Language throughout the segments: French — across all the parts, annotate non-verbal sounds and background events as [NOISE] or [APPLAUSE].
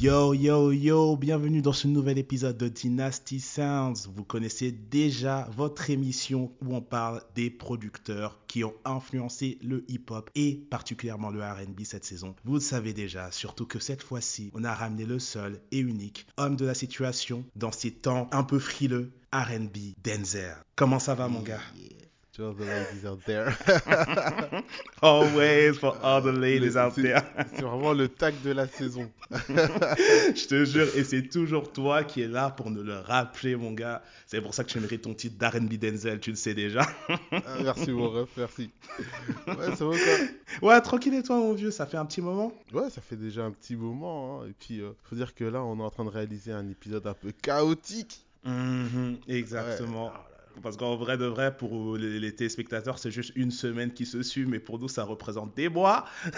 Yo, yo, yo, bienvenue dans ce nouvel épisode de Dynasty Sounds. Vous connaissez déjà votre émission où on parle des producteurs qui ont influencé le hip-hop et particulièrement le RB cette saison. Vous le savez déjà, surtout que cette fois-ci, on a ramené le seul et unique homme de la situation dans ces temps un peu frileux, RB Denzel. Comment ça va, mon gars? To all the ladies out there. [LAUGHS] Always for all the ladies out there. [LAUGHS] C'est vraiment le tag de la saison. [LAUGHS] Je te jure, et c'est toujours toi qui es là pour nous le rappeler, mon gars. C'est pour ça que tu mérites ton titre d'R&B Denzel, tu le sais déjà. Ah, merci mon ref, merci. Ouais, ça va quoi? Ouais, tranquille et toi, mon vieux, ça fait un petit moment? Ouais, ça fait déjà un petit moment. hein. Et puis, euh, faut dire que là, on est en train de réaliser un épisode un peu chaotique. Mhm, exactement. Ouais. Parce qu'en vrai de vrai, pour les, les téléspectateurs, c'est juste une semaine qui se suit, mais pour nous, ça représente des mois. [LAUGHS]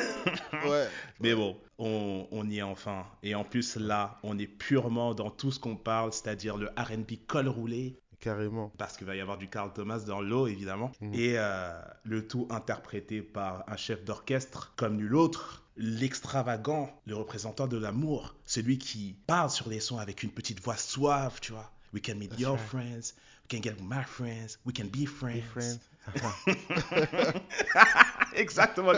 Ouais. Mais bon, on, on y est enfin. Et en plus, là, on est purement dans tout ce qu'on parle, c'est-à-dire le RB col roulé, Carrément. parce qu'il va y avoir du Carl Thomas dans l'eau, évidemment. Mhm. Et euh, le tout interprété par un chef d'orchestre comme nul autre, l'extravagant, le représentant de l'amour, celui qui parle sur les sons avec une petite voix suave, tu vois. We can meet That's your right. friends, can get my friends, we can be friends. Hey, friends. [LAUGHS] Exactement.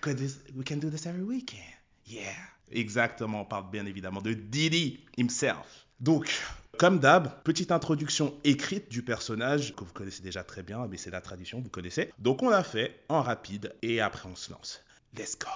Que this- We can do this every weekend. Yeah. Exactement, on parle bien évidemment de Diddy himself. Donc, comme d'hab, petite introduction écrite du personnage que vous connaissez déjà très bien, mais c'est la tradition, vous connaissez. Donc, on l'a fait en rapide et après on se lance. Let's go.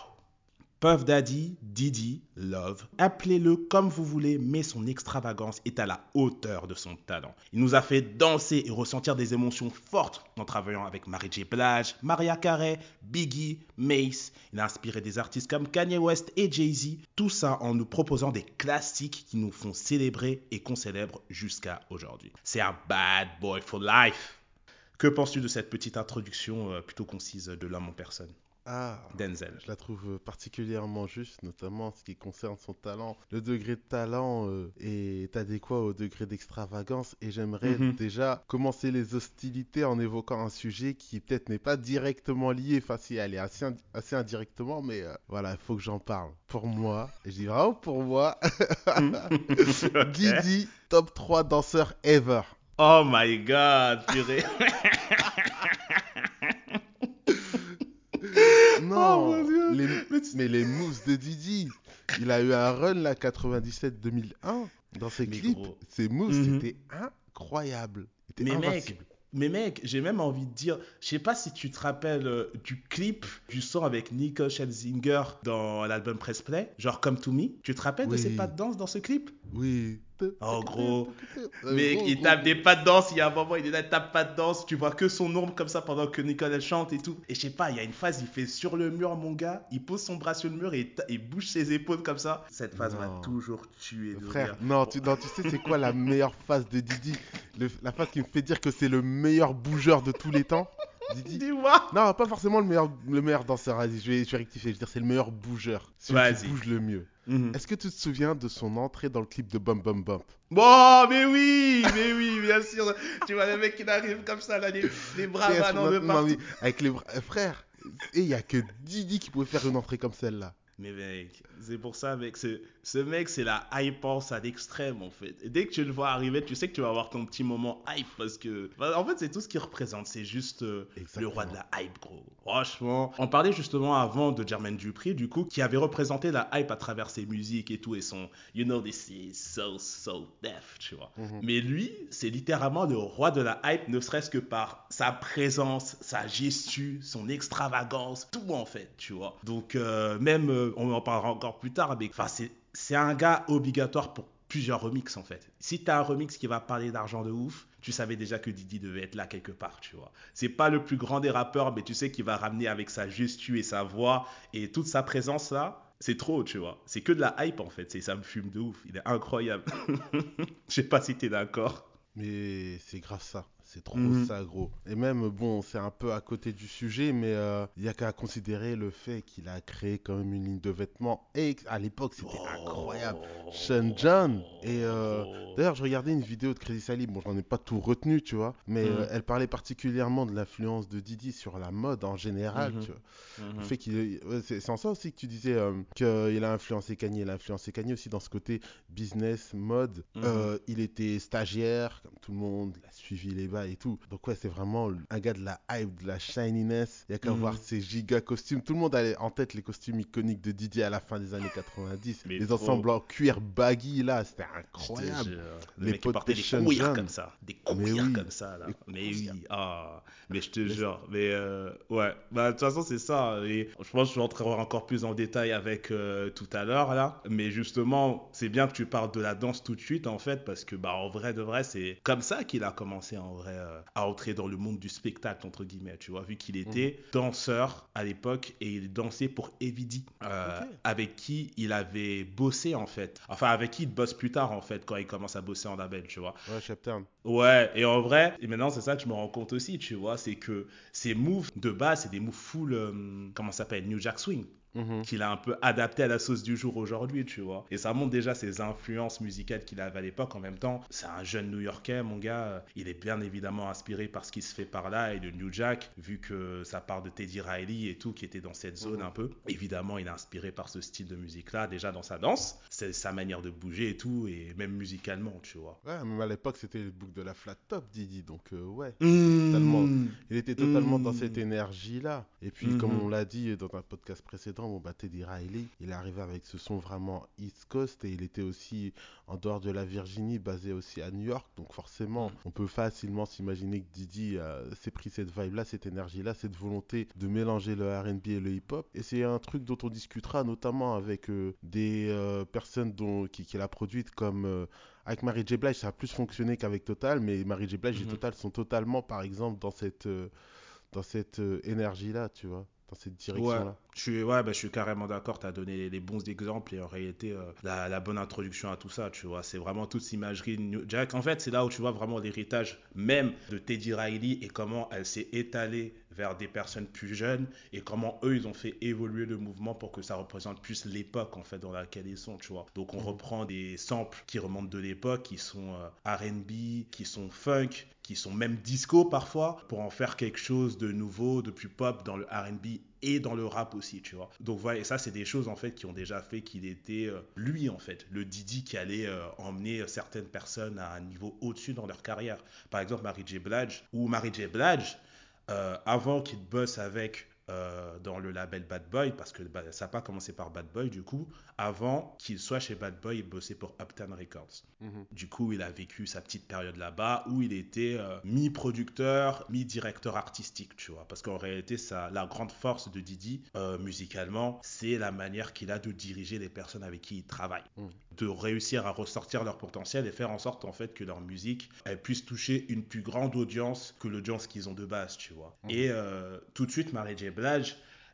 Puff Daddy, Didi, Love, appelez-le comme vous voulez, mais son extravagance est à la hauteur de son talent. Il nous a fait danser et ressentir des émotions fortes en travaillant avec Mary J. Blige, Maria Carey, Biggie, Mace. Il a inspiré des artistes comme Kanye West et Jay-Z, tout ça en nous proposant des classiques qui nous font célébrer et qu'on célèbre jusqu'à aujourd'hui. C'est un bad boy for life. Que penses-tu de cette petite introduction euh, plutôt concise de l'homme en personne, Ah. Denzel Je la trouve particulièrement juste, notamment en ce qui concerne son talent. Le degré de talent euh, est adéquat au degré d'extravagance et j'aimerais Mhm. déjà commencer les hostilités en évoquant un sujet qui peut-être n'est pas directement lié, enfin si elle est assez, indi- assez indirectement, mais euh, voilà, il faut que j'en parle. Pour moi, et je dis vraiment pour moi, [LAUGHS] [LAUGHS] Ok. Didi, top 3 danseur ever. Oh my god, purée. [LAUGHS] Non, Oh mon Dieu. les- Mais tu- mais les moves de Didi, il a eu un run là 97-2001 dans ses Mais clips. gros. Ses moves Mhm. c'était incroyable. Mais mec, mais mec, j'ai même envie de dire, je sais pas si tu te rappelles euh, du clip du son avec Nico Scherzinger dans l'album Press Play, genre Come to Me. Tu te rappelles de ses pas de danse dans ce clip? Oui. Oh, gros. Euh, Mec, il tape des pas de danse, il y a un moment, il est là, il tape pas de danse, tu vois que son ombre comme ça pendant que Nicole elle chante et tout. Et je sais pas, il y a une phase, il fait sur le mur, mon gars, il pose son bras sur le mur et il bouge ses épaules comme ça. Cette phase m'a toujours tué de Frère, rire. non tu, non, tu sais c'est quoi la meilleure phase de Didi? Le- La phase qui me fait dire que c'est le meilleur bougeur de tous les temps? Didi Dis-moi Non, pas forcément le meilleur, le meilleur danseur, vas-y, je vais, je vais rectifier, je veux dire c'est le meilleur bougeur. Celui qui bouge le mieux. Mhm. Est-ce que tu te souviens de son entrée dans le clip de Bum Bum Bump? Bon, mais oui, mais oui, bien sûr. Tu vois le mec qui arrive comme ça, là, les, les bras ballants de non, partout. mais avec les bras- euh, frères, et il y a que Didi qui pouvait faire une entrée comme celle-là. Mais mec, c'est pour ça, mec, ce, ce mec, c'est la hypance à l'extrême, en fait. Et dès que tu le vois arriver, tu sais que tu vas avoir ton petit moment hype, parce que... en fait, c'est tout ce qu'il représente, c'est juste euh, le roi de la hype, gros. Franchement, on parlait justement avant de Jermaine Dupri, du coup, qui avait représenté la hype à travers ses musiques et tout, et son « You know this is so, so deaf », tu vois. Mhm. Mais lui, c'est littéralement le roi de la hype, ne serait-ce que par sa présence, sa gestu, son extravagance, tout en fait, tu vois. Donc euh, même, euh, on en parlera encore plus tard, mais enfin, c'est un gars obligatoire pour plusieurs remixes en fait. Si t'as un remix qui va parler d'argent de ouf, tu savais déjà que Didi devait être là quelque part, tu vois. C'est pas le plus grand des rappeurs, mais tu sais qu'il va ramener avec sa gestu et sa voix et toute sa présence là. C'est trop, tu vois. C'est que de la hype en fait. Ça me fume de ouf. Il est incroyable. [LAUGHS] Je sais pas si t'es d'accord. Mais c'est grave ça. C'est trop Mhm. ça, gros. Et même, bon, c'est un peu à côté du sujet, mais euh, il y a qu'à considérer le fait qu'il a créé quand même une ligne de vêtements. Et à l'époque, c'était incroyable. Sean John. Et euh, d'ailleurs, je regardais une vidéo de Crazy Sally. Bon, j'en ai pas tout retenu, tu vois. Mais Mhm. euh, elle parlait particulièrement de l'influence de Didi sur la mode en général, Mhm. tu vois. Mhm. Le fait qu'il, c'est en ça aussi que tu disais euh, qu'il a influencé Kanye. Il a influencé Kanye aussi dans ce côté business, mode. Euh, il était stagiaire, comme tout le monde. Il a suivi les et tout. Donc ouais, c'est vraiment un gars de la hype, de la shininess. Il y a qu'à Mhm. voir ses giga costumes. Tout le monde a en tête les costumes iconiques de Didi à la fin des années 90. Mais les trop. ensembles en cuir baggy là, c'était Je incroyable. Le Les potes des John. comme ça. Des couilles oui, comme ça, là. Mais oui, ah. Mais je te Mais- jure. Mais euh, ouais. Bah, de toute façon, c'est ça. Et je pense que je rentrerai encore plus en détail avec euh, tout à l'heure, là. Mais justement, c'est bien que tu parles de la danse tout de suite, en fait, parce que, bah, en vrai, de vrai, c'est comme ça qu'il a commencé, en vrai, euh, à entrer dans le monde du spectacle, entre guillemets, tu vois, vu qu'il était danseur à l'époque et il dansait pour Evidy, euh, Ok. avec qui il avait bossé, en fait. Enfin, avec qui il bosse plus tard, en fait, quand il commence à bosser en label, tu vois. Ouais. Ouais, et en vrai, et maintenant c'est ça que je me rends compte aussi, tu vois, c'est que ces moves de base, c'est des moves full, euh, comment ça s'appelle, New Jack Swing, Mhm. qu'il a un peu adapté à la sauce du jour aujourd'hui, tu vois. Et ça montre déjà ses influences musicales qu'il avait à l'époque. En même temps, c'est un jeune New-Yorkais, mon gars, il est bien évidemment inspiré par ce qui se fait par là et le New Jack, vu que ça part de Teddy Riley et tout, qui était dans cette zone Mhm. un peu. Évidemment, il est inspiré par ce style de musique-là, déjà dans sa danse, c'est sa manière de bouger et tout, et même musicalement, tu vois. Ouais, même à l'époque, c'était le bouc de la flat top, Didi. Donc, euh, ouais. Totalement. Il était totalement dans cette énergie-là. Et puis, comme on l'a dit dans un podcast précédent, bon, bah, Teddy Riley, il est arrivé avec ce son vraiment East Coast et il était aussi en dehors de la Virginie, basé aussi à New York. Donc, forcément, Mhm. on peut facilement s'imaginer que Didi euh, s'est pris cette vibe-là, cette énergie-là, cette volonté de mélanger le RB et le hip-hop. Et c'est un truc dont on discutera notamment avec euh, des euh, personnes dont, qui, qui l'a produite comme. avec Mary J. Blige, ça a plus fonctionné qu'avec Total, mais Mary J. Blige et Mhm. Total sont totalement, par exemple, dans cette, euh, dans cette euh, énergie-là, tu vois, dans cette direction-là. Je suis, ouais, bah, je suis carrément d'accord, tu as donné les bons exemples et en réalité euh, la, la bonne introduction à tout ça, tu vois. C'est vraiment toute cette imagerie de New Jack. En fait, c'est là où tu vois vraiment l'héritage même de Teddy Riley et comment elle s'est étalée vers des personnes plus jeunes et comment eux, ils ont fait évoluer le mouvement pour que ça représente plus l'époque en fait dans laquelle ils sont, tu vois. Donc on Mhm. reprend des samples qui remontent de l'époque, qui sont euh, R&B, qui sont funk, qui sont même disco parfois, pour en faire quelque chose de nouveau, de plus pop dans le R&B et dans le rap aussi, tu vois. Donc voilà, et ça c'est des choses en fait qui ont déjà fait qu'il était euh, lui en fait, le Didi qui allait euh, emmener certaines personnes à un niveau au-dessus dans leur carrière. Par exemple Mary J. Blige ou Mary J. Blige, euh, avant qu'il bosse avec euh, dans le label Bad Boy, parce que bah, ça n'a pas commencé par Bad Boy du coup, avant qu'il soit chez Bad Boy, il bossait pour Uptown Records. Mhm. Du coup, il a vécu sa petite période là-bas où il était euh, mi-producteur, mi-directeur artistique, tu vois. Parce qu'en réalité, ça, la grande force de Didi, euh, musicalement, c'est la manière qu'il a de diriger les personnes avec qui il travaille. Mm. De réussir à ressortir leur potentiel et faire en sorte, en fait, que leur musique, elle puisse toucher une plus grande audience que l'audience qu'ils ont de base, tu vois. Mm. Et tout de suite, Mary J.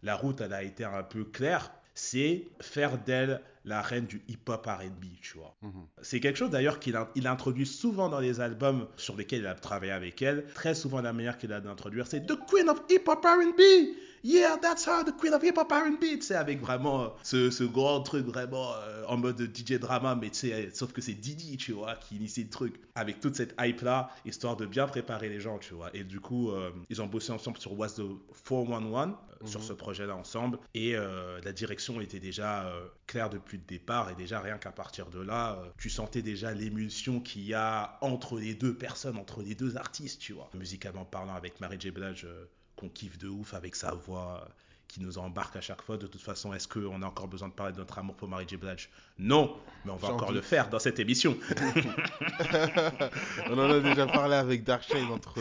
La route, elle a été un peu claire. C'est faire d'elle la reine du hip-hop R&B, tu vois. Mhm. C'est quelque chose d'ailleurs qu'il il introduit souvent dans les albums sur lesquels il a travaillé avec elle. Très souvent, la manière qu'il a d'introduire, c'est The Queen of Hip Hop RB. Yeah, that's her, the Queen of Hip Hop RB. Tu sais, avec vraiment ce, ce grand truc vraiment euh, en mode DJ drama, mais tu sais, sauf que c'est Didi, tu vois, qui initie le truc. Avec toute cette hype-là, histoire de bien préparer les gens, tu vois. Et du coup, euh, ils ont bossé ensemble sur What's the 411, euh, sur Mhm. ce projet-là ensemble. Et la direction était déjà claire depuis le départ. Et déjà, rien qu'à partir de là, tu sentais déjà l'émulsion qu'il y a entre les deux personnes, entre les deux artistes, tu vois. Musicalement parlant, avec Mary J. Blige, qu'on kiffe de ouf, avec sa voix euh, qui nous embarque à chaque fois. De toute façon, est-ce qu'on a encore besoin de parler de notre amour pour Mary J. Blige? Non, mais on va encore doute. le faire dans cette émission. [LAUGHS] on en a déjà parlé avec Darkshade entre,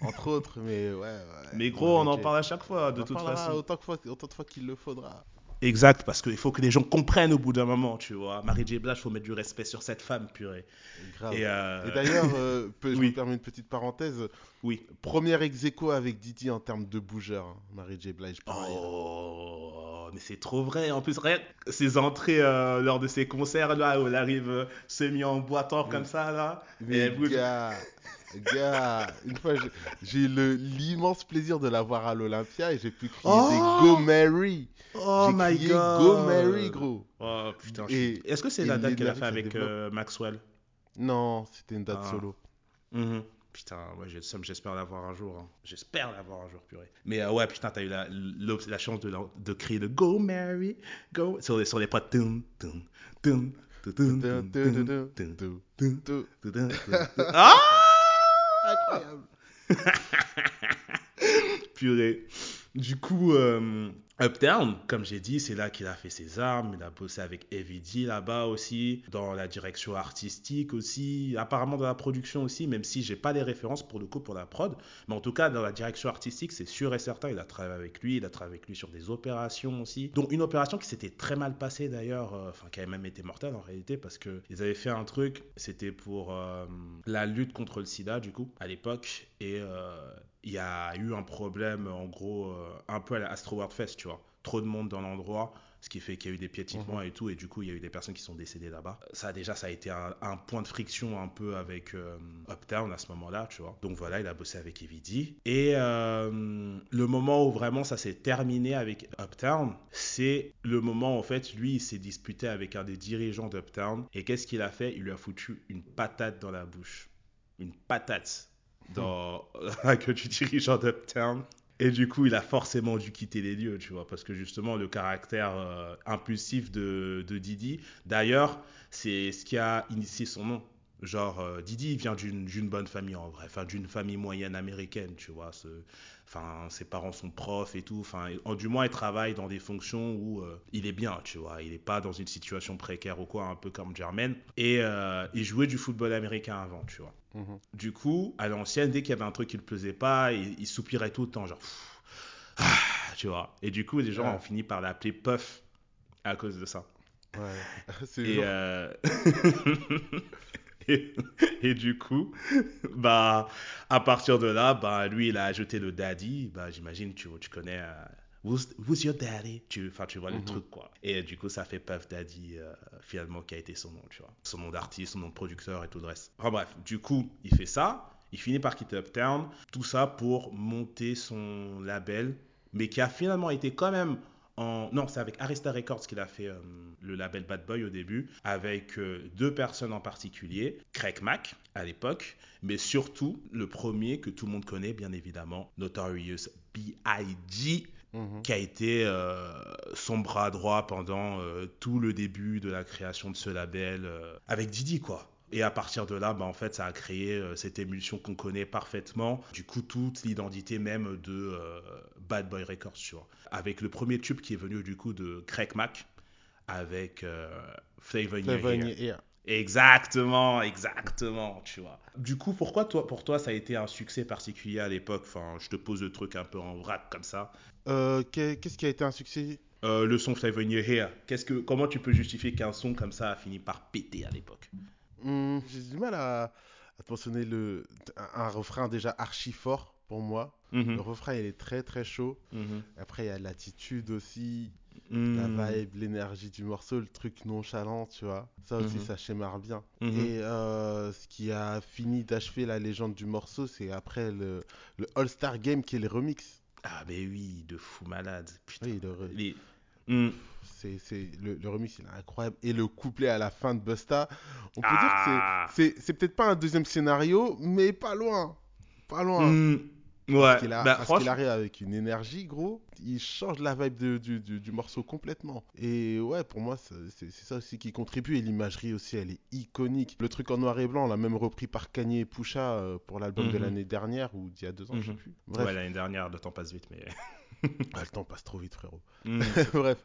entre autres, mais ouais. ouais mais gros, on en parle à chaque fois, de On toute façon. Autant, que fois, autant de fois qu'il le faudra. Exact, parce qu'il faut que les gens comprennent au bout d'un moment, tu vois. Mary J. Blige, faut mettre du respect sur cette femme, purée. Grave. Et, euh, Et d'ailleurs, euh, je oui. me permets une petite parenthèse. oui. Premier ex aequo avec Didi en termes de bougeur, hein, Mary J. Blige. Oh, mais c'est trop vrai. En plus, rien ses entrées euh, lors de ses concerts, là, où elle arrive semi en boitant comme ça, là. Mais et elle bouge. Gars, une fois, j'ai eu l'immense plaisir de la voir à l'Olympia et j'ai pu crier Go Mary. Oh my crié god. Go Mary, gros. Oh putain. Je... Est-ce que c'est la date qu'elle a fait avec Maxwell Non, c'était une date solo. Mm -hmm. Putain, ouais, j'espère l'avoir un jour. J'espère l'avoir un jour, purée. Mais ouais, putain, t'as eu la, chance de, crier le Go Mary, Go sur les, sur les potes. Ah [LAUGHS] Purée. Du coup, euh, Uptown, comme j'ai dit, c'est là qu'il a fait ses armes. Il a bossé avec Evidy là-bas aussi, dans la direction artistique aussi, apparemment dans la production aussi, même si j'ai pas les références pour le coup pour la prod. Mais en tout cas, dans la direction artistique, c'est sûr et certain. Il a travaillé avec lui, il a travaillé avec lui sur des opérations aussi. Donc une opération qui s'était très mal passée d'ailleurs, euh, enfin qui avait même été mortelle en réalité, parce que ils avaient fait un truc, c'était pour euh, la lutte contre le sida du coup, à l'époque. Et euh, il y a eu un problème, en gros, un peu à la Astro World Fest, tu vois. Trop de monde dans l'endroit, ce qui fait qu'il y a eu des piétinements et tout, et du coup, il y a eu des personnes qui sont décédées là-bas. Ça, déjà, ça a été un, un point de friction un peu avec euh, Uptown à ce moment-là, tu vois. Donc voilà, il a bossé avec Evidy. Et euh, le moment où vraiment ça s'est terminé avec Uptown, c'est le moment, en fait, lui, il s'est disputé avec un des dirigeants d'Uptown. Et qu'est-ce qu'il a fait? Il lui a foutu une patate dans la bouche. Une patate dans [LAUGHS] la queue du dirigeant d'Uptown. Et du coup, il a forcément dû quitter les lieux, tu vois, parce que justement, le caractère euh, impulsif de, de Didi, d'ailleurs, c'est ce qui a initié son nom. Genre, euh, Didi il vient d'une bonne famille en vrai, enfin d'une famille moyenne américaine, tu vois. ce- Enfin, ses parents sont profs et tout. Enfin, du moins, il travaille dans des fonctions où euh, il est bien, tu vois. Il n'est pas dans une situation précaire ou quoi, un peu comme Jermaine. Et euh, il jouait du football américain avant, tu vois. Mhm. Du coup, à l'ancienne, dès qu'il y avait un truc qui ne le plaisait pas, il, il soupirait tout le temps, genre. pff, ah, tu vois. Et du coup, les gens Ouais. ont fini par l'appeler Puff à cause de ça. Ouais. [LAUGHS] C'est Et, euh, [LAUGHS] et, [LAUGHS] et du coup, bah, à partir de là, bah, lui, il a ajouté le daddy. Bah, j'imagine, tu, tu connais. euh, Who's, who's your daddy? Tu, Enfin, tu vois le Mhm. truc, quoi. Et du coup, ça fait Puff Daddy, euh, finalement, qui a été son nom, tu vois. Son nom d'artiste, son nom de producteur et tout le reste. Enfin, bref, du coup, il fait ça. Il finit par quitter Uptown. Tout ça pour monter son label, mais qui a finalement été quand même en... Non, c'est avec Arista Records qu'il a fait euh, le label Bad Boy au début, avec euh, deux personnes en particulier, Craig Mack à l'époque, mais surtout le premier que tout le monde connaît, bien évidemment, Notorious B.I.G., Mhm. qui a été euh, son bras droit pendant euh, tout le début de la création de ce label euh, avec Didi, quoi. Et à partir de là, bah, en fait, ça a créé euh, cette émulsion qu'on connaît parfaitement. Du coup, toute l'identité même de euh, Bad Boy Records, tu vois. Avec le premier tube qui est venu du coup de Craig Mack, avec euh, Flavor in Flavor your ear. Exactement, exactement, tu vois. Du coup, pourquoi toi, pour toi ça a été un succès particulier à l'époque? Enfin, je te pose le truc un peu en vrac comme ça. Qu'est- Qu'est-ce qui a été un succès? Euh, le son Flavor in Your Hair, qu'est-ce que, comment tu peux justifier qu'un son comme ça a fini par péter à l'époque? Hmm, J'ai du mal à, à te mentionner le, un, un refrain déjà archi fort pour moi. Mhm, Le refrain, il est très très chaud. mhm, Après, il y a l'attitude aussi, la vibe, l'énergie du morceau, le truc nonchalant, tu vois. Ça aussi, ça schémare bien. Et euh, ce qui a fini d'achever la légende du morceau, c'est après le, le All-Star Game qui est les remix. Ah, mais oui, de fou malade. Putain. Oui, le, Les-. C'est, c'est, le, le remix, il est incroyable. Et le couplet à la fin de Busta, on peut Ah. dire que c'est, c'est, peut-être pas un deuxième scénario, mais pas loin. Pas loin. Ouais, Parce qu'il a- bah, franchement- arrive avec une énergie, gros. Il change la vibe de- du, du- du morceau complètement. Et ouais, pour moi, c'est ça aussi qui contribue. Et l'imagerie aussi, elle est iconique. Le truc en noir et blanc, on l'a même repris par Kanye et Pusha euh, pour l'album de Mhm. l'année dernière ou d'il y a deux ans, je sais Mhm. plus. Bref, Ouais, l'année dernière, le temps passe vite, mais. Ah, le temps passe trop vite, frérot. Mhm. [LAUGHS] Bref,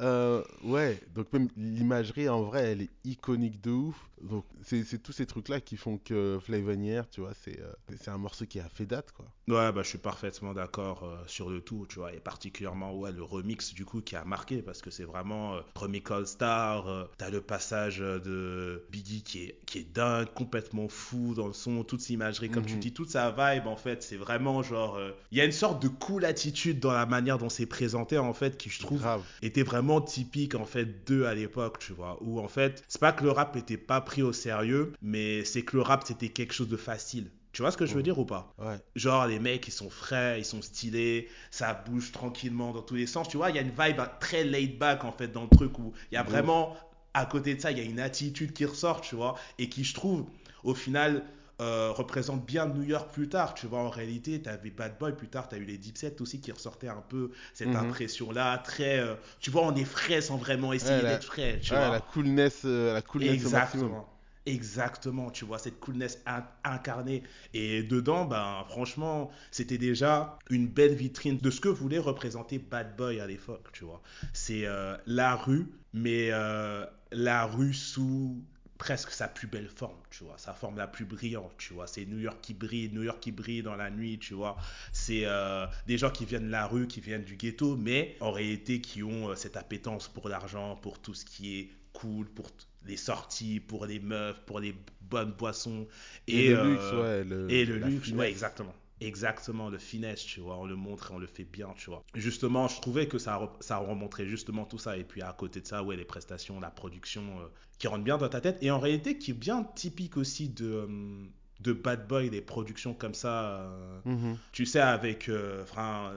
Euh, ouais, donc même l'imagerie en vrai, elle est iconique de ouf. Donc c'est tous ces trucs-là qui font que Flavor tu vois, c'est euh, c'est un morceau qui a fait date, quoi. Ouais, bah, je suis parfaitement d'accord euh, sur le tout, tu vois, et particulièrement ouais, le remix du coup qui a marqué parce que c'est vraiment remix All Star. euh, T'as le passage de Biggie qui est, qui est dingue, complètement fou dans le son, toute cette imagerie, comme tu Mhm. dis, toute sa vibe en fait, c'est vraiment genre. Il y a une sorte de cool attitude dans la manière dont c'est présenté en fait qui je trouve Grave. était vraiment typique en fait d'eux à l'époque, tu vois. Où en fait, c'est pas que le rap n'était pas pris au sérieux, mais c'est que le rap c'était quelque chose de facile. Tu vois ce que je veux dire ou pas? Ouais. Genre, les mecs, ils sont frais, ils sont stylés, ça bouge tranquillement dans tous les sens. Tu vois, il y a une vibe très laid back, en fait, dans le truc où il y a vraiment, à côté de ça, il y a une attitude qui ressort, tu vois, et qui, je trouve, au final, euh, représente bien New York plus tard. Tu vois, en réalité, tu avais Bad Boy, plus tard, tu as eu les Deep Set aussi qui ressortaient un peu cette Mhm. impression-là, très. euh, tu vois, on est frais sans vraiment essayer Ouais, d'être frais, tu Ouais, vois. la coolness, euh, la coolness maximum. Exactement. Exactement, tu vois, cette coolness in- incarnée. Et dedans, ben, franchement, c'était déjà une belle vitrine de ce que voulait représenter Bad Boy à l'époque, tu vois. C'est euh, la rue, mais euh, la rue sous presque sa plus belle forme, tu vois, sa forme la plus brillante, tu vois. C'est New York qui brille, New York qui brille dans la nuit, tu vois. C'est euh, des gens qui viennent de la rue, qui viennent du ghetto, mais en réalité qui ont euh, cette appétence pour l'argent, pour tout ce qui est cool, pour les sorties, pour les meufs, pour les bonnes boissons. Et, le euh, luxe, ouais. Le, et le luxe, ouais, exactement. Exactement, le finesse, tu vois, on le montre et on le fait bien, tu vois. Justement, je trouvais que ça, ça remontrait justement tout ça. Et puis à côté de ça, ouais, les prestations, la production euh, qui rentrent bien dans ta tête. Et en réalité, qui est bien typique aussi de, euh, de Bad Boy, des productions comme ça. euh, Mhm. tu sais, avec. euh, Enfin.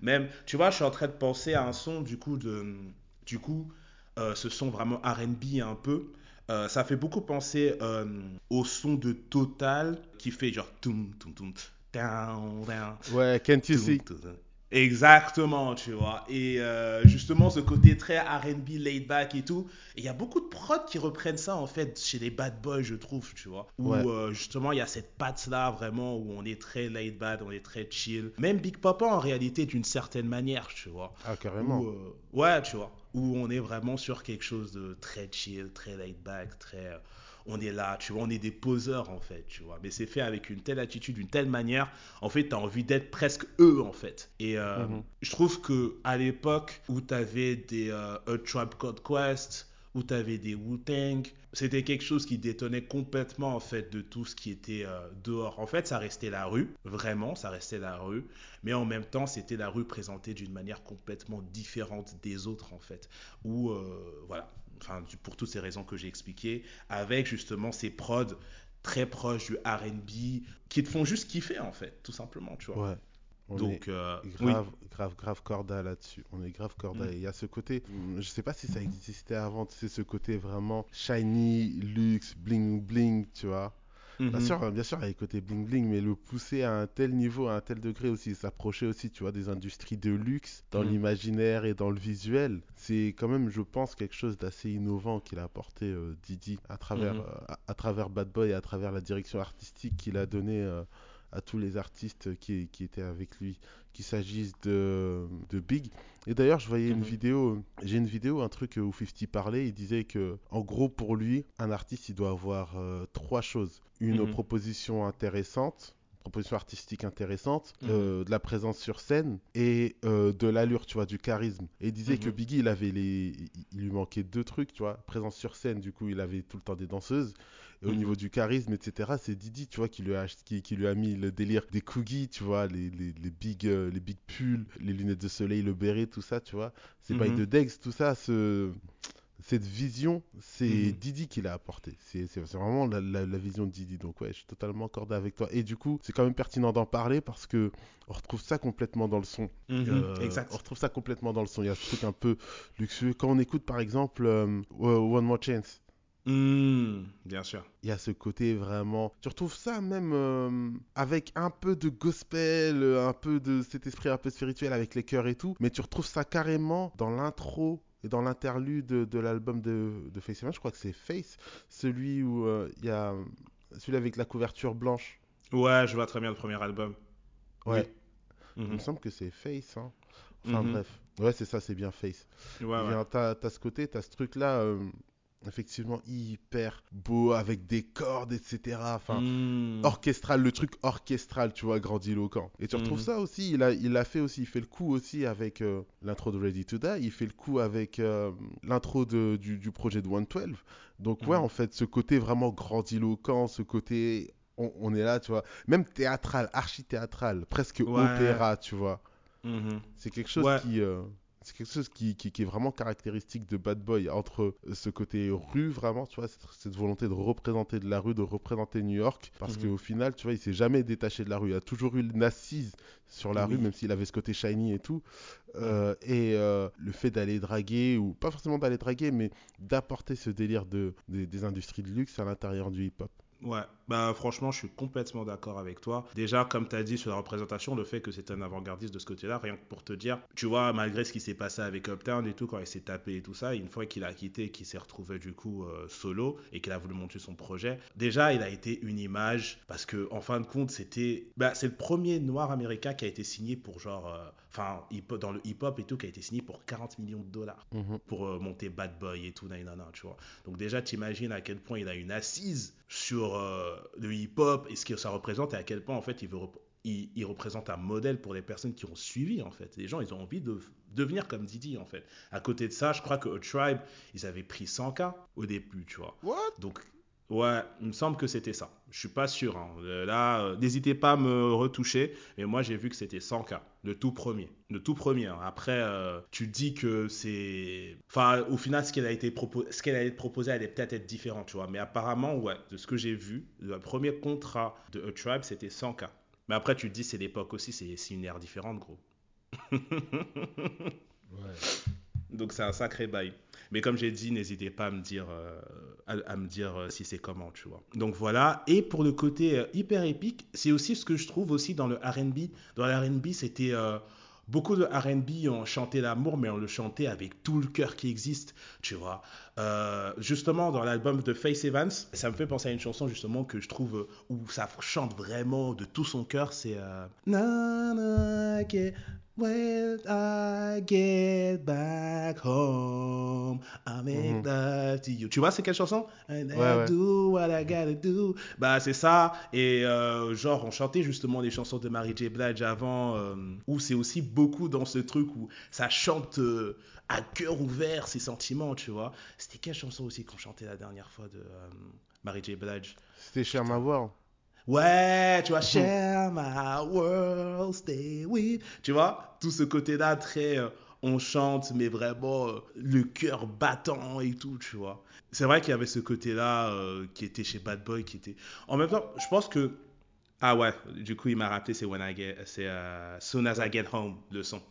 Même, tu vois, je suis en train de penser à un son, du coup, de. Du coup, euh, ce son vraiment RB un peu. Euh, ça fait beaucoup penser euh, au son de Total qui fait genre. Toum, toum, toum, down, down. Ouais, Can't you see? Exactement, tu vois. Et euh, justement, ce côté très RB, laid back et tout. Il y a beaucoup de prods qui reprennent ça, en fait, chez les bad boys, je trouve, tu vois. Où Ouais. euh, justement, il y a cette patte-là, vraiment, où on est très laid back, on est très chill. Même Big Papa, en réalité, d'une certaine manière, tu vois. Ah, carrément. Où, euh, ouais, tu vois. Où on est vraiment sur quelque chose de très chill, très laid back, très. euh, on est là, tu vois, on est des poseurs en fait, tu vois. Mais c'est fait avec une telle attitude, une telle manière. En fait, tu as envie d'être presque eux en fait. Et euh, Mhm. je trouve que à l'époque où tu avais des euh, A Tribe Called Quest, où tu avais des Wu-Tang, c'était quelque chose qui détonnait complètement en fait de tout ce qui était euh, dehors. En fait, ça restait la rue, vraiment, ça restait la rue. Mais en même temps, c'était la rue présentée d'une manière complètement différente des autres en fait. Où, euh, voilà, enfin, pour toutes ces raisons que j'ai expliquées, avec justement ces prods très proches du R&B qui te font juste kiffer en fait, tout simplement, tu vois. Ouais. On Donc, euh, oui. grave, grave, grave corda là-dessus. On est grave corda. Mm. Et il y a ce côté, mm, je sais pas si ça existait avant, c'est ce côté vraiment shiny, luxe, bling bling, tu vois. Bien Mhm. sûr, bien sûr, il y a le côté bling bling, mais le pousser à un tel niveau, à un tel degré aussi, s'approcher aussi, tu vois, des industries de luxe dans Mhm. l'imaginaire et dans le visuel, c'est quand même, je pense, quelque chose d'assez innovant qu'il a apporté euh, Didi à travers, Mhm. euh, à, à travers Bad Boy et à travers la direction artistique qu'il a donnée euh, à tous les artistes qui, qui étaient avec lui, qu'il s'agisse de, de Big. Et d'ailleurs, je voyais une Mhm. vidéo, j'ai une vidéo, un truc où 50 parlait, il disait que, en gros, pour lui, un artiste, il doit avoir euh, trois choses. Une Mhm. proposition intéressante, proposition artistique intéressante, Mhm. euh, de la présence sur scène et euh, de l'allure, tu vois, du charisme. Et il disait que Biggie, il avait les, il lui manquait deux trucs, tu vois, présence sur scène, du coup, il avait tout le temps des danseuses. Et au Mhm. niveau du charisme, etc., c'est Didi, tu vois, qui lui a, ach- qui, qui lui a mis le délire des cookies, tu vois, les, les, les big, euh, les big pulls, les lunettes de soleil, le béret, tout ça, tu vois. C'est by Mhm. de Dex, tout ça, ce, cette vision, c'est Mhm. Didi qui l'a apporté. C'est vraiment la, la- la vision de Didi. Donc ouais, je suis totalement accordé avec toi. Et du coup, c'est quand même pertinent d'en parler parce que on retrouve ça complètement dans le son. Mhm. Euh, Exact. On retrouve ça complètement dans le son. Il y a ce truc un peu luxueux. Quand on écoute par exemple euh, One More Chance, Mhm. Bien sûr. il y a ce côté vraiment. Tu retrouves ça même euh, avec un peu de gospel, un peu de cet esprit un peu spirituel avec les chœurs et tout. Mais tu retrouves ça carrément dans l'intro et dans l'interlude de, de l'album de, de Face. Je crois que c'est Face, celui où euh, il y a celui avec la couverture blanche. Ouais, je vois très bien le premier album. Ouais, Oui. il Mhm. me semble que c'est Face. hein. Enfin Mhm. bref, ouais, c'est ça, c'est bien Face. Ouais, Il ouais. T'as t'as ce côté, t'as ce truc-là, euh, effectivement hyper beau avec des cordes, etc. Enfin. Mhm. orchestral, le truc orchestral, tu vois, grandiloquent. Et tu retrouves Mhm. ça aussi, il a, il a fait aussi, il fait le coup aussi avec euh, l'intro de Ready to Die, il fait le coup avec euh, l'intro du, du projet de 112. Donc ouais, Mhm. en fait, ce côté vraiment grandiloquent, ce côté, on, on est là, tu vois, même théâtral, archi-théâtral, presque Ouais. opéra, tu vois. C'est quelque chose Ouais. qui... euh, c'est quelque chose qui, qui, qui est vraiment caractéristique de Bad Boy, entre ce côté rue, vraiment, tu vois, cette, cette volonté de représenter de la rue, de représenter New York, parce Mhm. qu'au final, tu vois, il s'est jamais détaché de la rue. Il a toujours eu une assise sur la Oui. rue, même s'il avait ce côté shiny et tout. Euh, et euh, le fait d'aller draguer, ou pas forcément d'aller draguer, mais d'apporter ce délire de, des- des industries de luxe à l'intérieur du hip-hop. Ouais, bah franchement, je suis complètement d'accord avec toi. Déjà, comme tu as dit sur la représentation, le fait que c'est un avant-gardiste de ce côté-là, rien que pour te dire, tu vois, malgré ce qui s'est passé avec Uptown et tout, quand il s'est tapé et tout ça, une fois qu'il a quitté, qu'il s'est retrouvé du coup euh, solo et qu'il a voulu monter son projet, déjà, il a été une image parce que en fin de compte, c'était, bah, c'est le premier noir américain qui a été signé pour genre, euh, enfin, hip- dans le hip-hop et tout, qui a été signé pour 40 millions de dollars Mhm. pour euh, monter Bad Boy et tout, nanana, tu vois. Donc déjà, t'imagines à quel point il a une assise sur euh, le hip-hop et ce que ça représente et à quel point, en fait, il, veut rep- il, il représente un modèle pour les personnes qui ont suivi, en fait. Les gens, ils ont envie de devenir comme Didi, en fait. À côté de ça, je crois que A Tribe, ils avaient pris 100K au début, tu vois. What? Donc, ouais, il me semble que c'était ça. Je suis pas sûr. hein. Euh, Là, euh, n'hésitez pas à me retoucher. Mais moi, j'ai vu que c'était 100K, le tout premier. Le tout premier. hein. Après, euh, tu dis que c'est. Enfin, au final, ce qu'elle a été propo- ce qu'elle allait te proposer allait peut-être être différent, tu vois. Mais apparemment, ouais, de ce que j'ai vu, le premier contrat de A Tribe, c'était 100K. Mais après, tu te dis, c'est l'époque aussi, c'est une ère différente, gros. [LAUGHS] Donc c'est un sacré bail. Mais comme j'ai dit, n'hésitez pas à me dire, euh, à, me dire euh, si c'est comment, tu vois. Donc voilà. Et pour le côté euh, hyper épique, c'est aussi ce que je trouve aussi dans le R&B. Dans le R&B, c'était beaucoup de R&B, on chantait l'amour, mais on le chantait avec tout le cœur qui existe, tu vois. Justement, dans l'album de Face Evans, ça me fait penser à une chanson justement que je trouve où ça chante vraiment de tout son cœur. C'est euh, When I get back home, I make Mhm. love to you. Tu vois, c'est quelle chanson? And I Ouais, do what I gotta do. Bah, c'est ça. Et euh, genre, on chantait justement les chansons de Mary J. Blige avant, euh, où c'est aussi beaucoup dans ce truc où ça chante euh, à cœur ouvert ses sentiments, tu vois. C'était quelle chanson aussi qu'on chantait la dernière fois de Mary J. Blige? C'était cher ma voix. Ouais, tu vois, share my world, stay with. Tu vois, tout ce côté-là, très. euh, on chante, mais vraiment euh, le cœur battant et tout, tu vois. C'est vrai qu'il y avait ce côté-là euh, qui était chez Bad Boy, qui était. En même temps, je pense que. Ah ouais, du coup, il m'a rappelé, c'est When I Get. C'est euh, Soon as I Get Home, le son.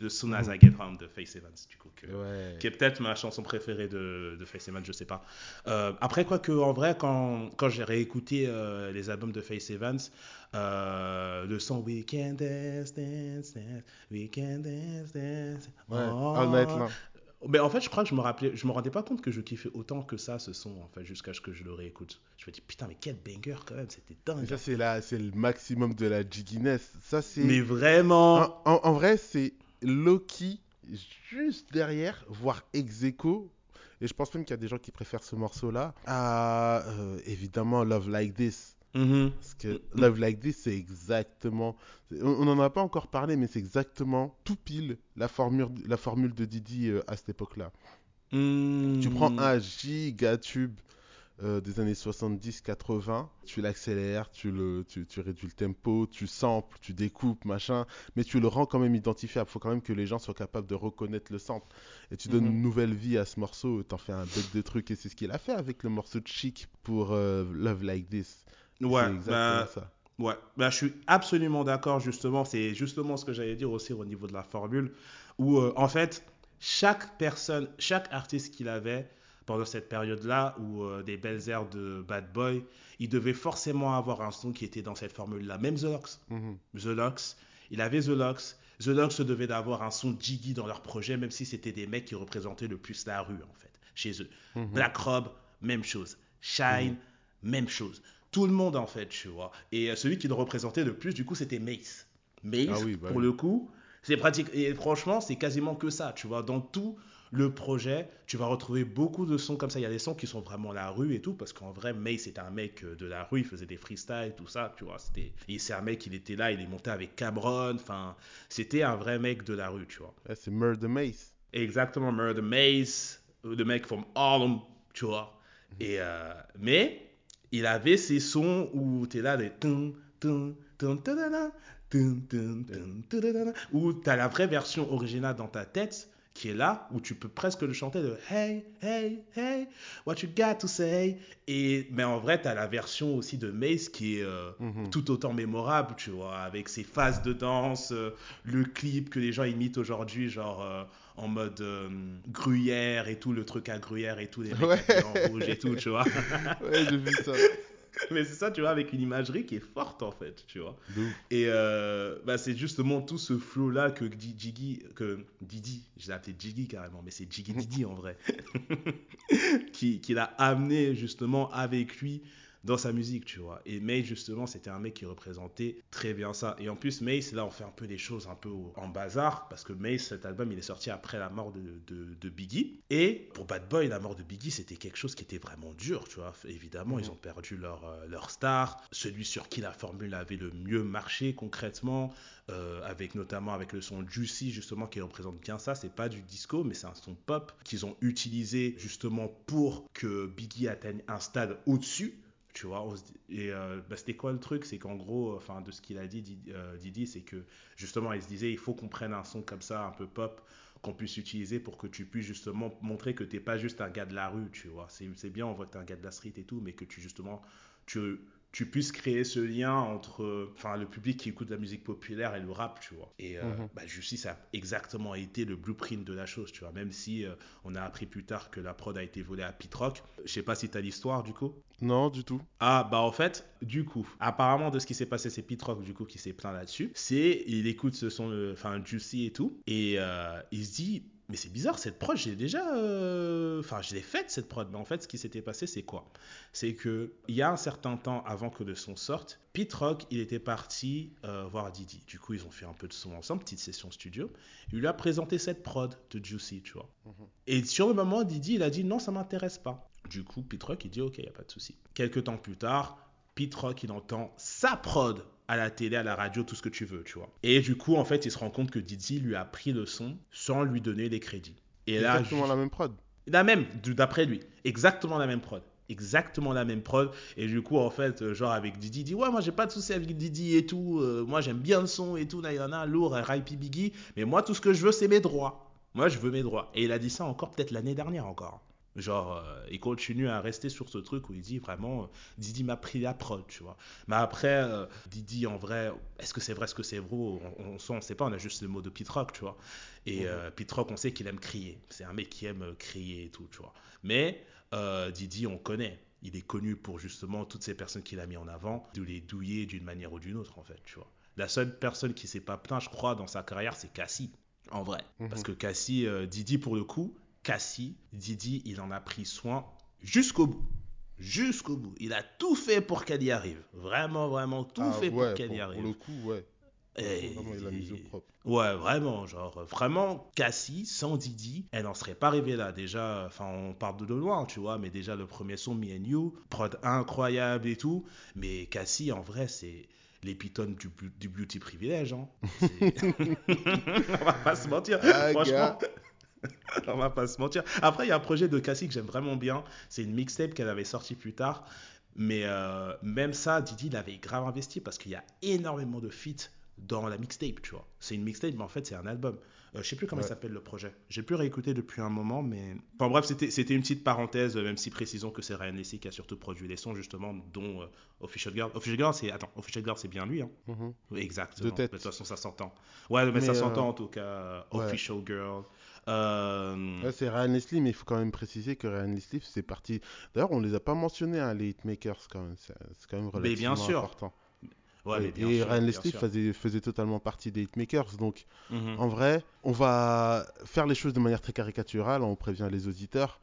Le Soon as I Get Home de Face Evans, du coup. que- Ouais. qui est peut-être ma chanson préférée de, de Face Evans, je sais pas. Euh, après, quoi que, en vrai, quand, quand j'ai réécouté euh, les albums de Face Evans, euh, le son We Can Dance, Dance, Dance, We Can Dance, Dance. Ouais. oh. Long. Mais en fait, je crois que je me rappelais, je me rendais pas compte que je kiffais autant que ça ce son, en fait, jusqu'à ce que je le réécoute. Je me dis, putain, mais quel banger quand même, c'était dingue. ça, c'est c'est le maximum de la jigginess. Ça, c'est. Mais vraiment. En, en- en vrai, c'est Loki juste derrière, voire ex aequo. Et je pense même qu'il y a des gens qui préfèrent ce morceau-là à euh, évidemment Love Like This. Mhm. Parce que Love Like This, c'est exactement. On n'en a pas encore parlé, mais c'est exactement tout pile la formule, la formule de Didi euh, à cette époque-là. Mm. Tu prends un giga tube euh, des années 70-80, tu l'accélères, tu, le, tu, tu réduis le tempo, tu samples, tu découpes, machin, mais tu le rends quand même identifiable. Il faut quand même que les gens soient capables de reconnaître le sample. Et tu donnes Mhm. une nouvelle vie à ce morceau, t'en fais un bête de truc, et c'est ce qu'il a fait avec le morceau de Chic pour euh, Love Like This. Ouais, c'est exactement bah, ça. Ouais, bah, je suis absolument d'accord, justement. C'est justement ce que j'allais dire aussi au niveau de la formule, où euh, en fait, chaque personne, chaque artiste qu'il avait pendant cette période-là, ou euh, des belles airs de Bad Boy, il devait forcément avoir un son qui était dans cette formule-là. Même The Lox. Mhm. The Lox, il avait The Lox. The Lox devait d'avoir un son jiggy dans leur projet, même si c'était des mecs qui représentaient le plus la rue, en fait, chez eux. Mhm. Black Rob, même chose. Shine, même chose. Tout le monde, en fait, tu vois. Et euh, celui qui le représentait le plus, du coup, c'était Mace. Mace, Ah oui, bah pour oui. le coup, c'est pratique. Et franchement, c'est quasiment que ça, tu vois. Dans tout le projet, tu vas retrouver beaucoup de sons comme ça. Il y a des sons qui sont vraiment la rue et tout, parce qu'en vrai, Mace était un mec euh, de la rue, il faisait des freestyles, tout ça, tu vois. C'était... Et c'est un mec, il était là, il est monté avec Cameron, enfin, c'était un vrai mec de la rue, tu vois. C'est Murder Mace. Exactement, Murder Mace, le mec from Harlem, tu vois. Et euh, mais il avait ces sons où t'es là des tum, tum, tum, tadada, tum, tum, tum, tadada, où t'as la vraie version originale dans ta tête qui est là, où tu peux presque le chanter de Hey, hey, hey, what you got to say? Et, mais en vrai, tu as la version aussi de Mace qui est euh, Mhm. tout autant mémorable, tu vois, avec ses phases de danse, euh, le clip que les gens imitent aujourd'hui, genre euh, en mode gruyère et tout, le truc à gruyère et tout, les mecs Ouais. en rouge et tout, tu vois. [LAUGHS] Ouais, j'ai vu ça. [LAUGHS] mais c'est ça, tu vois, avec une imagerie qui est forte en fait, tu vois. Et euh, bah, c'est justement tout ce flow-là que Di- Jiggy, que Didi, je l'ai appelé Jiggy carrément, mais c'est Jiggy Didi en vrai, [LAUGHS] qui, qui l'a amené justement avec lui dans sa musique, tu vois. Et Mace, justement, c'était un mec qui représentait très bien ça. Et en plus, Mace, là, on fait un peu des choses un peu en bazar, parce que Mace, cet album, il est sorti après la mort de, de, de Biggie. Et pour Bad Boy, la mort de Biggie, c'était quelque chose qui était vraiment dur, tu vois. Évidemment, Mhm. ils ont perdu leur, euh, leur star, celui sur qui la formule avait le mieux marché concrètement, euh, avec notamment avec le son Juicy, justement, qui représente bien ça. C'est pas du disco, mais c'est un son pop qu'ils ont utilisé justement pour que Biggie atteigne un stade au-dessus. Tu vois, et euh, bah, c'était quoi le truc? C'est qu'en gros, enfin, de ce qu'il a dit, Didi, euh, Didi, c'est que justement, il se disait, il faut qu'on prenne un son comme ça, un peu pop, qu'on puisse utiliser pour que tu puisses justement montrer que t'es pas juste un gars de la rue, tu vois. C'est c'est bien, on voit que t'es un gars de la street et tout, mais que tu justement, tu, tu puisses créer ce lien entre enfin, le public qui écoute la musique populaire et le rap, tu vois. Et euh, bah, Justice a exactement été le blueprint de la chose, tu vois. Même si euh, on a appris plus tard que la prod a été volée à Pit Rock. Je sais pas si t'as l'histoire du coup. Non, du tout. Ah bah en fait, du coup, apparemment de ce qui s'est passé, c'est Pete Rock du coup qui s'est plaint là-dessus. C'est, il écoute ce son, euh, enfin Juicy et tout, et euh, il se dit, mais c'est bizarre cette prod, j'ai déjà, euh, enfin je l'ai faite cette prod, mais en fait ce qui s'était passé c'est quoi? C'est que il y a un certain temps avant que le son sorte, Pete Rock il était parti euh, voir Didi. Du coup ils ont fait un peu de son ensemble, petite session studio. Il lui a présenté cette prod de Juicy, tu vois. Et sur le moment, Didi, il a dit non, ça m'intéresse pas. Du coup, Pete Rock, il dit ok, il n'y a pas de souci. Quelques temps plus tard, Pete Rock, il entend sa prod à la télé, à la radio, tout ce que tu veux, tu vois. Et du coup, en fait, il se rend compte que Didi lui a pris le son sans lui donner les crédits. Et là, Exactement la même prod. la même, d'après lui. Exactement la même prod. Exactement la même prod. Et du coup, en fait, euh, genre avec Didi, il dit Ouais, moi j'ai pas de souci avec Didi et tout. euh, moi j'aime bien le son et tout. Là, il y en a lourd, RIP Biggie. Mais moi, tout ce que je veux, c'est mes droits. Moi, je veux mes droits. Et il a dit ça encore peut-être l'année dernière encore. Genre, euh, il continue à rester sur ce truc où il dit vraiment, euh, Didi m'a pris la prod, tu vois. Mais après, euh, Didi, en vrai, est-ce que c'est vrai, est-ce que c'est vrai? On, on, sait, on sait pas, on a juste le mot de Pete Rock, tu vois. Et Mhm. euh, Pete Rock, on sait qu'il aime crier. C'est un mec qui aime euh, crier et tout, tu vois. Mais euh, Didi, on connaît. Il est connu pour justement toutes ces personnes qu'il a mis en avant, de les douiller d'une manière ou d'une autre, en fait, tu vois. La seule personne qui s'est pas plaint, je crois, dans sa carrière, c'est Cassie, en vrai. Mhm. Parce que Cassie, euh, Didi, pour le coup, Cassie, Didi, il en a pris soin jusqu'au bout. Jusqu'au bout. Il a tout fait pour qu'elle y arrive. Vraiment, vraiment, tout Ah, fait ouais, pour qu'elle y arrive. pour le coup, ouais. Et- Vraiment, il a mis au propre. Ouais, vraiment, genre, vraiment, Cassie, sans Didi, elle n'en serait pas arrivée là. Déjà, enfin, on part de loin, tu vois, mais déjà, le premier son, Me and You, prod incroyable et tout. Mais Cassie, en vrai, c'est l'épitome du, beauty privilège, hein. [LAUGHS] [LAUGHS] On va pas se mentir. Ah, Franchement, gars. [LAUGHS] on va pas se mentir. Après, il y a un projet de Cassie que j'aime vraiment bien. C'est une mixtape qu'elle avait sortie plus tard. Mais euh, même ça, Didi l'avait grave investi parce qu'il y a énormément de feats dans la mixtape, tu vois. C'est une mixtape, mais en fait, c'est un album. Euh, je sais plus comment Ouais. il s'appelle le projet. J'ai plus réécouté depuis un moment, mais. Enfin bref, c'était une petite parenthèse, même si précisons que c'est Ryan Leslie qui a surtout produit les sons, justement, dont euh, Official Girl. Official Girl, c'est. Attends, Official Girl, c'est bien lui, hein. Mhm. Oui, Exactement. De tête. De toute façon, ça s'entend. Ouais, mais, Mais, ça euh, s'entend en tout cas. ouais. Official Girl. Euh, Ouais, c'est Ryan Leslie, mais il faut quand même préciser que Ryan Leslie, c'est parti. D'ailleurs, on les a pas mentionnés, hein, les hitmakers, quand même. C'est quand même Mais relativement bien sûr. important. ouais, Et- mais bien et sûr, Ryan Leslie faisait, faisait totalement partie des hitmakers. Donc, Mhm. en vrai, on va faire les choses de manière très caricaturale. On prévient les auditeurs.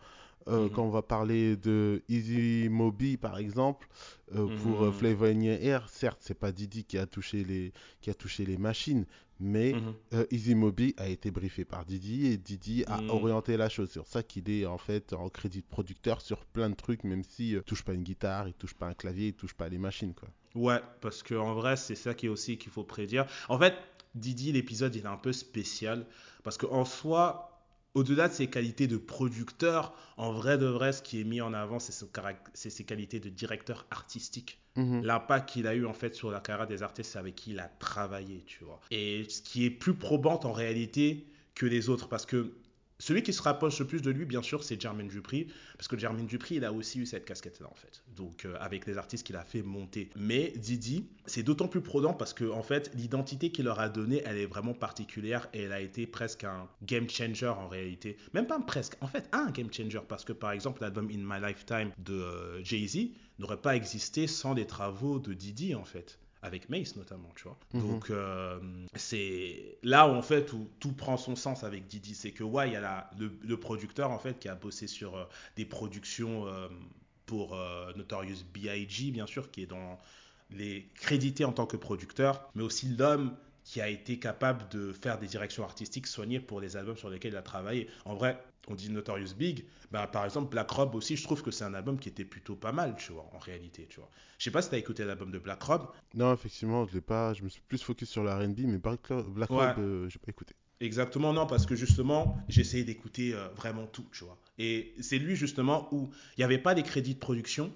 Euh, Mhm. Quand on va parler de Easy Moby, par exemple, euh, pour Mhm. Flavor in Your Ear, certes, c'est pas Didi qui a touché les, qui a touché les machines, mais euh, Easy Moby a été briefé par Didi et Didi a Mhm. orienté la chose. C'est pour ça qu'il est en fait en crédit de producteur sur plein de trucs, même si euh, touche pas une guitare, il touche pas un clavier, il touche pas les machines, quoi. Ouais, parce que en vrai, c'est ça qui est aussi qu'il faut prédire. En fait, Didi, l'épisode, il est un peu spécial parce qu'en soi, au-delà de ses qualités de producteur, en vrai de vrai, ce qui est mis en avant, c'est son ses qualités de directeur artistique. Mhm. L'impact qu'il a eu en fait sur la carrière des artistes avec qui il a travaillé, tu vois. Et ce qui est plus probante en réalité que les autres, parce que celui qui se rapproche le plus de lui, bien sûr, c'est Jermaine Dupri, parce que Jermaine Dupri, il a aussi eu cette casquette-là, en fait. Donc, euh, avec les artistes qu'il a fait monter. Mais Didi, c'est d'autant plus prudent parce que, en fait, l'identité qu'il leur a donnée, elle est vraiment particulière et elle a été presque un game changer en réalité. Même pas presque, en fait, un game changer, parce que, par exemple, l'album In My Lifetime de euh, Jay-Z n'aurait pas existé sans les travaux de Didi, en fait avec Mace notamment, tu vois. Mhm. Donc euh, c'est là où en fait où tout prend son sens avec Didi, c'est que ouais, il y a la, le, le producteur en fait qui a bossé sur euh, des productions euh, pour Notorious B.I.G. bien sûr, qui est dans les crédités en tant que producteur, mais aussi l'homme qui a été capable de faire des directions artistiques soignées pour les albums sur lesquels il a travaillé. En vrai, on dit Notorious Big, bah, par exemple Black Rob aussi, je trouve que c'est un album qui était plutôt pas mal, tu vois, en réalité, tu vois. Je sais pas si tu as écouté l'album de Black Rob. Non, effectivement, je l'ai pas. Je me suis plus focus sur le R&B, mais Black Rob, Black Ouais. Rob, euh, j'ai pas écouté. Exactement, non, parce que justement, essayé d'écouter euh, vraiment tout, tu vois. Et c'est lui, justement, où il n'y avait pas des crédits de production,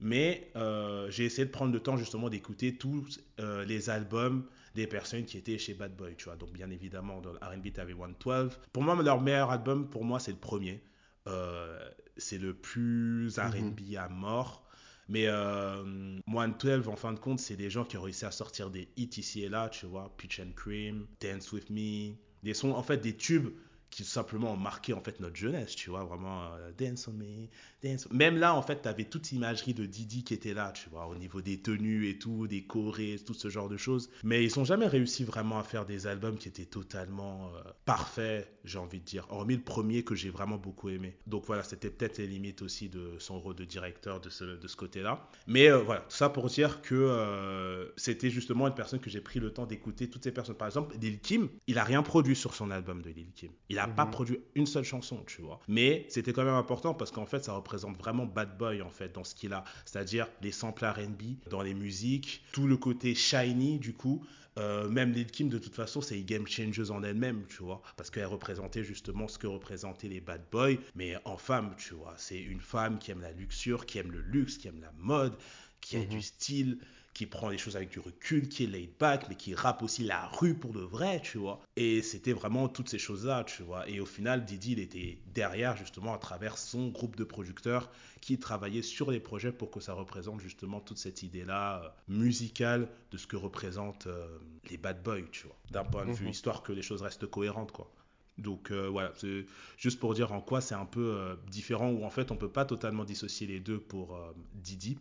mais euh, j'ai essayé de prendre le temps, justement, d'écouter tous euh, les albums des personnes qui étaient chez Bad Boy, tu vois. Donc, bien évidemment, dans R&B, tu avais 112. Pour moi, leur meilleur album, pour moi, c'est le premier. Euh, c'est le plus R&B à mort. Mais euh, 112, en fin de compte, c'est des gens qui ont réussi à sortir des hits ici et là, tu vois. Peach and Cream, Dance With Me, des sons, en fait, des tubes qui tout simplement ont marqué en fait notre jeunesse, tu vois, vraiment euh, Dance on Me, Dance. Même là, en fait, tu avais toute l'imagerie de Didi qui était là, tu vois, au niveau des tenues et tout, des chorés, tout ce genre de choses. Mais ils n'ont jamais réussi vraiment à faire des albums qui étaient totalement euh, parfaits, j'ai envie de dire, hormis le premier que j'ai vraiment beaucoup aimé. Donc voilà, c'était peut-être les limites aussi de son rôle de directeur de ce, de ce côté-là. Mais euh, voilà, tout ça pour dire que euh, c'était justement une personne que j'ai pris le temps d'écouter toutes ces personnes. Par exemple, Lil Kim, il a rien produit sur son album de Lil Kim. Il n'a pas Mhm. produit une seule chanson, tu vois. Mais c'était quand même important parce qu'en fait, ça représente vraiment Bad Boy en fait dans ce qu'il a, c'est-à-dire les samples R&B dans les musiques, tout le côté shiny du coup. Euh, même Lil Kim, de toute façon, c'est une game changer en elle-même, tu vois, parce qu'elle représentait justement ce que représentaient les bad boys, mais en femme, tu vois. C'est une femme qui aime la luxure, qui aime le luxe, qui aime la mode, qui a Mhm. du style, qui prend les choses avec du recul, qui est laid back, mais qui rappe aussi la rue pour de vrai, tu vois. Et c'était vraiment toutes ces choses-là, tu vois. Et au final, Didi, il était derrière, justement, à travers son groupe de producteurs qui travaillaient sur les projets pour que ça représente justement toute cette idée-là euh, musicale de ce que représentent euh, les bad boys, tu vois. D'un point de vue Mhm. histoire que les choses restent cohérentes, quoi. Donc euh, voilà, c'est juste pour dire en quoi c'est un peu euh, différent, où en fait on peut pas totalement dissocier les deux pour euh, Didi,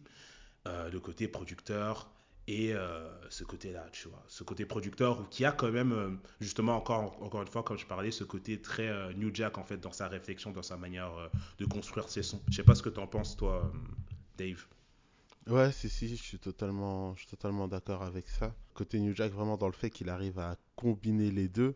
Euh, le côté producteur et euh, ce côté-là, tu vois, ce côté producteur qui a quand même euh, justement encore encore une fois comme je parlais, ce côté très euh, New Jack en fait dans sa réflexion, dans sa manière de construire ses sons. Je sais pas ce que t'en penses toi, Dave. Ouais, si, si, je suis totalement, je suis totalement d'accord avec ça. Côté New Jack, vraiment dans le fait qu'il arrive à combiner les deux.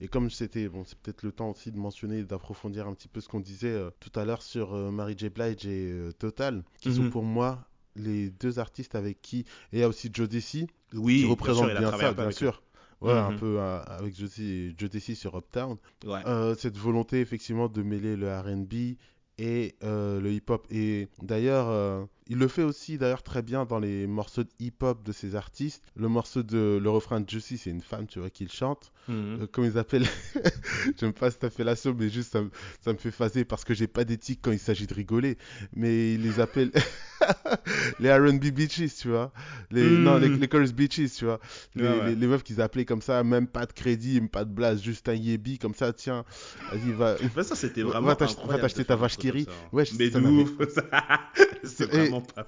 Et comme c'était, bon, c'est peut-être le temps aussi de mentionner, d'approfondir un petit peu ce qu'on disait euh, tout à l'heure sur euh, Mary J. Blige et euh, Total, qui sont Mhm. pour moi les deux artistes avec qui, et il y a aussi Joe Desi, Oui, qui bien représente sûr, bien un ça, bien sûr. Ouais, un Mhm. peu euh, avec Joe Joe Desi sur Uptown. Ouais. Euh, cette volonté effectivement de mêler le R&B et euh, le hip-hop. Et d'ailleurs, il le fait aussi d'ailleurs très bien dans les morceaux de hip-hop de ses artistes. Le morceau de le refrain de Juicy, c'est une femme, tu vois, qui le chante. Mhm. Euh, comme ils appellent, [LAUGHS] j'aime pas cette appellation, mais juste ça, me- ça me fait phaser parce que j'ai pas d'éthique quand il s'agit de rigoler. Mais ils les appellent [LAUGHS] les R&B bitches, tu vois. Les, Mm. Non, les, les chorus bitches, tu vois. Les, Ouais, ouais. les- les meufs qu'ils appelaient comme ça, même pas de crédit, même pas de blase, juste un yébi comme ça, tiens, vas-y, va. Ça, c'était vraiment va t'acheter ta vache ça, hein. Ouais, mais ça de ouf. [LAUGHS] vraiment pas.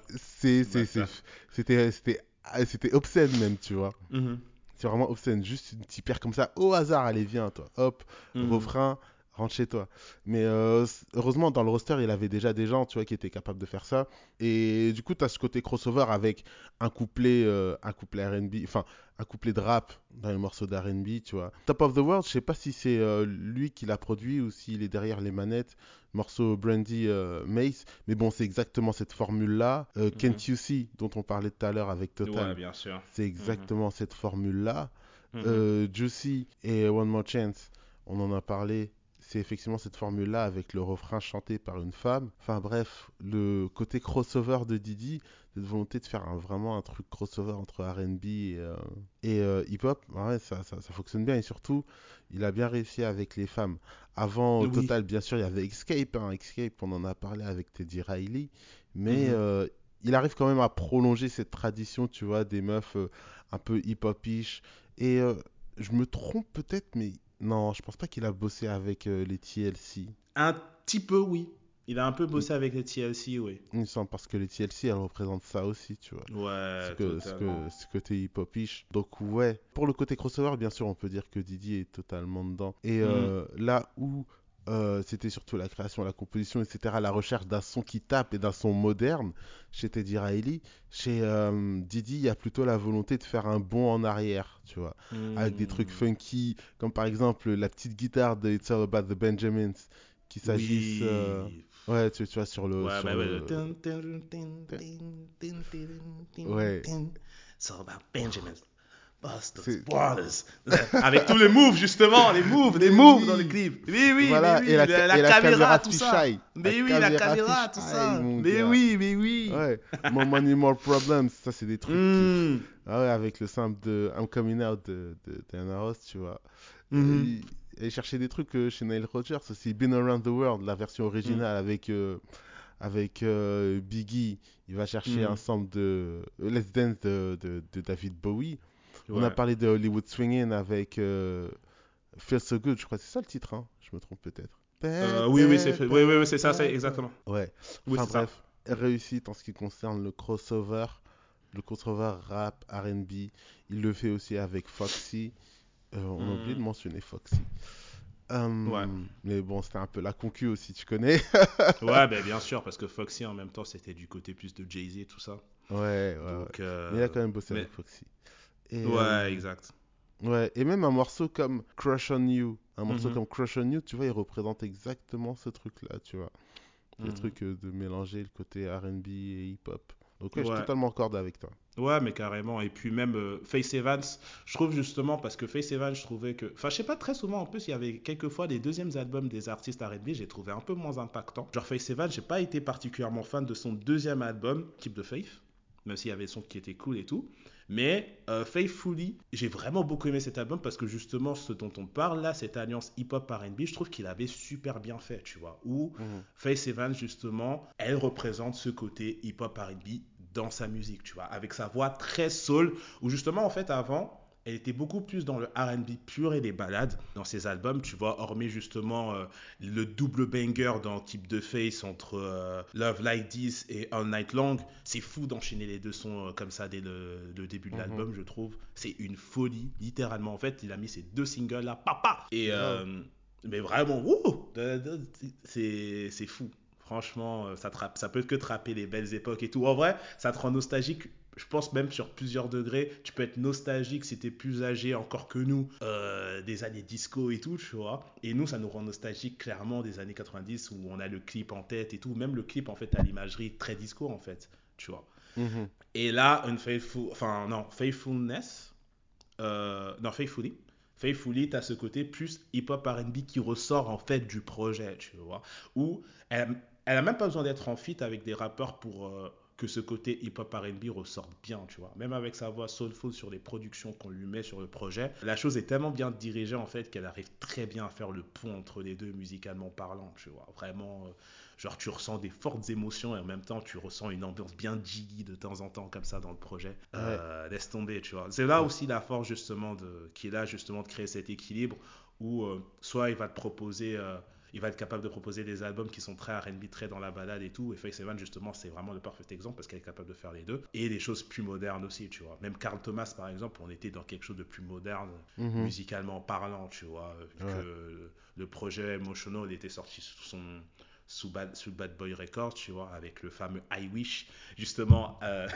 C'était, c'était, ah, c'était obscène même, tu vois. Mhm. C'est vraiment obscène. Juste une petite paire comme ça, au hasard, allez, viens, toi. Hop, Mhm. refrain, rentre chez toi. Mais euh, heureusement, dans le roster, il avait déjà des gens, tu vois, qui étaient capables de faire ça. Et du coup, tu as ce côté crossover avec un couplet, euh, un couplet R&B, enfin, un couplet de rap dans les morceaux d'R&B, tu vois. Top of the World, je sais pas si c'est euh, lui qui l'a produit ou s'il est derrière les manettes. Morceau Brandy Mace. Mais bon, c'est exactement cette formule-là. Euh, Can't You See, dont on parlait tout à l'heure avec Total. Ouais, bien sûr. C'est exactement cette formule-là. Mhm. Juicy et One More Chance, on en a parlé. C'est effectivement cette formule-là avec le refrain chanté par une femme. Enfin bref, le côté crossover de Didi, cette volonté de faire un- vraiment un truc crossover entre R&B et, euh, et, euh, hip-hop, ouais, ça, ça, ça fonctionne bien et surtout, il a bien réussi avec les femmes. Avant, au Oui. total, bien sûr, il y avait Escape, hein, Escape, on en a parlé avec Teddy Riley, mais Mhm. euh, il arrive quand même à prolonger cette tradition, tu vois, des meufs un peu hip-hop-ish. Et je me trompe peut-être, mais non, je pense pas qu'il a bossé avec euh, les TLC. Un petit peu, oui. Il a un peu bossé avec les TLC, oui. Il me semble parce que les TLC, elles représentent ça aussi, tu vois. Ouais, ce, que, ce, que, ce côté hip-hop-ish. Donc ouais, pour le côté crossover, bien sûr, on peut dire que Didi est totalement dedans. Et Mm. euh, là où euh, c'était surtout la création, la composition, etc., la recherche d'un son qui tape et d'un son moderne, chez Teddy Riley, chez euh, Didi, il y a plutôt la volonté de faire un bond en arrière, tu vois, avec des trucs Mm. funky, comme par exemple la petite guitare de It's All About the Benjamins, qu'il s'agisse... Oui. euh, Ouais, tu, tu vois, sur le... Ouais, sur bah ouais, le- Ouais. tin. It's all about Benjamin. [LAUGHS] Avec tous les moves, justement, les moves, les moves oui. dans le clip. Oui, oui, Voilà, mais oui, et la, la, et la caméra, tout ça. Mais oui, la caméra, tout ça. Mais oui, mais oui. Ouais, [LAUGHS] More Money, More Problems, ça c'est des trucs qui... Mm. Ah ouais, avec le simple de I'm Coming Out de, de Diana Ross, tu vois. Mhm. Et, et chercher des trucs euh, chez Nile Rodgers aussi. Been Around the World, la version originale Mm. avec, euh, avec euh, Biggie. Il va chercher Mm. un sample de Let's Dance de, de, de David Bowie. On a parlé de Hollywood Swinging avec euh, Feel So Good, je crois que c'est ça le titre, hein je me trompe peut-être. Euh, oui, oui, c'est. Oui, oui, ça, c'est exactement. Ouais. Oui, Enfin c'est ça. bref, réussite en ce qui concerne le crossover, le crossover rap, R&B. Il le fait aussi avec Foxy. Euh, on a oublié Mm. de mentionner Foxy. Ouais. Mais bon, c'était un peu la concu aussi, tu connais. [LAUGHS] Ouais, ben bien sûr, parce que Foxy en même temps, c'était du côté plus de Jay-Z et tout ça. ouais, ouais, euh, Mais il a quand même bossé mais- avec Foxy. Et, Ouais, euh, exact. Ouais, et même un morceau comme Crush on You, un morceau Mhm. comme Crush on You, tu vois, il représente exactement ce truc-là, tu vois. Le Mhm. truc euh, de mélanger le côté R&B et hip-hop. Donc ouais, je suis totalement en corde avec toi. Ouais, mais carrément. Et puis même euh, Face Evans, je trouve justement, parce que Face Evans, je trouvais que. Enfin, je sais pas, très souvent en plus, il y avait quelques fois des deuxièmes albums des artistes RB, j'ai trouvé un peu moins impactant. Genre Face Evans, j'ai pas été particulièrement fan de son deuxième album, Keep the Faith, même s'il y avait des sons qui étaient cool et tout. Mais euh, Faithfully, j'ai vraiment beaucoup aimé cet album parce que justement, ce dont on parle là, cette alliance hip-hop RB, je trouve qu'il avait super bien fait, tu vois. Où Faith Evans, justement, elle représente ce côté hip-hop RB dans sa musique, tu vois, avec sa voix très soul, où justement, en fait, avant, elle était beaucoup plus dans le RB pur et les balades dans ses albums, tu vois, hormis justement euh, le double banger dans Type de Face entre euh, Love Like This et All Night Long. C'est fou d'enchaîner les deux sons euh, comme ça dès le, le début de Mhm. l'album, je trouve. C'est une folie, littéralement. En fait, il a mis ces deux singles là, papa Et. mais vraiment, c'est fou. Franchement, ça, te ça peut que te rappeler les belles époques et tout. En vrai, ça te rend nostalgique. Je pense même sur plusieurs degrés. Tu peux être nostalgique si t'es plus âgé encore que nous, euh, des années disco et tout, tu vois. Et nous, ça nous rend nostalgique clairement des années 90 où on a le clip en tête et tout. Même le clip, en fait, a l'imagerie très disco, en fait, tu vois. Mhm. Et là, Unfaithful, enfin non, Faithfulness, euh, non, Faithfully. Faithfully, tu as ce côté plus hip-hop RB qui ressort en fait du projet, tu vois. Où elle, elle a même pas besoin d'être en feat avec des rappeurs pour euh, que ce côté hip-hop RB ressorte bien, tu vois. Même avec sa voix soulful sur les productions qu'on lui met sur le projet, la chose est tellement bien dirigée en fait qu'elle arrive très bien à faire le pont entre les deux musicalement parlant, tu vois. Vraiment, euh, genre tu ressens des fortes émotions et en même temps tu ressens une ambiance bien jiggy de temps en temps comme ça dans le projet. Euh, laisse tomber, tu vois. C'est là aussi la force justement de, qui est là justement de créer cet équilibre où euh, soit il va te proposer il va être capable de proposer des albums qui sont très R&B, très dans la balade et tout. Et Face Evan, justement, c'est vraiment le parfait exemple parce qu'elle est capable de faire les deux. Et des choses plus modernes aussi, tu vois. Même Carl Thomas, par exemple, on était dans quelque chose de plus moderne, Mhm. musicalement parlant, tu vois. Vu Ouais. que le projet Emotional était sorti sous son sous Bad, sous Bad Boy Records, tu vois, avec le fameux I Wish. Justement, euh,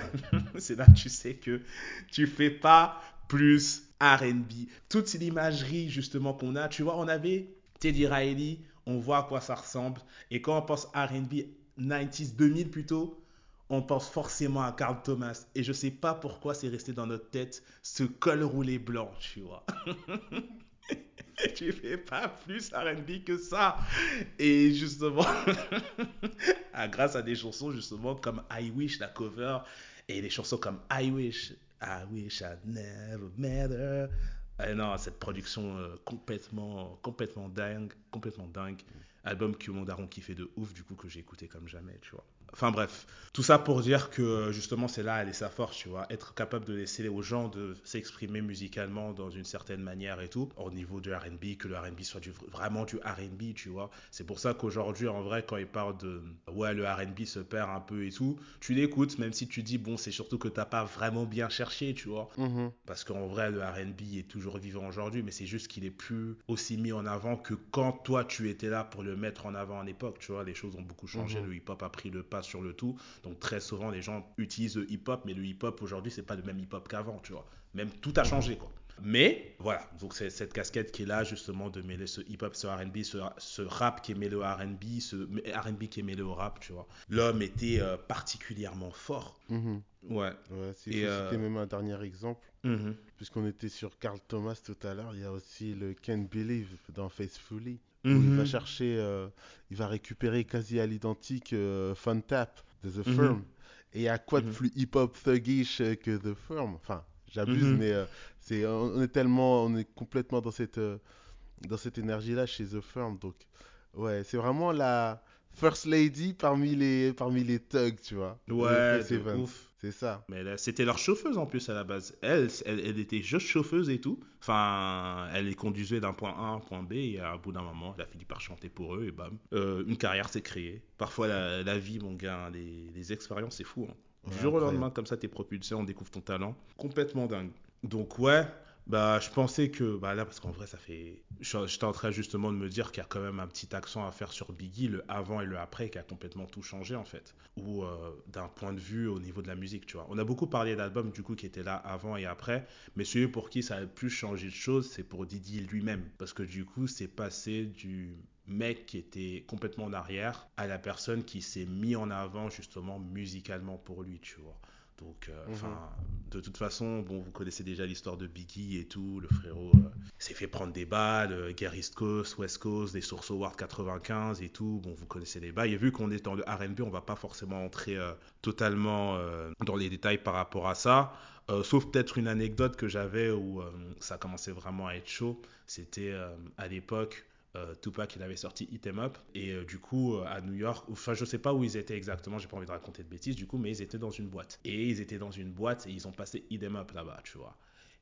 c'est là que tu sais que tu fais pas plus R&B. Toute l'imagerie, justement, qu'on a, tu vois, on avait Teddy Riley, on voit à quoi ça ressemble. Et quand on pense R&B 90s, 2000 plutôt, on pense forcément à Carl Thomas. Et je sais pas pourquoi c'est resté dans notre tête ce col roulé blanc, tu vois. [LAUGHS] tu fais pas plus R&B que ça. Et justement, [LAUGHS] ah, grâce à des chansons justement comme I Wish, la cover, et des chansons comme I Wish, I Wish I Never Met Her. Ah non, cette production euh, complètement, complètement dingue, complètement dingue. Album que mon daron kiffait de ouf, du coup, que j'ai écouté comme jamais, tu vois. Enfin bref, tout ça pour dire que justement c'est là elle est sa force, tu vois, être capable de laisser aux gens de s'exprimer musicalement dans une certaine manière et tout, au niveau du R&B, que le R&B soit du, vraiment du R&B, tu vois. C'est pour ça qu'aujourd'hui en vrai quand ils parlent de ouais le R&B se perd un peu et tout, tu l'écoutes même si tu dis bon c'est surtout que t'as pas vraiment bien cherché, tu vois. Mhm. Parce qu'en vrai le R&B est toujours vivant aujourd'hui, mais c'est juste qu'il est plus aussi mis en avant que quand toi tu étais là pour le mettre en avant à l'époque, tu vois. Les choses ont beaucoup changé, Mhm. le hip-hop a pris le pas sur le tout. Donc très souvent, les gens utilisent le hip-hop, mais le hip-hop aujourd'hui, c'est pas le même hip-hop qu'avant, tu vois. Même tout a changé, quoi. Mais voilà, donc c'est cette casquette qui est là justement de mêler ce hip-hop, ce R&B, ce, ce rap qui est mêlé au R&B, ce R&B qui est mêlé au rap, tu vois. L'homme était euh, particulièrement fort. Mhm. Ouais. Ouais, euh, même un dernier exemple, Mhm. puisqu'on était sur Carl Thomas tout à l'heure, il y a aussi le Can't Believe dans Faithfully, où il va chercher, euh, il va récupérer quasi à l'identique euh, Fun Tap de The Mhm. Firm. Et il y a quoi de Mhm. plus hip-hop thuggish euh, que The Firm? Enfin, j'abuse, mais euh, c'est, on est tellement, on est complètement dans cette, dans cette énergie-là chez The Firm. Donc, ouais, c'est vraiment la First Lady parmi les, parmi les thugs, tu vois. Ouais, Evans. ouf. C'est ça. Mais là, c'était leur chauffeuse en plus à la base. Elle, elle, elle était juste chauffeuse et tout. Enfin, elle les conduisait d'un point A à un point B et à bout d'un moment, elle a fini par chanter pour eux et bam. Euh, une carrière s'est créée. Parfois, la, la vie, mon gars, les, les expériences, c'est fou. hein. Du Ouais, jour au lendemain, comme ça, t'es propulsé, on découvre ton talent. Complètement dingue. Donc, ouais, bah, je pensais que, bah là, parce qu'en vrai, ça fait. je- J'étais en train justement de me dire qu'il y a quand même un petit accent à faire sur Biggie, le avant et le après, qui a complètement tout changé, en fait. Ou euh, d'un point de vue au niveau de la musique, tu vois. On a beaucoup parlé d'albums, du coup, qui étaient là avant et après, mais celui pour qui ça a le plus changé de choses, c'est pour Didi lui-même. Parce que du coup, c'est passé du mec qui était complètement en arrière à la personne qui s'est mis en avant justement musicalement pour lui, tu vois. Donc, euh, Mhm. de toute façon, bon, vous connaissez déjà l'histoire de Biggie et tout. Le frérot euh, s'est fait prendre des balles, euh, guerre East Coast, West Coast, des Source Awards 95 et tout. Bon, vous connaissez les bails. Et vu qu'on est dans le R&B, on va pas forcément entrer euh, totalement dans les détails par rapport à ça. Sauf peut-être une anecdote que j'avais où ça commençait vraiment à être chaud. C'était à l'époque euh, Tupac il avait sorti Hit 'em Up. Et euh, du coup euh, à New York enfin je sais pas où ils étaient exactement j'ai pas envie de raconter de bêtises du coup mais ils étaient dans une boîte. Et ils étaient dans une boîte et ils ont passé Hit 'em Up là-bas tu vois.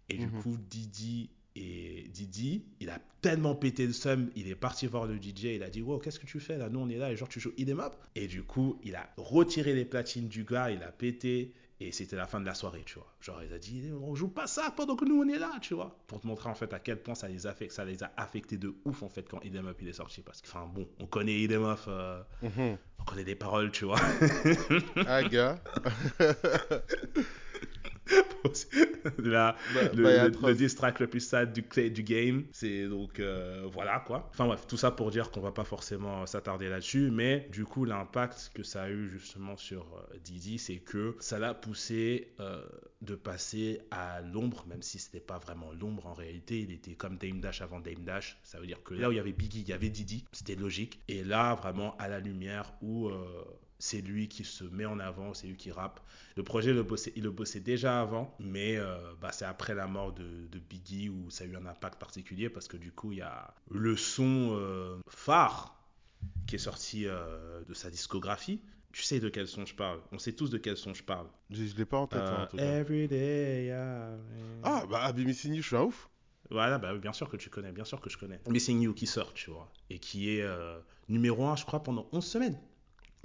Et du Mhm. coup Didi et Didi il a tellement pété le seum il est parti voir le DJ il a dit wow qu'est-ce que tu fais là? Nous on est là et genre tu joues Hit 'em Up. Et du coup il a retiré les platines du gars il a pété et c'était la fin de la soirée, tu vois. Genre, il a dit, on joue pas ça pendant que nous on est là, tu vois. Pour te montrer en fait à quel point ça les, affecte, ça les a affectés de ouf en fait quand Idem Up il est sorti. Parce que, enfin bon, on connaît Idem Up, euh, Mhm. on connaît des paroles, tu vois. Ah, gars. [LAUGHS] [LAUGHS] [LAUGHS] Là, Bah, le, bah, le- atroce. le diss track le plus sad du, game. C'est donc euh, voilà quoi. Enfin bref, tout ça pour dire qu'on va pas forcément s'attarder là-dessus, mais du coup l'impact que ça a eu justement sur euh, Didi, c'est que ça l'a poussé euh, de passer à l'ombre, même si c'était pas vraiment l'ombre en réalité. Il était comme Dame Dash avant Dame Dash. Ça veut dire que là où il y avait Biggie, il y avait Didi, c'était logique. Et là vraiment à la lumière où c'est lui qui se met en avant, c'est lui qui rappe. Le projet, le bossait- il le bossait déjà avant, mais euh, bah, c'est après la mort de, de Biggie où ça a eu un impact particulier parce que du coup, il y a le son euh, phare qui est sorti euh, de sa discographie. Tu sais de quel son je parle On sait tous de quel son je parle. Je, je l'ai pas en tête, hein, en tout cas. Every day, yeah. Ah, bah, You, je suis un ouf. Voilà, bah, bien sûr que tu connais, bien sûr que je connais. Missing You qui sort, tu vois, et qui est numéro 1, je crois, pendant 11 semaines.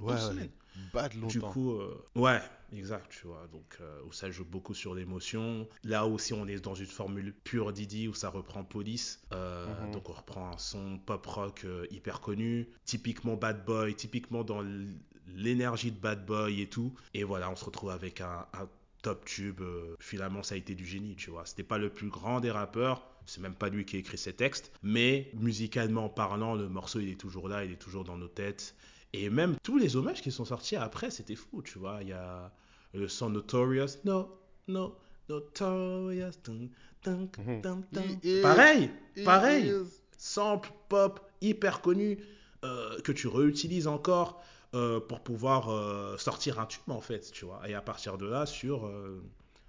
Ouais, 11 ouais. Bad longtemps. Du coup, euh, ouais, exact, tu vois. Donc, euh, où ça joue beaucoup sur l'émotion. Là aussi, on est dans une formule pure Didi où ça reprend Police. Euh, Mhm. Donc, on reprend un son pop rock euh, hyper connu. Typiquement Bad Boy, typiquement dans l'énergie de Bad Boy et tout. Et voilà, on se retrouve avec un, un top tube. euh, finalement, ça a été du génie, tu vois. C'était pas le plus grand des rappeurs. C'est même pas lui qui a écrit ses textes. Mais musicalement parlant, le morceau, il est toujours là, il est toujours dans nos têtes. Et même tous les hommages qui sont sortis après, c'était fou, tu vois. Il y a le son Notorious, no, no, Notorious, dun, dun, Mhm. dun, is- pareil, pareil. is- sample pop hyper connu euh, que tu réutilises encore euh, pour pouvoir euh, sortir un tube en fait, tu vois. Et à partir de là, sur euh,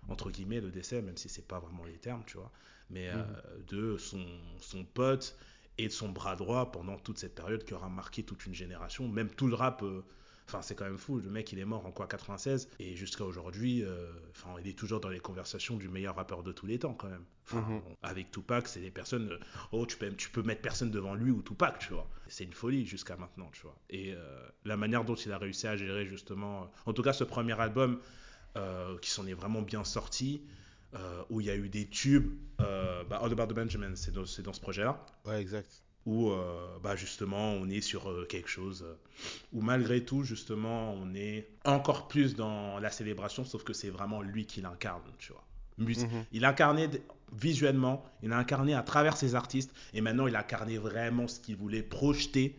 entre guillemets le décès, même si c'est pas vraiment les termes, tu vois, mais euh, de son, son pote et de son bras droit pendant toute cette période qui aura marqué toute une génération, même tout le rap. euh, Enfin, c'est quand même fou. Le mec, il est mort en quoi 96 Et jusqu'à aujourd'hui, euh, enfin, il est toujours dans les conversations du meilleur rappeur de tous les temps, quand même. Enfin, Mhm. Avec Tupac, c'est des personnes. euh, Oh, tu peux, tu peux mettre personne devant lui ou Tupac, tu vois. C'est une folie jusqu'à maintenant, tu vois. Et euh, la manière dont il a réussi à gérer, justement. En tout cas, ce premier album, qui s'en est vraiment bien sorti, euh, où il y a eu des tubes. euh, bah, All About the Benjamin, c'est dans, ce projet-là Ouais, exact. où euh, bah justement on est sur euh, quelque chose où malgré tout justement on est encore plus dans la célébration sauf que c'est vraiment lui qui l'incarne tu vois Mus- Mhm. il incarnait visuellement il a incarné à travers ses artistes et maintenant il a incarné vraiment ce qu'il voulait projeter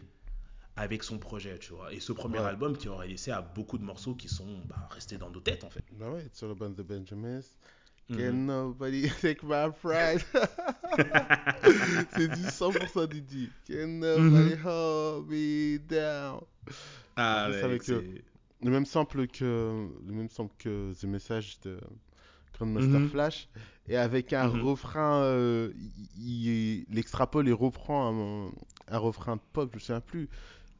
avec son projet tu vois et ce premier Ouais. album qui aurait laissé à beaucoup de morceaux qui sont bah, restés dans nos têtes en fait Bah ouais, It's all about the Benjamins. Mhm. Can nobody take my pride? c'est du 100% Didi. Can nobody hold me down? ah, avec, Le même sample que le même sample que The Message de Grandmaster Mhm. Flash et avec un Mhm. refrain euh, il, extrapole et reprend un, un refrain pop, je me souviens plus.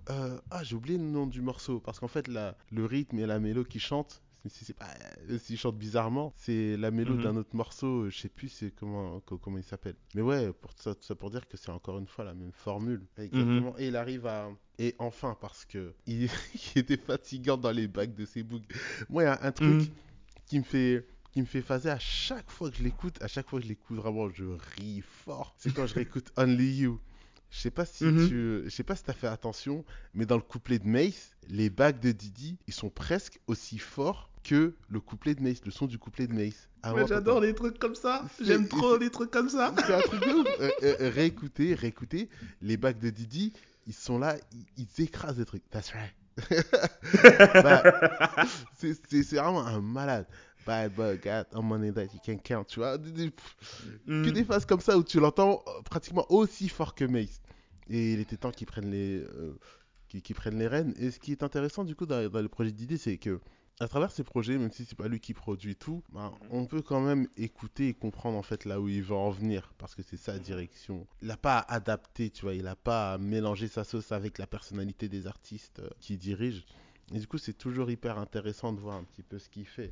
Euh, ah, j'ai oublié le nom du morceau parce qu'en fait la, le rythme et la mélo qui chantent, si c'est pas euh, s'ils chantent bizarrement, c'est la mélo Mhm. d'un autre morceau, euh, je sais plus c'est comment co- comment il s'appelle. Mais ouais, pour ça, tout ça pour dire que c'est encore une fois la même formule. Exactement. Et il arrive à et enfin parce que [LAUGHS] il, il était fatigant dans les bacs de ses boucles. Moi, il y a un truc Mhm. qui me fait qui me fait phaser à chaque fois que je l'écoute, à chaque fois que je l'écoute vraiment, je ris fort. C'est quand je réécoute Only You. Je sais pas si Mhm. tu je sais pas si t'as fait attention, mais dans le couplet de Mace, les bacs de Didi, ils sont presque aussi forts que le couplet de Mace, le son du couplet de Mace. Ah Ouais, j'adore les trucs comme ça j'aime trop les trucs comme ça C'est un truc de ouf. [LAUGHS] Euh, euh, réécoutez, réécoutez, les bacs de Didi, ils sont là, ils, ils écrasent des trucs. That's right. [LAUGHS] Bah, c'est vraiment un malade. Bad boy got a money that you can count. Tu vois, que Mm. des phases comme ça où tu l'entends euh, pratiquement aussi fort que Mace. Et il était temps qu'ils prennent les euh, prennent les rênes. Et ce qui est intéressant du coup dans, dans le projet d'idée, c'est que à travers ces projets, même si c'est pas lui qui produit tout, ben, on peut quand même écouter et comprendre en fait là où il va en venir parce que c'est sa direction. Il n'a pas à adapter, tu vois, il n'a pas à mélanger sa sauce avec la personnalité des artistes euh, qu'il dirige. Et du coup, c'est toujours hyper intéressant de voir un petit peu ce qu'il fait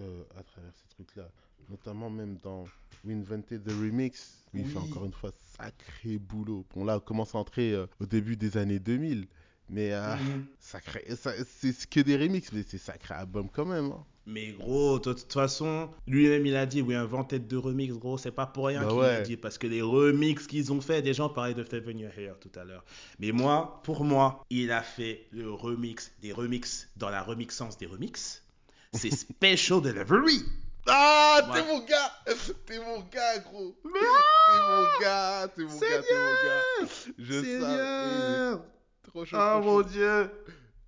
euh, à travers ces trucs-là. Notamment même dans We Invented the Remix, où il fait encore une fois sacré boulot. Bon là, on commence à entrer euh, au début des années 2000, mais euh, Mhm. c'est que des remixes, mais c'est sacré album quand même. hein. Mais gros, de toute façon, lui-même il a dit, oui, inventé de remix, gros, c'est pas pour rien Bah qu'il ouais. l'a dit, parce que les remix qu'ils ont fait, des gens parlaient de Seven Your Hair tout à l'heure. Mais moi, pour moi, il a fait le remix des remix dans la remixance des remix. C'est Special Delivery. Ah, Ouais. t'es mon gars T'es mon gars, gros Mais T'es mon gars T'es mon gars, t'es mon gars Je savais Seigneur. Trop chaud, Oh trop mon chaud. dieu.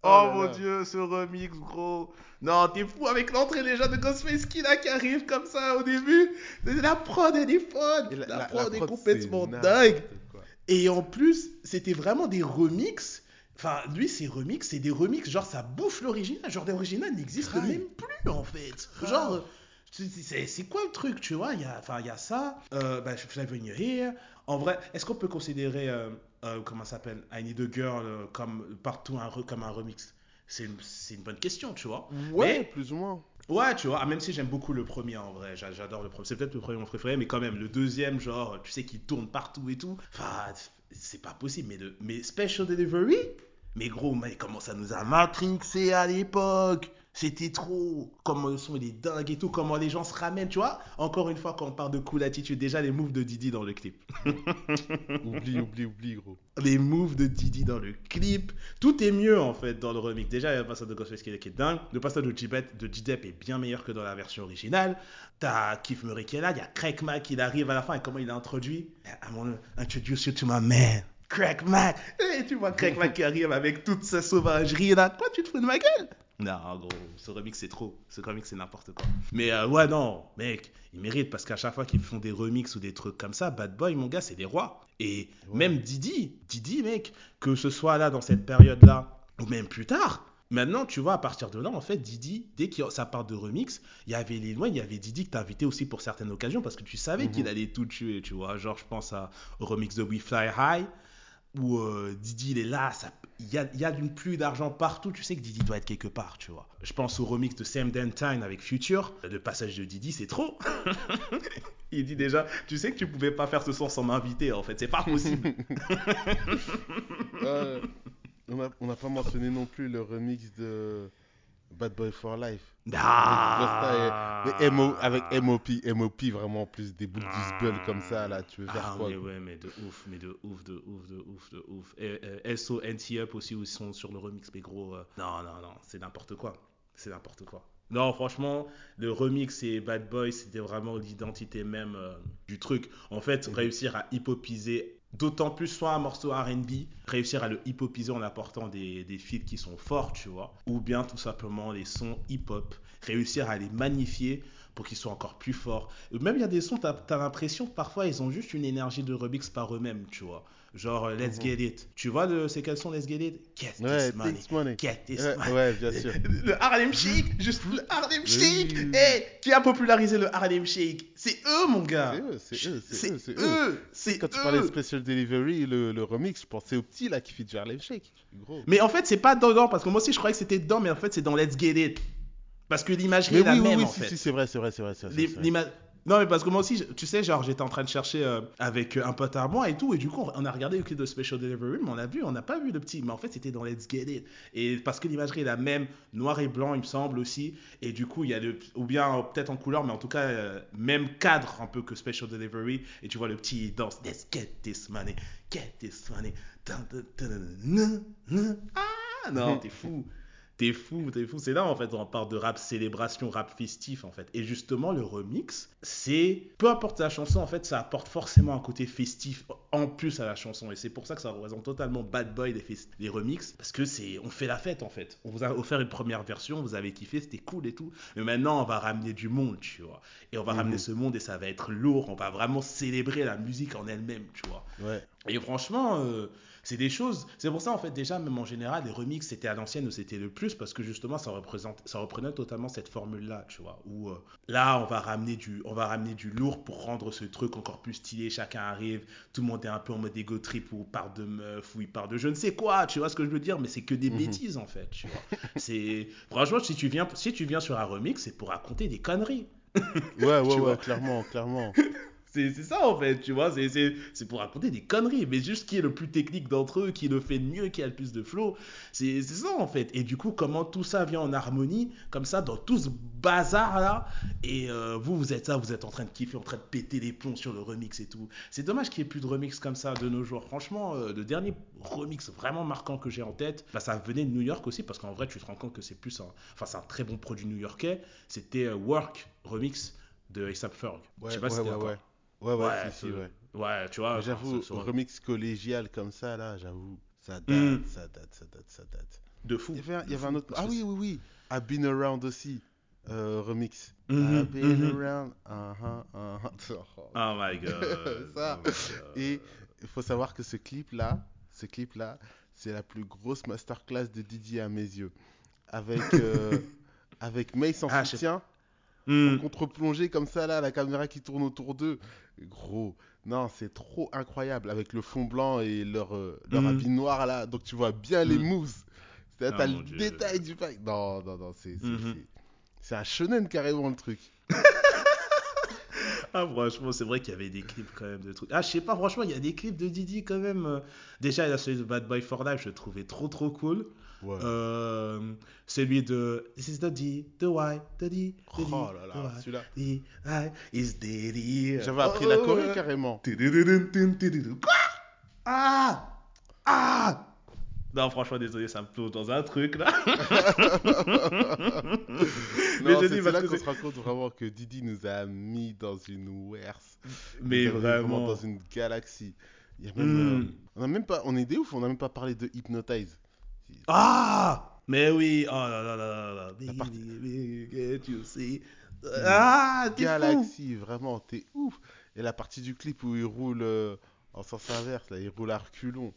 Oh Oh, là mon là. dieu, ce remix, gros. Non, t'es fou avec l'entrée déjà de Ghostface Killa qui arrive comme ça au début. La prod, elle est folle. Et La, prod est prod, complètement dingue. quoi. Et en plus, c'était vraiment des remixes. Enfin, lui, ses remixes, c'est des remixes, genre ça bouffe l'original. Genre l'original n'existe même plus, en fait. Genre, c'est- c'est quoi le truc, tu vois? Il y a, enfin, il y a ça, euh, bah, Flavor in Your Ear. En vrai, est-ce qu'on peut considérer, euh, euh, comment ça s'appelle, I Need a Girl euh, comme partout un comme un remix? C'est une, bonne question, tu vois. Ouais, Mais- plus ou moins. Ouais, tu vois, ah, même si j'aime beaucoup le premier en vrai, j'a- j'adore le premier. C'est peut-être le premier mon préféré, mais quand même, le deuxième, genre, tu sais, qui tourne partout et tout. Enfin, c'est pas possible, mais, le, mais Special Delivery? Mais gros, comment ça nous a matrixé à l'époque? C'était trop. Comment le son il est dingue et tout, comment les gens se ramènent, tu vois. Encore une fois, quand on parle de cool attitude, déjà les moves de Didi dans le clip. [LAUGHS] Oublie, oublie, oublie, gros. les moves de Didi dans le clip. Tout est mieux en fait dans le remix. Déjà, il y a le passage de Ghostface qui est, qui est dingue. Le passage de J-Depp de est bien meilleur que dans la version originale. T'as Keith Murray qui est là. Il y a Craig Mack qui arrive à la fin et comment il a introduit. I want to introduce you to my man. Craig Mack. Et tu vois Craig [LAUGHS] Mack qui arrive avec toute sa sauvagerie là. Quoi, tu te fous de ma gueule? Non, gros, ce remix c'est trop. Ce remix c'est n'importe quoi. Mais euh, ouais, non, mec, ils méritent parce qu'à chaque fois qu'ils font des remixes ou des trucs comme ça, Bad Boy, mon gars, c'est des rois. Et Ouais. même Didi, Didi, mec, que ce soit là dans cette période-là ou même plus tard. Maintenant, tu vois, à partir de là, en fait, Didi, dès que ça part de remix, il y avait les lois, il y avait Didi que t'as invité aussi pour certaines occasions parce que tu savais Mhm. qu'il allait tout tuer, tu vois. Genre, je pense à, au remix de We Fly High où euh, Didi il est là, il y a, d'une pluie d'argent partout, tu sais que Didi doit être quelque part, tu vois. Je pense au remix de Sam Dentine avec Future, le passage de Didi c'est trop. [LAUGHS] il dit déjà, tu sais que tu pouvais pas faire ce son sans m'inviter en fait, c'est pas possible. [LAUGHS] On n'a pas mentionné non plus le remix de Bad Boy for Life. Ah. Avec, MO MOP, MOP vraiment plus des bouts de disbel comme ça là, tu veux faire Ah, quoi mais ouais, mais de ouf, mais de ouf, de ouf, de ouf, de ouf. Et, euh, SO, NT Up aussi, où ils sont sur le remix, mais gros, euh, non, non, non, c'est n'importe quoi. C'est n'importe quoi. Non, franchement, le remix et Bad Boy, c'était vraiment l'identité même euh, du truc. En fait, Mhm. réussir à hip-hopiser, d'autant plus soit un morceau RB, réussir à le hip-hopiser en apportant des, des qui sont forts, tu vois, ou bien tout simplement les sons hip-hop, réussir à les magnifier pour qu'ils soient encore plus forts. Même il y a des sons, t'as as, l'impression que parfois ils ont juste une énergie de remix par eux-mêmes, tu vois. Genre euh, Let's Mhm. Get It. Tu vois le, c'est quel son Let's Get It? Get Ouais, this money. Takes Money. Get this Ouais, money. ouais, bien sûr. [LAUGHS] Le Harlem Shake, juste le Harlem Oui, Shake. oui, oui. Hey, qui a popularisé le Harlem Shake? C'est eux, mon gars. C'est eux, c'est eux, c'est eux, c'est eux. Quand tu parlais de Special Delivery, le, le remix, je pensais au petit là qui fait du Harlem Shake. Gros. Mais en fait, c'est pas dedans, parce que moi aussi je croyais que c'était dedans, mais en fait c'est dans Let's Get It. Parce que l'imagerie est la oui, oui, même oui, en si, fait. si, c'est vrai, c'est vrai, c'est vrai. c'est vrai, Non, mais parce que moi aussi, tu sais, genre, j'étais en train de chercher euh, avec euh, un pote à moi et tout, et du coup, on a regardé le clip de Special Delivery, mais on a vu, on n'a pas vu le petit, mais en fait, c'était dans Let's Get It. Et parce que l'imagerie est la même, noir et blanc, il me semble aussi, et du coup, il y a le, ou bien euh, peut-être en couleur, mais en tout cas, euh, même cadre un peu que Special Delivery, et tu vois le petit, il danse, Let's get this money, get this money, ah, non, t'es fou. T'es fou, t'es fou. C'est là, en fait, on parle de rap célébration, rap festif, en fait. Et justement, le remix, c'est. Peu importe la chanson, en fait, ça apporte forcément un côté festif en plus à la chanson. Et c'est pour ça que ça représente totalement Bad Boy, les, remix. Parce que c'est. On fait la fête, en fait. On vous a offert une première version, vous avez kiffé, c'était cool et tout. Mais maintenant, on va ramener du monde, tu vois. Et on va Mhm. ramener ce monde et ça va être lourd. On va vraiment célébrer la musique en elle-même, tu vois. Ouais. Et franchement, euh, c'est des choses. C'est pour ça, en fait, déjà, même en général, les remixes, c'était à l'ancienne où c'était le plus, parce que justement, ça, représente, ça reprenait totalement cette formule-là, tu vois. Où euh, là, on va, ramener du, on va ramener du lourd pour rendre ce truc encore plus stylé. Chacun arrive, tout le monde est un peu en mode ego trip, ou il parle de meuf, ou il parle de je ne sais quoi, tu vois ce que je veux dire, mais c'est que des Mhm. bêtises, en fait, tu vois. c'est... Franchement, si tu, viens, si tu viens sur un remix, c'est pour raconter des conneries. Ouais, [LAUGHS] ouais, ouais, clairement, clairement. [LAUGHS] C'est ça en fait, tu vois, c'est- pour raconter des conneries, mais juste qui est le plus technique d'entre eux, qui le fait mieux, qui a le plus de flow, c'est ça en fait. Et du coup, comment tout ça vient en harmonie, comme ça, dans tout ce bazar là, et euh, vous, vous êtes ça, vous êtes en train de kiffer, en train de péter les plombs sur le remix et tout. C'est dommage qu'il n'y ait plus de remix comme ça de nos jours. Franchement, euh, le dernier remix vraiment marquant que j'ai en tête, bah, ça venait de New York aussi, parce qu'en vrai, tu te rends compte que c'est plus un, enfin, c'est un très bon produit new-yorkais, c'était euh, Work remix de A$AP Ferg. Je Ouais, sais pas ouais, si ouais, ouais. Ouais, ouais, Ouais, si, ouais. Ouais, tu vois. J'avoue, remix collégial comme ça, là, j'avoue, ça date, Mm. ça date, ça date, ça date. de fou. Il y avait un, il y avait un autre. Ah oui, oui, oui. I've been around aussi. euh, remix. Mhm, I've been mhm. around. uh-huh. [LAUGHS] Oh. Oh my god. [LAUGHS] Ça. oh my God. Et il faut savoir que ce clip-là, ce clip-là, c'est la plus grosse masterclass de Didier à mes yeux. Avec, [LAUGHS] euh, avec Mace en Ah, sais soutien, Hmm. en contre-plongée comme ça, là, la caméra qui tourne autour d'eux. Gros, non, c'est trop incroyable avec le fond blanc et leur, euh, leur Mhm. habit noir là. Donc tu vois bien les moves. C'est Ah, t'as le Dieu. détail du fight. Non, non, non, c'est c'est- c'est un shonen carrément le truc. [LAUGHS] Ah, franchement, c'est vrai qu'il y avait des clips quand même de trucs. Ah, je sais pas, franchement, il y a des clips de Didi quand même. euh. Déjà, il y a celui de Bad Boy for Life, je le trouvais trop trop cool. Ouais. Euh, celui de This is the D, the Y, the D, the D, oh là là, celui-là. Y, the I is Diddy. J'avais appris la Oh, Corée ouais. carrément. Quoi? Ah Ah Non, franchement, désolé, ça me plonge dans un truc là. [LAUGHS] Mais Non, je c'est là qu'on se rend compte vraiment que Didi nous a mis dans une werse. Mais vraiment. dans une galaxie. Il y a même, Hmm. euh, on a même pas, on est des ouf, on n'a même pas parlé de Hypnotize. Ah Mais oui, oh là là là là. Can't you see? Ah, t'es fou. Galaxy, vraiment, t'es ouf. Et la partie du clip où il roule euh, en sens inverse, là, il roule à reculons.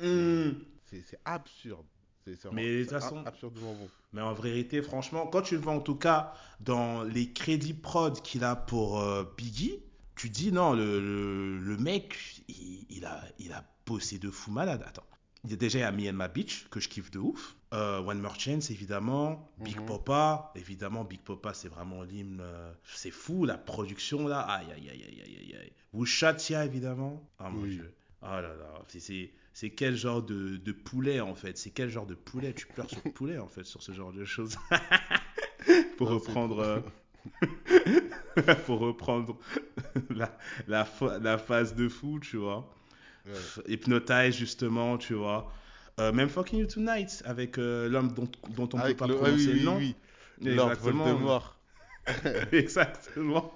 Hmm. C'est absurde. C'est Mais façon- ab- absurdement bon. Mais en vérité, franchement, quand tu le vois en tout cas dans les crédits prod qu'il a pour euh, Biggie, tu dis non, le, le, le mec, il, il a, il a bossé de fou malade. Attends. Il y a déjà à Me and My Beach, que je kiffe de ouf. Euh, One More Chance, évidemment. Big Mhm. Papa, évidemment, Big Papa, c'est vraiment l'hymne. euh, c'est fou, la production là. Aïe, aïe, aïe, aïe, aïe, aïe, aïe. Wushatia, évidemment. Ah mon Oui. dieu. Oh là là, c'est- c'est quel genre de, de poulet en fait? C'est quel genre de poulet? Tu pleures sur le poulet en fait, sur ce genre de choses. [LAUGHS] pour Non, c'est reprendre, euh, [LAUGHS] pour reprendre la, la, phase de fou, tu vois. Ouais. Hypnotize justement, tu vois. Euh, même Fucking You Tonight avec euh, l'homme dont, dont on ne peut pas le, ah prononcer oui, oui, le nom. oui. Exactement. Voldemort. [LAUGHS] Exactement.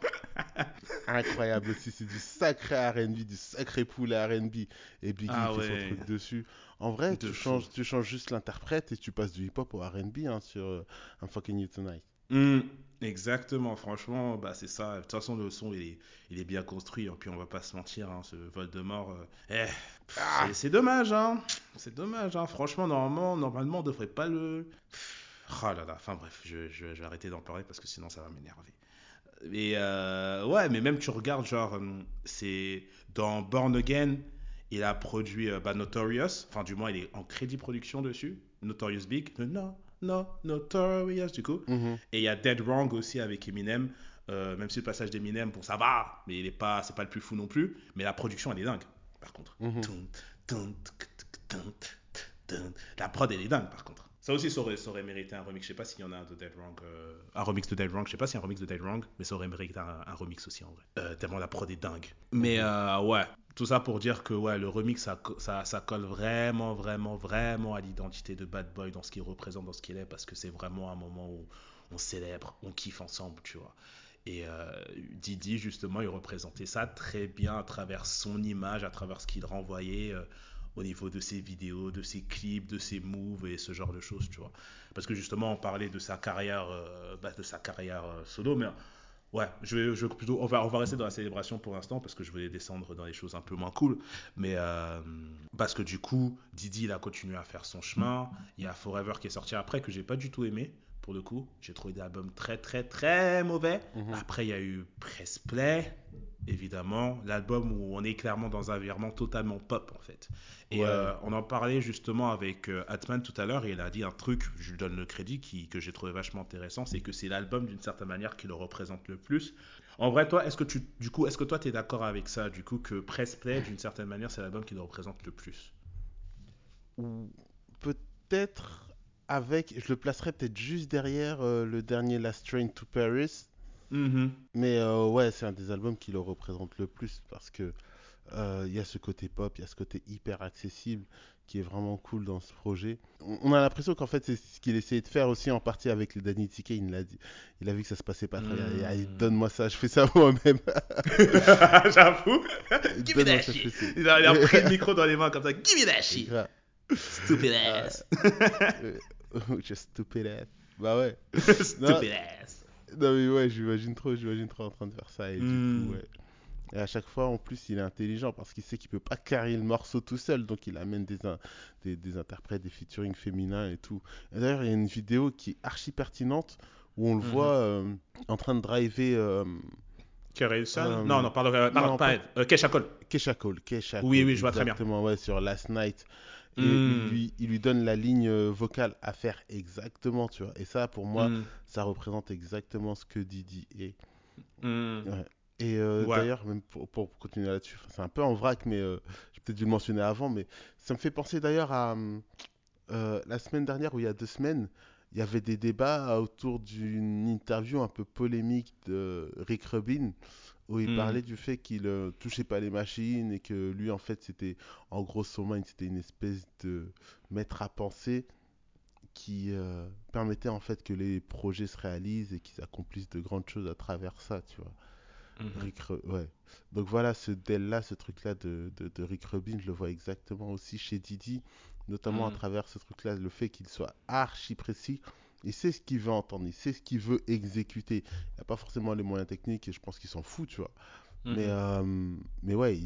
Incroyable aussi, c'est du sacré R&B, du sacré poulet R&B. Et Biggie Ah fait ouais. son truc dessus. En vrai, De tu fou. changes, tu changes juste l'interprète et tu passes du hip-hop au R&B hein, sur euh, un Fucking You Tonight. Mm, exactement, franchement, bah c'est ça. De toute façon, le son, il est, il est bien construit. Et puis, on va pas se mentir, hein, ce Voldemort. euh, eh, Ah. c'est- dommage, hein. C'est dommage, hein. Franchement, normalement, normalement, on devrait pas le. Oh là là. Enfin bref, je, je- je vais arrêter d'en parler parce que sinon, ça va m'énerver. Et euh, ouais, mais même tu regardes, genre, hum, c'est dans Born Again, il a produit euh, bah, Notorious. Enfin, du moins, il est en crédit production dessus. Notorious Big. Non, non, Notorious, du coup. Mhm. Et il y a Dead Wrong aussi avec Eminem. Euh, même si le passage d'Eminem, bon, ça va, mais il est pas, c'est pas le plus fou non plus. Mais la production, elle est dingue, par contre. Mhm. La prod, elle est dingue, par contre. Ça aussi, ça aurait, ça aurait mérité un remix. Je sais pas s'il y en a un de Dead Wrong. euh, un remix de Dead Wrong. Je sais pas s'il y a un remix de Dead Wrong, mais ça aurait mérité un, un remix aussi, en vrai. Euh, tellement la prod est dingue. Mais euh, ouais, tout ça pour dire que ouais, le remix, ça, ça, ça colle vraiment, vraiment, vraiment à l'identité de Bad Boy dans ce qu'il représente, dans ce qu'il est, parce que c'est vraiment un moment où on célèbre, on kiffe ensemble, tu vois. Et euh, Didi, justement, il représentait ça très bien à travers son image, à travers ce qu'il renvoyait euh, au niveau de ses vidéos, de ses clips, de ses moves et ce genre de choses, tu vois. Parce que justement, on parlait de sa carrière, euh, bah, de sa carrière euh, solo, mais ouais, je vais, je vais plutôt, on va, on va rester dans la célébration pour l'instant parce que je voulais descendre dans les choses un peu moins cool. Mais euh, parce que du coup, Didi, il a continué à faire son chemin. Il y a Forever qui est sorti après que j'ai pas du tout aimé. Pour le coup, j'ai trouvé des albums très très très mauvais. Mhm. Après, il y a eu Press Play, évidemment, l'album où on est clairement dans un virement totalement pop en fait. Et Ouais. euh, on en parlait justement avec euh, Atman tout à l'heure et il a dit un truc, je lui donne le crédit, qui, que j'ai trouvé vachement intéressant, c'est que c'est l'album d'une certaine manière qui le représente le plus. En vrai, toi, est-ce que tu, du coup, est-ce que toi, tu es d'accord avec ça, du coup, que Press Play, d'une certaine manière, c'est l'album qui le représente le plus? Ou peut-être avec, je le placerais peut-être juste derrière euh, le dernier Last Train to Paris. Mhm. Mais euh, ouais, c'est un des albums qui le représente le plus parce que euh, il y a ce côté pop, il y a ce côté hyper accessible qui est vraiment cool dans ce projet. On, a l'impression qu'en fait c'est ce qu'il essayait de faire aussi en partie avec le Danny TK. Il l'a dit, il a vu que ça se passait pas très bien. Il a dit, Mm. donne-moi ça, je fais ça [LAUGHS] moi-même. [LAUGHS] J'avoue. Give me that shit. Il a, pris le [LAUGHS] micro dans les mains comme ça. Give me that shit. Stupid ass. Just stupid ass. Bah ouais. Stupid ass. [LAUGHS] Non mais ouais, j'imagine trop, j'imagine trop en train de faire ça et Mm. du coup ouais. Et à chaque fois en plus il est intelligent parce qu'il sait qu'il peut pas carrer le morceau tout seul donc il amène des, in- des, des interprètes, des featuring féminins et tout. D'ailleurs il y a une vidéo qui est archi pertinente où on le Mhm. voit euh, en train de driver euh, Euh, Non, non, pardon, euh, pardon non, pas pas-. Euh, Kesha Cole. Kesha Cole, Kesha Oui, Cole, oui, je vois très bien. exactement, ouais, sur Last Night. Et Mm. il, lui, il lui donne la ligne euh, vocale à faire exactement, tu vois. Et ça, pour moi, Mm. ça représente exactement ce que Didi est. Mm. Et euh, Ouais. d'ailleurs, même pour, pour continuer là-dessus, c'est un peu en vrac, mais euh, j'ai peut-être dû le mentionner avant, mais ça me fait penser d'ailleurs à hum, euh, la semaine dernière ou il y a deux semaines, il y avait des débats autour d'une interview un peu polémique de Rick Rubin, où il Mm. parlait du fait qu'il euh, touchait pas les machines et que lui, en fait, c'était, en gros, son mind, c'était une espèce de maître à penser qui euh, permettait en fait que les projets se réalisent et qu'ils accomplissent de grandes choses à travers ça, tu vois. Rick ouais. Donc voilà, ce Dell-là, ce truc-là de, de, de Rick Rubin, je le vois exactement aussi chez Didi, notamment à Mhm. travers ce truc-là, le fait qu'il soit archi précis. Il sait ce qu'il veut entendre, il sait ce qu'il veut exécuter. Il n'a pas forcément les moyens techniques et je pense qu'il s'en fout, tu vois. Mais, Mhm. euh, mais ouais,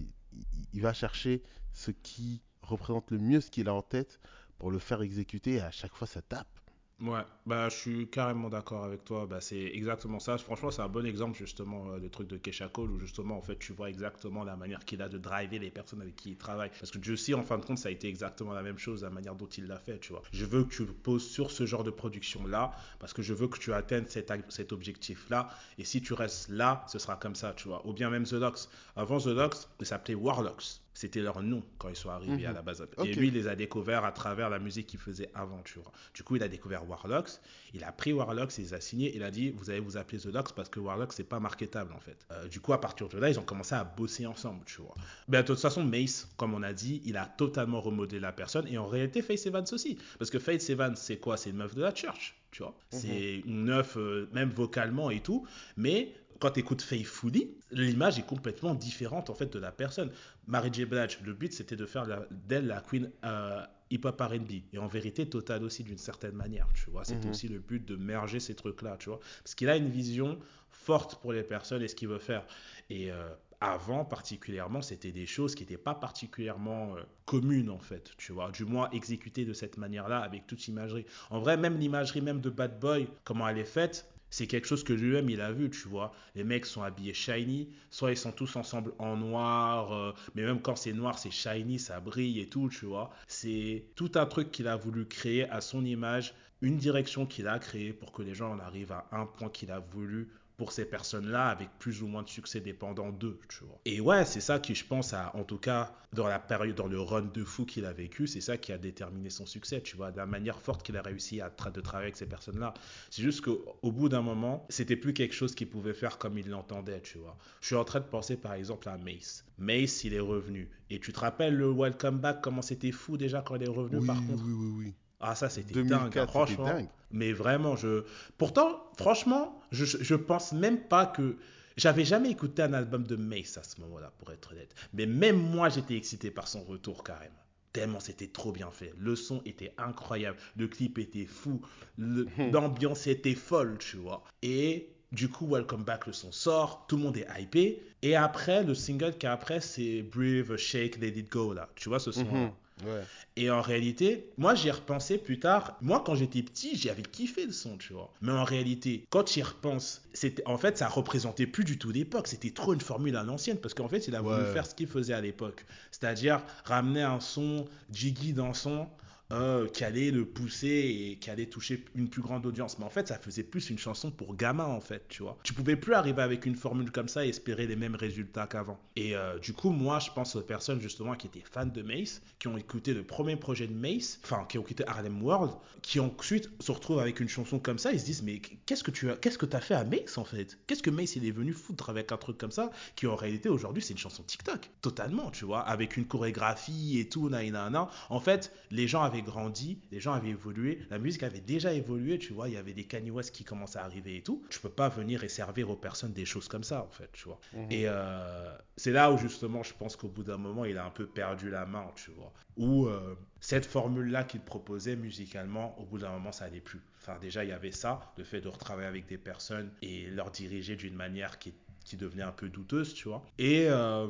il va chercher ce qui représente le mieux ce qu'il a en tête pour le faire exécuter et à chaque fois ça tape. Ouais, bah, je suis carrément d'accord avec toi. Bah, c'est exactement ça. Franchement, c'est un bon exemple, justement, euh, le truc de Kesha Cole, où justement, en fait, tu vois exactement la manière qu'il a de driver les personnes avec qui il travaille. Parce que Jussie, en fin de compte, ça a été exactement la même chose, la manière dont il l'a fait, tu vois. Je veux que tu poses sur ce genre de production-là, parce que je veux que tu atteignes cet, objectif-là. Et si tu restes là, ce sera comme ça, tu vois. Ou bien même The Locks. Avant The Locks, ils s'appelaient Warlocks. C'était leur nom quand ils sont arrivés Mhm. à la base. Et lui, il les a découverts à travers la musique qu'il faisait avant, tu vois. Du coup, il a découvert Warlocks. Il a pris Warlocks, il les a signés, il a dit vous allez vous appeler The Locks parce que Warlocks c'est pas marketable en fait. Euh, du coup à partir de là ils ont commencé à bosser ensemble, tu vois. Mais de toute façon Mace, comme on a dit, il a totalement remodelé la personne et en réalité Faith Evans aussi, parce que Faith Evans c'est quoi? C'est une meuf de la church, tu vois. C'est une meuf euh, même vocalement et tout, mais quand tu écoutes Faithfully, l'image est complètement différente en fait de la personne. Mary J. Blige, le but c'était de faire d'elle la queen euh, hip-hop R&B. Et en vérité, Total aussi d'une certaine manière, tu vois. C'était Mhm. aussi le but de merger ces trucs-là, tu vois. Parce qu'il a une vision forte pour les personnes et ce qu'il veut faire. Et euh, avant, particulièrement, c'était des choses qui n'étaient pas particulièrement euh, communes, en fait, tu vois. Du moins, exécutées de cette manière-là, avec toute imagerie. En vrai, même l'imagerie même de Bad Boy, comment elle est faite, c'est quelque chose que lui-même il a vu, tu vois. Les mecs sont habillés shiny, soit ils sont tous ensemble en noir, euh, mais même quand c'est noir, c'est shiny, ça brille et tout, tu vois. C'est tout un truc qu'il a voulu créer à son image, une direction qu'il a créée pour que les gens en arrivent à un point qu'il a voulu pour ces personnes-là avec plus ou moins de succès dépendant d'eux, tu vois. Et ouais, c'est ça qui, je pense, a, en tout cas, dans la période, dans le run de fou qu'il a vécu, c'est ça qui a déterminé son succès, tu vois, de la manière forte qu'il a réussi à tra- de travailler avec ces personnes-là. C'est juste qu'au au bout d'un moment, c'était plus quelque chose qu'il pouvait faire comme il l'entendait, tu vois. Je suis en train de penser par exemple à Mace. Mace, il est revenu. Et tu te rappelles le Welcome Back, comment c'était fou déjà quand il est revenu Oui, par contre? oui, oui, oui. Ah, ça c'était 2004, dingue, hein, franchement. dingue. Mais vraiment, je. Pourtant, franchement, je, je pense même pas que. J'avais jamais écouté un album de Mace à ce moment-là, pour être honnête. Mais même moi, j'étais excité par son retour carrément. Tellement c'était trop bien fait. Le son était incroyable. Le clip était fou. [LAUGHS] L'ambiance était folle, tu vois. Et du coup, Welcome Back, le son sort. Tout le monde est hypé. Et après, le single qui est après, c'est Breathe, Shake, Let It Go, là. Tu vois ce son-là? Mhm. Ouais. Et en réalité, moi j'y ai repensé plus tard. Moi quand j'étais petit, j'avais kiffé le son, tu vois. Mais en réalité, quand j'y repense, c'était en fait ça représentait plus du tout l'époque. C'était trop une formule à l'ancienne parce qu'en fait il a voulu Ouais. faire ce qu'il faisait à l'époque, c'est-à-dire ramener un son jiggy dans son. Euh, qui allait le pousser et qui allait toucher une plus grande audience. Mais en fait, ça faisait plus une chanson pour gamins, en fait, tu vois. Tu pouvais plus arriver avec une formule comme ça et espérer les mêmes résultats qu'avant. Et euh, du coup, moi, je pense aux personnes justement qui étaient fans de Mace, qui ont écouté le premier projet de Mace, enfin, qui ont écouté Harlem World, qui ensuite se retrouvent avec une chanson comme ça, ils se disent, mais qu'est-ce que tu as, qu'est-ce que as fait à Mace, en fait? Qu'est-ce que Mace, il est venu foutre avec un truc comme ça, qui en réalité, aujourd'hui, c'est une chanson TikTok, totalement, tu vois, avec une chorégraphie et tout, naïna, En fait, les gens avaient grandi, les gens avaient évolué, la musique avait déjà évolué, tu vois, il y avait des Kanye West qui commençaient à arriver et tout. Tu peux pas venir et servir aux personnes des choses comme ça, en fait, tu vois. Mhm. Et euh, c'est là où justement, je pense qu'au bout d'un moment, il a un peu perdu la main, tu vois. Où euh, cette formule-là qu'il proposait musicalement, au bout d'un moment, ça allait plus. Enfin, déjà, il y avait ça, le fait de retravailler avec des personnes et leur diriger d'une manière qui qui devenait un peu douteuse, tu vois. Et euh,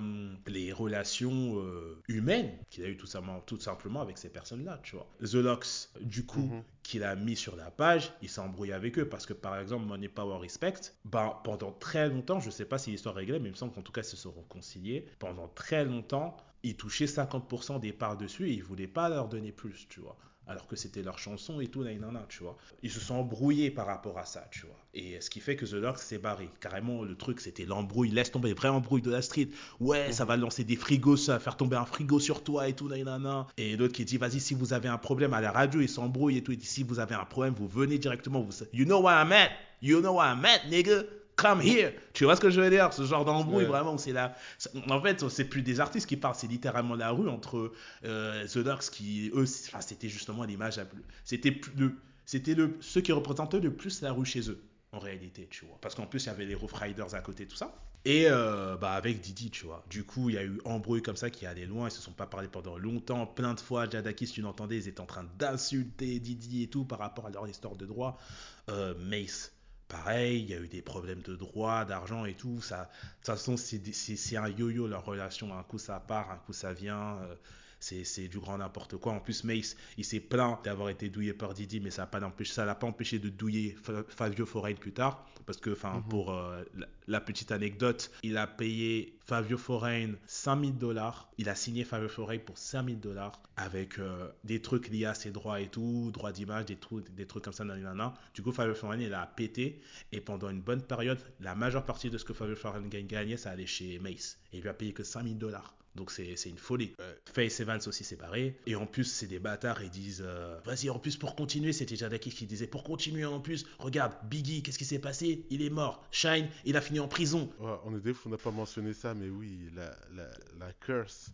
les relations euh, humaines qu'il a eu tout simplement, tout simplement avec ces personnes-là, tu vois. The Locks, du coup, Mhm. qu'il a mis sur la page, il s'est embrouillé avec eux parce que par exemple Money Power Respect, ben, pendant très longtemps, je sais pas si l'histoire est réglée, mais il me semble qu'en tout cas ils se sont réconciliés. Pendant très longtemps, ils touchaient 50% des parts dessus et ils voulaient pas leur donner plus, tu vois. Alors que c'était leur chanson et tout, nanana, tu vois. Ils se sont embrouillés par rapport à ça, tu vois. Et ce qui fait que The Locks s'est barré. Carrément, le truc, c'était l'embrouille. Laisse tomber, vrai embrouille de la street. Ouais, ça va lancer des frigos, ça va faire tomber un frigo sur toi et tout, nanana. Et l'autre qui dit, vas-y, si vous avez un problème à la radio, ils s'embrouillent et tout. Il dit, si vous avez un problème, vous venez directement. Vous... You know where I'm at. You know where I'm at, nigga. Come here. Tu vois ce que je veux dire? Ce genre d'embrouille, Ouais. vraiment, c'est la. En fait, c'est plus des artistes qui parlent, c'est littéralement la rue entre euh, The Locks qui, eux, enfin, c'était justement l'image la plus. C'était plus le. C'était le, ceux qui représentaient le plus la rue chez eux, en réalité, tu vois. Parce qu'en plus, il y avait les Rough Riders à côté, tout ça. Et euh, bah avec Didi, tu vois. Du coup, il y a eu embrouille comme ça qui allait loin. Ils se sont pas parlé pendant longtemps. Plein de fois, Jadakis, tu l'entendais, ils étaient en train d'insulter Didi et tout par rapport à leur histoire de droit. Euh, Mace, pareil, il y a eu des problèmes de droit, d'argent et tout. Ça, de toute façon, c'est un yo-yo leur relation. Un coup ça part, un coup ça vient. C'est du grand n'importe quoi. En plus, Mace, il s'est plaint d'avoir été douillé par Didi, mais ça ne l'a pas empêché de douiller Fabio Foreign plus tard. Parce que, enfin, mhm. pour euh, la, petite anecdote, il a payé Fabio Foreign 5000 dollars. Il a signé Fabio Foreign pour 5000 dollars avec euh, des trucs liés à ses droits et tout, droits d'image, des trucs, des trucs comme ça, nanana. Du coup, Fabio Foreign, il a pété. Et pendant une bonne période, la majeure partie de ce que Fabio Foreign gagnait, ça allait chez Mace. Et il lui a payé que 5000 dollars. Donc c'est une folie. Euh, Face et Vance aussi séparés. Et en plus, c'est des bâtards. Ils disent euh, Vas-y, en plus, pour continuer, c'était Jadaki qui disait Pour continuer en plus, regarde, Biggie, qu'est-ce qui s'est passé? Il est mort. Shine, il a fini en prison. on est des on n'a pas mentionné ça, mais oui, la, la, la curse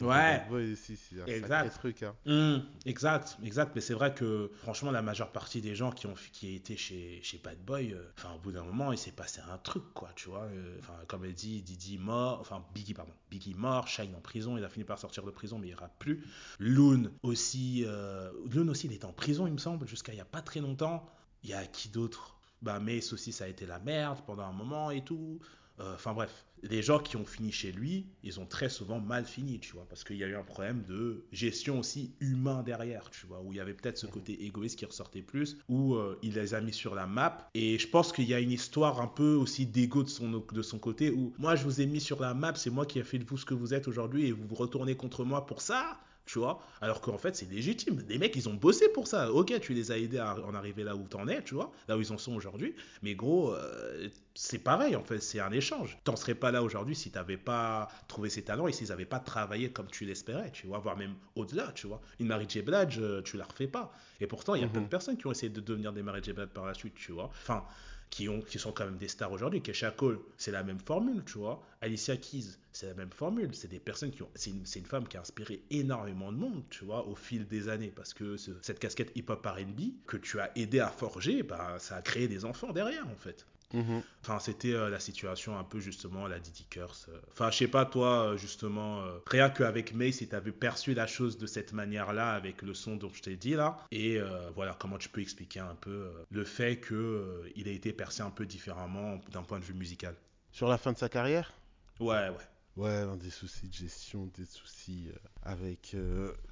Ouais. c'est exact. truc. Hein. Mmh, exact, exact. Mais c'est vrai que, franchement, la majeure partie des gens qui ont qui été chez, chez Bad Boy, euh, enfin, au bout d'un moment, il s'est passé un truc, quoi, tu vois. Euh, enfin, comme elle dit, Didi mort, enfin, Biggie, pardon. Biggie mort, Shine en prison, il a fini par sortir de prison, mais il ira plus. Loon aussi, euh, Loon aussi, il est en prison, il me semble, jusqu'à il y a pas très longtemps. Il y a qui d'autre? Bah, Mace aussi, ça a été la merde pendant un moment et tout. Euh, enfin bref, les gens qui ont fini chez lui, ils ont très souvent mal fini, tu vois, parce qu'il y a eu un problème de gestion aussi humain derrière, tu vois, où il y avait peut-être ce côté égoïste qui ressortait plus, où euh, il les a mis sur la map. Et je pense qu'il y a une histoire un peu aussi d'ego de son, de son côté, où moi je vous ai mis sur la map, c'est moi qui ai fait de vous ce que vous êtes aujourd'hui, et vous vous retournez contre moi pour ça tu vois. Alors qu'en fait, c'est légitime. Les mecs, ils ont bossé pour ça. Ok, tu les as aidés à en arriver là où t'en es, tu vois, là où ils en sont aujourd'hui. Mais gros, euh, c'est pareil, en fait, c'est un échange. T'en serais pas là aujourd'hui si t'avais pas trouvé ces talents et s'ils avaient pas travaillé comme tu l'espérais, tu vois, voire même au-delà, tu vois. Une Mary J. Blige, euh, tu la refais pas. Et pourtant, il y a plein de personnes qui ont essayé de devenir des Mary J. Blige par la suite, tu vois. Enfin, qui, ont, qui sont quand même des stars aujourd'hui. Kesha Cole, c'est la même formule, tu vois. Alicia Keys, c'est la même formule. C'est des personnes qui ont. C'est une, une, femme qui a inspiré énormément de monde, tu vois, au fil des années. Parce que cette casquette hip-hop RB que tu as aidé à forger, bah, ça a créé des enfants derrière, en fait. Mhm. Enfin, c'était euh, la situation un peu justement la Diddy Curse. Euh. Enfin, je sais pas toi euh, justement, rien qu'avec May, si tu avais perçu la chose de cette manière-là avec le son dont je t'ai dit là, et voilà comment tu peux expliquer un peu le fait que il a été percé un peu différemment d'un point de vue musical. Sur la fin de sa carrière? Ouais, ouais. Ouais, des soucis de gestion, des soucis avec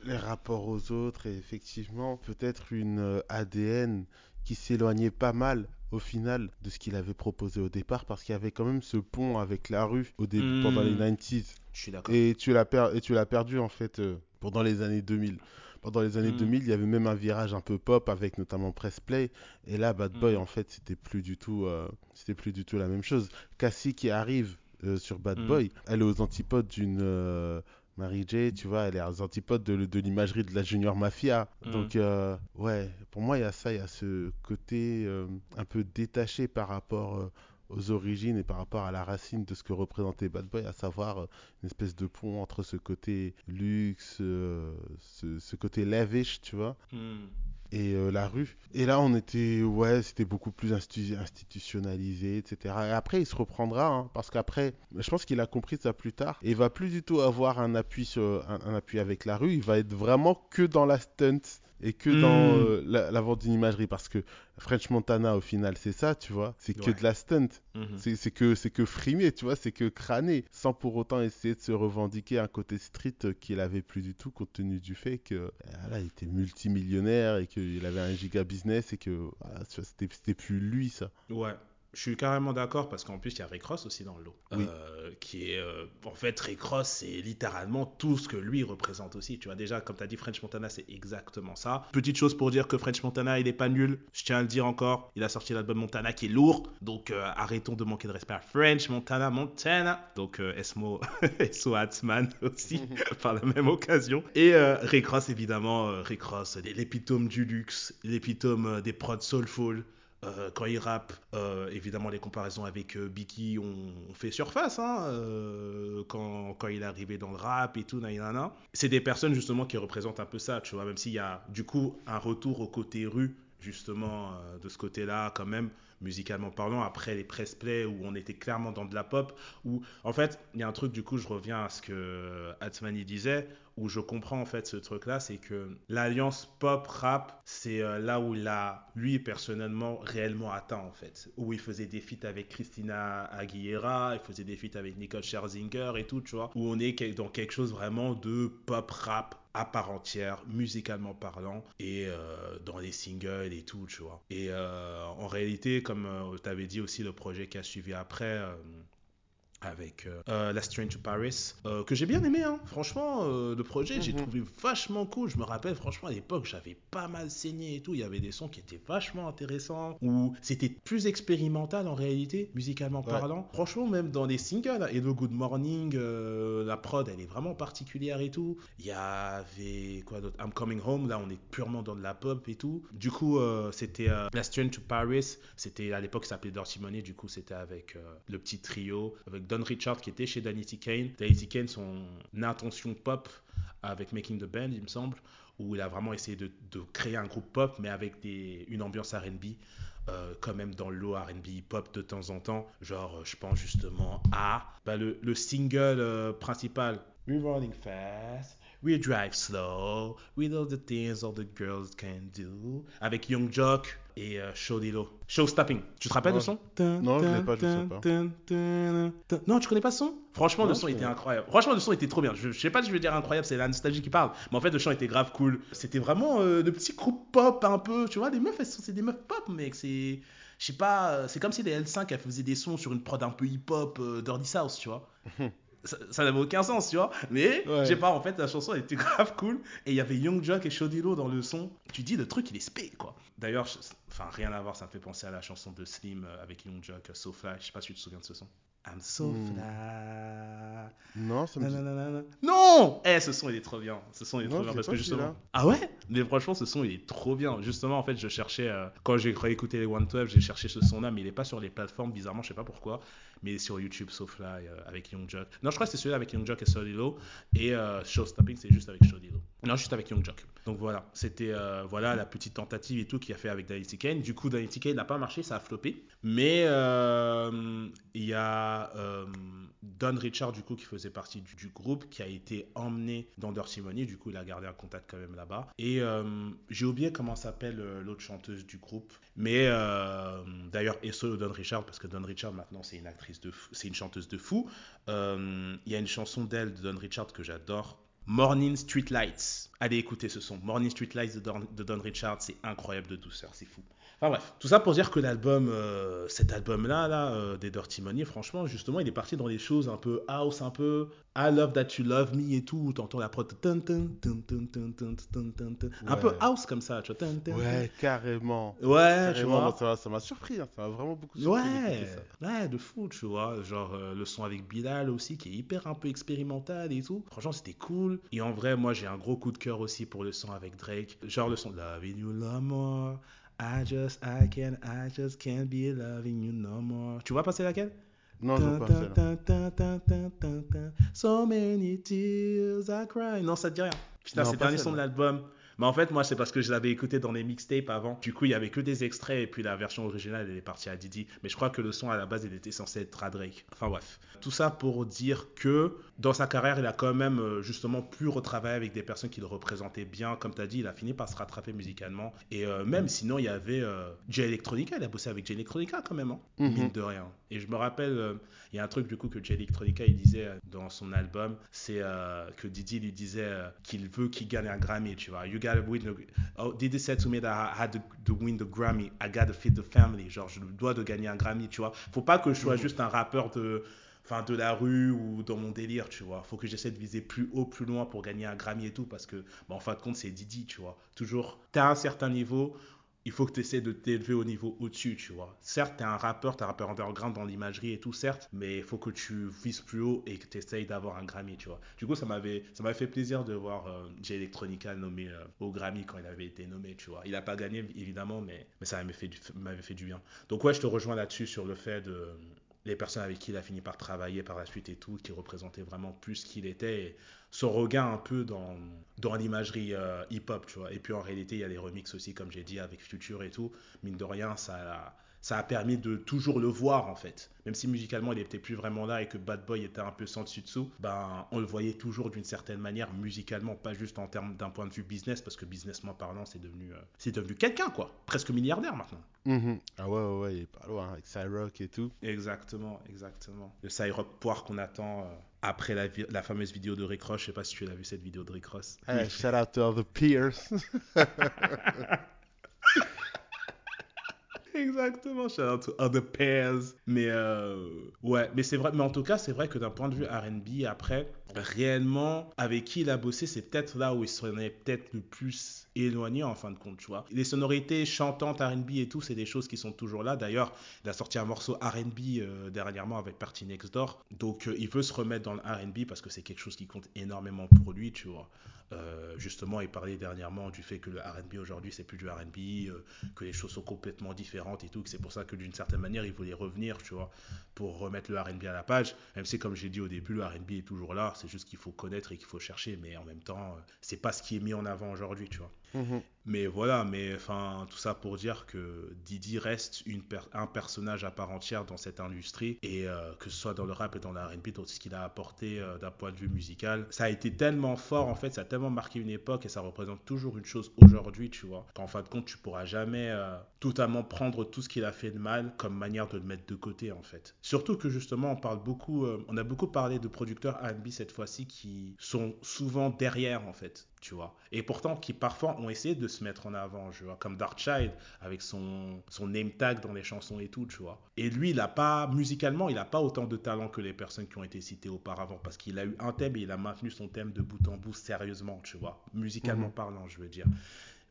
les rapports aux autres et effectivement peut-être une ADN qui s'éloignait pas mal au final de ce qu'il avait proposé au départ parce qu'il y avait quand même ce pont avec la rue au début pendant les 90s. Hmm. Je suis d'accord. Et tu l'as per... et tu l'as perdu en fait euh, pendant les années 2000. Pendant les années 2000, hmm. il y avait même un virage un peu pop avec notamment Press Play et là Bad Boy hmm. en fait, c'était plus du tout euh, c'était plus du tout la même chose. Cassie qui arrive euh, sur Bad Boy, elle est aux antipodes d'une Marie J, tu vois, elle est aux antipodes de, de l'imagerie de la Junior Mafia. Mm. Donc, euh, ouais, pour moi, il y a ça, il y a ce côté euh, un peu détaché par rapport euh, aux origines et par rapport à la racine de ce que représentait Bad Boy, à savoir une espèce de pont entre ce côté luxe, ce, côté lavish, tu vois. Mm et euh, la rue. Et là, on était, ouais, c'était beaucoup plus institutionnalisé, etc. Et après, il se reprendra, hein, parce qu'après, je pense qu'il a compris ça plus tard. Et il va plus du tout avoir un appui sur un, appui avec la rue. Il va être vraiment que dans la stunt et que dans hmm. euh, la, vente d'une imagerie. Parce que French Montana au final c'est ça tu vois. C'est que de la stunt. Mhm. c'est que c'est que frimer tu vois. C'est que crâner sans pour autant essayer de se revendiquer un côté street qu'il avait plus du tout compte tenu du fait que voilà, il était multimillionnaire et qu'il avait un giga business et que voilà, c'était plus lui ça. Ouais je suis carrément d'accord parce qu'en plus il y a Rick Ross aussi dans le lot. Euh, qui est euh, en fait Rick Ross c'est littéralement tout ce que lui représente aussi. Tu vois déjà comme tu as dit French Montana c'est exactement ça. Petite chose pour dire que French Montana il est pas nul. Je tiens à le dire encore. Il a sorti l'album Montana qui est lourd. Donc euh, arrêtons de manquer de respect à French Montana Montana. Donc Esmo [LAUGHS] Esmo Hatzman aussi [LAUGHS] par la même occasion. Et Rick Ross évidemment Rick Ross l'épitome du luxe, l'épitome des prods soulful. Euh, quand il rappe, euh, évidemment, les comparaisons avec euh, Biggie ont, fait surface hein, quand, il est arrivé dans le rap et tout. C'est des personnes justement qui représentent un peu ça, tu vois, même s'il y a du coup un retour au côté rue, justement, de ce côté-là, quand même, musicalement parlant. Après les press play où on était clairement dans de la pop, où en fait, il y a un truc, du coup, je reviens à ce que Atmani disait, où je comprends en fait ce truc-là, c'est que l'alliance pop-rap, c'est euh, là où il a, lui personnellement, réellement atteint en fait. Où il faisait des feats avec Christina Aguilera, il faisait des feats avec Nicole Scherzinger et tout, tu vois. Où on est dans quelque chose vraiment de pop-rap à part entière, musicalement parlant, et euh, dans les singles et tout, tu vois. Et euh, en réalité, comme tu avais dit aussi, le projet qui a suivi après, avec euh, euh, La Strange to Paris, euh, que j'ai bien aimé, hein. franchement, le projet, j'ai mhm. trouvé vachement cool. Je me rappelle, franchement, à l'époque, j'avais pas mal saigné et tout. Il y avait des sons qui étaient vachement intéressants, où c'était plus expérimental en réalité, musicalement parlant. Franchement, même dans les singles, et le Good Morning, la prod, elle est vraiment particulière et tout. Il y avait quoi d'autre? I'm Coming Home, là, on est purement dans de la pop et tout. Du coup, c'était La Strange to Paris, c'était à l'époque, ça s'appelait Dirty Money, du coup, c'était avec le petit trio, avec Richard qui était chez Danny Kane. Danny Kane, son intention pop avec Making the Band, il me semble, où il a vraiment essayé de, créer un groupe pop, mais avec une ambiance RB. Euh, quand même dans le RB pop de temps en temps. Genre, je pense justement à bah, le, le, single euh, principal. We're running fast, we drive slow, we know the things all the girls can do. Avec Young Jock, et euh, Show Stopping. Tu te rappelles de son? Non, je l'ai pas, je sais pas. Non, tu connais pas ce son? Franchement, le son était incroyable. Franchement, le son était trop bien. Je, je sais pas si je veux dire incroyable, c'est la nostalgie qui parle. Mais en fait, le son était grave cool. C'était vraiment euh, de petits groupes pop un peu. Tu vois, les meufs, c'est des meufs pop, mec. C'est. Je sais pas, c'est comme si les L5 elles faisaient des sons sur une prod un peu hip-hop euh, Dirty South, tu vois. [LAUGHS] ça n'avait aucun sens, tu vois. Mais, je sais pas, en fait, la chanson elle était [LAUGHS] grave cool. Et il y avait Young Jock et Shodilo dans le son. Tu dis, le truc, il est spé, quoi. D'ailleurs, enfin, rien à voir, ça me fait penser à la chanson de Slim euh, avec Young Jock, So Fly. Je sais pas si tu te souviens de ce son. I'm so fly. Non, ça me. Non Eh, ce son, il est trop bien. Ce son, il est trop bien parce que justement. Ah ouais? Mais franchement, ce son, il est trop bien. Justement, en fait, je cherchais. Euh, quand j'ai écouté les 112, j'ai cherché ce son-là, mais il est pas sur les plateformes, bizarrement, je sais pas pourquoi mais sur YouTube, sauf là, euh, avec Young Jock. Non, je crois que c'est celui-là avec Young Jock et Solilo. Et euh, Showstopping, c'est juste avec Solilo. Non, juste avec Young Jock. Donc voilà, c'était euh, voilà la petite tentative et tout qu'il a fait avec Dynasty Kane. Du coup, Dynasty Kane n'a pas marché, ça a floppé. Mais il y a Don Richard, du coup, qui faisait partie du, groupe, qui a été emmené dans Dirty Money. Du coup, il a gardé un contact quand même là-bas. Et j'ai oublié comment s'appelle l'autre chanteuse du groupe. Mais d'ailleurs, et solo Don Richard, parce que Don Richard, maintenant, c'est une c'est une chanteuse de fou. Euh, il y a une chanson d'elle, de Don Richard, que j'adore. Morning Street Lights. Allez écouter ce son. Morning Street Lights de Don, de Don Richard, c'est incroyable de douceur, c'est fou. Enfin bref, tout ça pour dire que l'album, euh, cet album-là, là, euh, des Dirty Money, franchement, justement, il est parti dans des choses un peu house, un peu I love that you love me et tout. T'entends la prod. Un peu house comme ça, tu vois. Ouais, carrément. Ouais, tu vois. Ça m'a surpris, hein. ça m'a vraiment beaucoup surpris. Ouais, ouais, de fou, tu vois. Genre euh, le son avec Bilal aussi, qui est hyper un peu expérimental et tout. Franchement, c'était cool. Et en vrai, moi, j'ai un gros coup de cœur aussi pour le son avec Drake. Genre le son Loving You Love More. I just, I can, I just can't be loving you no more. Tu vois passer laquelle? Non, je pas So many tears I cry. Non, ça te dit rien. Putain, c'est le dernier son de l'album. Mais en fait, moi, c'est parce que je l'avais écouté dans les mixtapes avant. Du coup, il y avait que des extraits et puis la version originale, elle est partie à Didi. Mais je crois que le son à la base, il était censé être à Drake. Enfin bref. Tout ça pour dire que dans sa carrière, il a quand même euh, justement pu retravailler avec des personnes qui le représentaient bien. Comme tu as dit, il a fini par se rattraper musicalement. Et euh, même sinon, il y avait euh, J Electronica. Il a bossé avec J Electronica quand même, hein, mhm. mine de rien. Et je me rappelle, il y a un truc du coup que J Electronica il disait dans son album, c'est que Didi lui disait qu'il veut qu'il gagne un Grammy, tu vois. You gotta win the... Oh, Didi said to me that I had to, win the Grammy. I gotta feed the family. Genre, je dois de gagner un Grammy, tu vois. Faut pas que je sois mhm. juste un rappeur de enfin de la rue ou dans mon délire, tu vois. Faut que j'essaie de viser plus haut, plus loin pour gagner un Grammy et tout parce que, bah, en fin de compte, c'est Didi, tu vois. Toujours, t'as un certain niveau, il faut que tu essaies de t'élever au niveau au-dessus, tu vois. Certes, tu es un rappeur, tu es un rappeur underground dans l'imagerie et tout, certes, mais il faut que tu vises plus haut et que tu essayes d'avoir un Grammy, tu vois. Du coup, ça m'avait fait plaisir de voir euh, J Electronica nommé euh, au Grammy quand il avait été nommé, tu vois. Il n'a pas gagné, évidemment, mais, mais ça m'avait fait, fait, du bien. Donc, ouais, je te rejoins là-dessus sur le fait de les personnes avec qui il a fini par travailler par la suite et tout, qui représentaient vraiment plus ce qu'il était, et son regard un peu dans, dans l'imagerie euh, hip-hop, tu vois. Et puis en réalité, il y a des remixes aussi, comme j'ai dit, avec Future et tout. Mine de rien, ça ça a permis de toujours le voir en fait. Même si musicalement il n'était plus vraiment là et que Bad Boy était un peu sans dessus dessous, ben on le voyait toujours d'une certaine manière musicalement, pas juste en termes d'un point de vue business, parce que businessment parlant, c'est devenu, euh, c'est devenu quelqu'un quoi, presque milliardaire maintenant. Mhm. Ah ouais, ouais, ouais, il est pas loin avec Cyrock et tout. Exactement, exactement. Le Cyrock Poire qu'on attend euh, après la, fameuse vidéo de Rick Ross. Je sais pas si tu l'as vu cette vidéo de Rick Ross. Hey, shout out to all the peers. [LAUGHS] Exactement, shout out to pairs. Mais euh, ouais, mais c'est vrai, mais en tout cas, c'est vrai que d'un point de vue RB, après, réellement, avec qui il a bossé, c'est peut-être là où il s'en peut-être le plus éloigné en fin de compte, tu vois. Les sonorités chantantes RB et tout, c'est des choses qui sont toujours là. D'ailleurs, il a sorti un morceau RB euh, dernièrement avec Party Next Door. Donc, euh, il veut se remettre dans le RB parce que c'est quelque chose qui compte énormément pour lui, tu vois. Euh, justement, il parlait dernièrement du fait que le RB aujourd'hui, c'est plus du RB, que les choses sont complètement différentes et tout, que c'est pour ça que d'une certaine manière, il voulait revenir, tu vois, pour remettre le RB à la page. Même si, comme j'ai dit au début, le RB est toujours là, juste qu'il faut connaître et qu'il faut chercher, mais en même temps, euh, c'est pas ce qui est mis en avant aujourd'hui, tu vois. Mhm. Mais voilà, mais enfin, tout ça pour dire que Didi reste une un personnage à part entière dans cette industrie, et euh, que ce soit dans le rap et dans la RB, tout ce qu'il a apporté euh, d'un point de vue musical, ça a été tellement fort en fait, ça a tellement marqué une époque et ça représente toujours une chose aujourd'hui, tu vois, qu'en fin de compte, tu pourras jamais euh, totalement prendre tout ce qu'il a fait de mal comme manière de le mettre de côté en fait. Surtout que justement, on parle beaucoup, on a beaucoup parlé de producteurs R&B cette fois-ci qui sont souvent derrière en fait, tu vois, et pourtant qui parfois ont essayé de se mettre en avant, tu vois, comme Darkchild avec son, son name tag dans les chansons et tout, tu vois. Et lui, il a pas, musicalement, il a pas autant de talent que les personnes qui ont été citées auparavant parce qu'il a eu un thème et il a maintenu son thème de bout en bout sérieusement, tu vois, musicalement Mhm. parlant, je veux dire.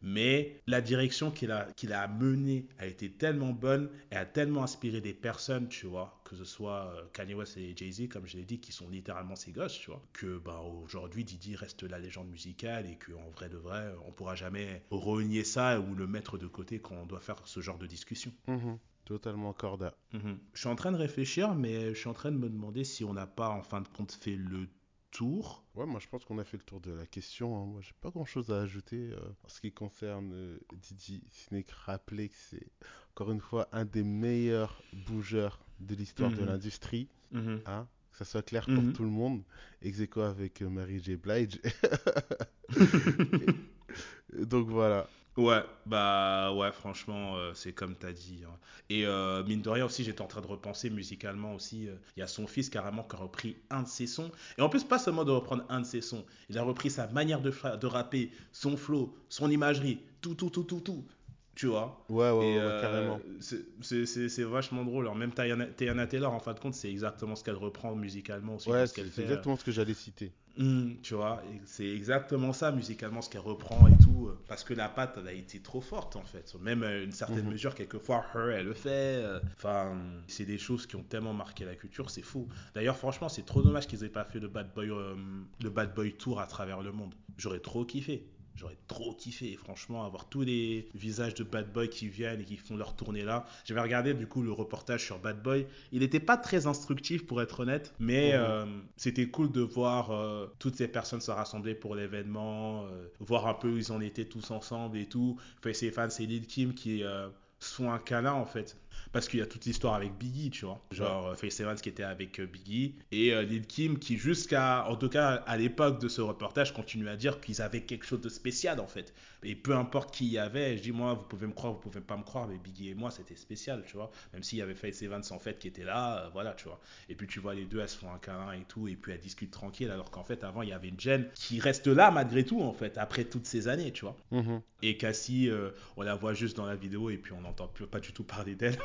Mais la direction qu'il a, qu'il a menée a été tellement bonne et a tellement inspiré des personnes, tu vois, que ce soit euh, Kanye West et Jay-Z, comme je l'ai dit, qui sont littéralement ses gosses, tu vois, que bah, aujourd'hui Didi reste la légende musicale et qu'en vrai de vrai, on pourra jamais renier ça ou le mettre de côté quand on doit faire ce genre de discussion. Mhm. Totalement corda. Mhm. Je suis en train de réfléchir, mais je suis en train de me demander si on n'a pas en fin de compte fait le tour. Ouais, moi je pense qu'on a fait le tour de la question. hein. Moi j'ai pas grand chose à ajouter euh, en ce qui concerne euh, Didi, si n'est que rappeler que c'est encore une fois un des meilleurs bougeurs de l'histoire de Mhm. l'industrie. Mhm. Hein que ça soit clair Mhm. pour tout le monde. Ex aequo avec euh, Mary J. Blige. [LAUGHS] [LAUGHS] Donc voilà. Ouais, bah ouais, franchement, euh, c'est comme t'as dit. hein. Et euh, mine de rien aussi, j'étais en train de repenser musicalement aussi. euh, Il y a son fils carrément qui a repris un de ses sons. Et en plus, pas seulement de reprendre un de ses sons, il a repris sa manière de, fa- de rapper, son flow, son imagerie, tout, tout, tout, tout, tout. Tu vois Ouais, ouais, Et ouais, euh, carrément. c'est- c'est c'est- c'est vachement drôle. Alors, même Tayana Taylor, en fin de compte, c'est exactement ce qu'elle reprend musicalement aussi. Ouais, ce c'est qu'elle c'est fait, exactement ce que j'allais citer. Hum, tu vois, c'est exactement ça musicalement ce qu'elle reprend et tout, euh, parce que la patte elle a été trop forte en fait. Même à une certaine Mhm. mesure, quelquefois, her, elle le fait. euh, Enfin, c'est des choses qui ont tellement marqué la culture, c'est fou. D'ailleurs, franchement, c'est trop dommage qu'ils aient pas fait le Bad Boy, euh, le Bad Boy Tour à travers le monde. J'aurais trop kiffé. J'aurais trop kiffé, et franchement, avoir tous les visages de Bad Boy qui viennent et qui font leur tournée là. J'avais regardé du coup le reportage sur Bad Boy. Il n'était pas très instructif pour être honnête, mais Mhm. euh, c'était cool de voir euh, toutes ces personnes se rassembler pour l'événement, euh, voir un peu où ils en étaient tous ensemble et tout. Face et fans, c'est Lil Kim qui se font un câlin en fait. Parce qu'il y a toute l'histoire avec Biggie, tu vois. Genre euh, Face Evans qui était avec euh, Biggie et euh, Lil Kim qui jusqu'à, en tout cas à l'époque de ce reportage, continue à dire qu'ils avaient quelque chose de spécial en fait. Et peu importe qui y avait, je dis moi, vous pouvez me croire, vous pouvez pas me croire, mais Biggie et moi c'était spécial, tu vois. Même s'il y avait Face Evans en fait qui était là, euh, voilà, tu vois. Et puis tu vois les deux, elles se font un câlin et tout, et puis elles discutent tranquille, alors qu'en fait avant il y avait une Jen qui reste là malgré tout en fait, après toutes ces années, tu vois. Mhm. Et Cassie, euh, on la voit juste dans la vidéo et puis on n'entend plus pas du tout parler d'elle.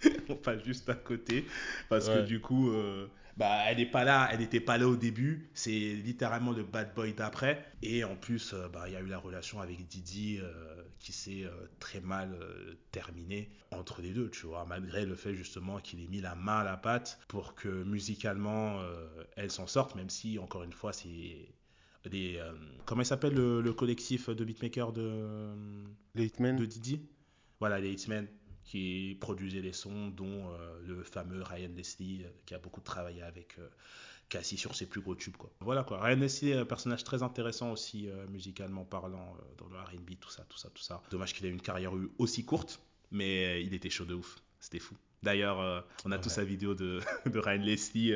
[LAUGHS] on passe juste à côté parce que du coup, euh, bah, elle n'est pas là, elle n'était pas là au début. C'est littéralement le bad boy d'après. Et en plus, euh, bah, il y a eu la relation avec Didi euh, qui s'est très mal terminée entre les deux, tu vois, malgré le fait justement qu'il ait mis la main à la pâte pour que musicalement elle s'en sorte, même si encore une fois c'est des comment il s'appelle le, le collectif de beatmakers de Les Hitmen. de Didi? Voilà les Hitmen qui produisaient les sons dont euh, le fameux Ryan Leslie euh, qui a beaucoup travaillé avec euh, Cassie sur ses plus gros tubes quoi voilà quoi Ryan Leslie est un personnage très intéressant aussi musicalement parlant dans le R&B tout ça tout ça tout ça dommage qu'il ait une carrière aussi courte Mais il était chaud de ouf. C'était fou. D'ailleurs, euh, on a tous sa vidéo de, [LAUGHS] de Ryan Leslie.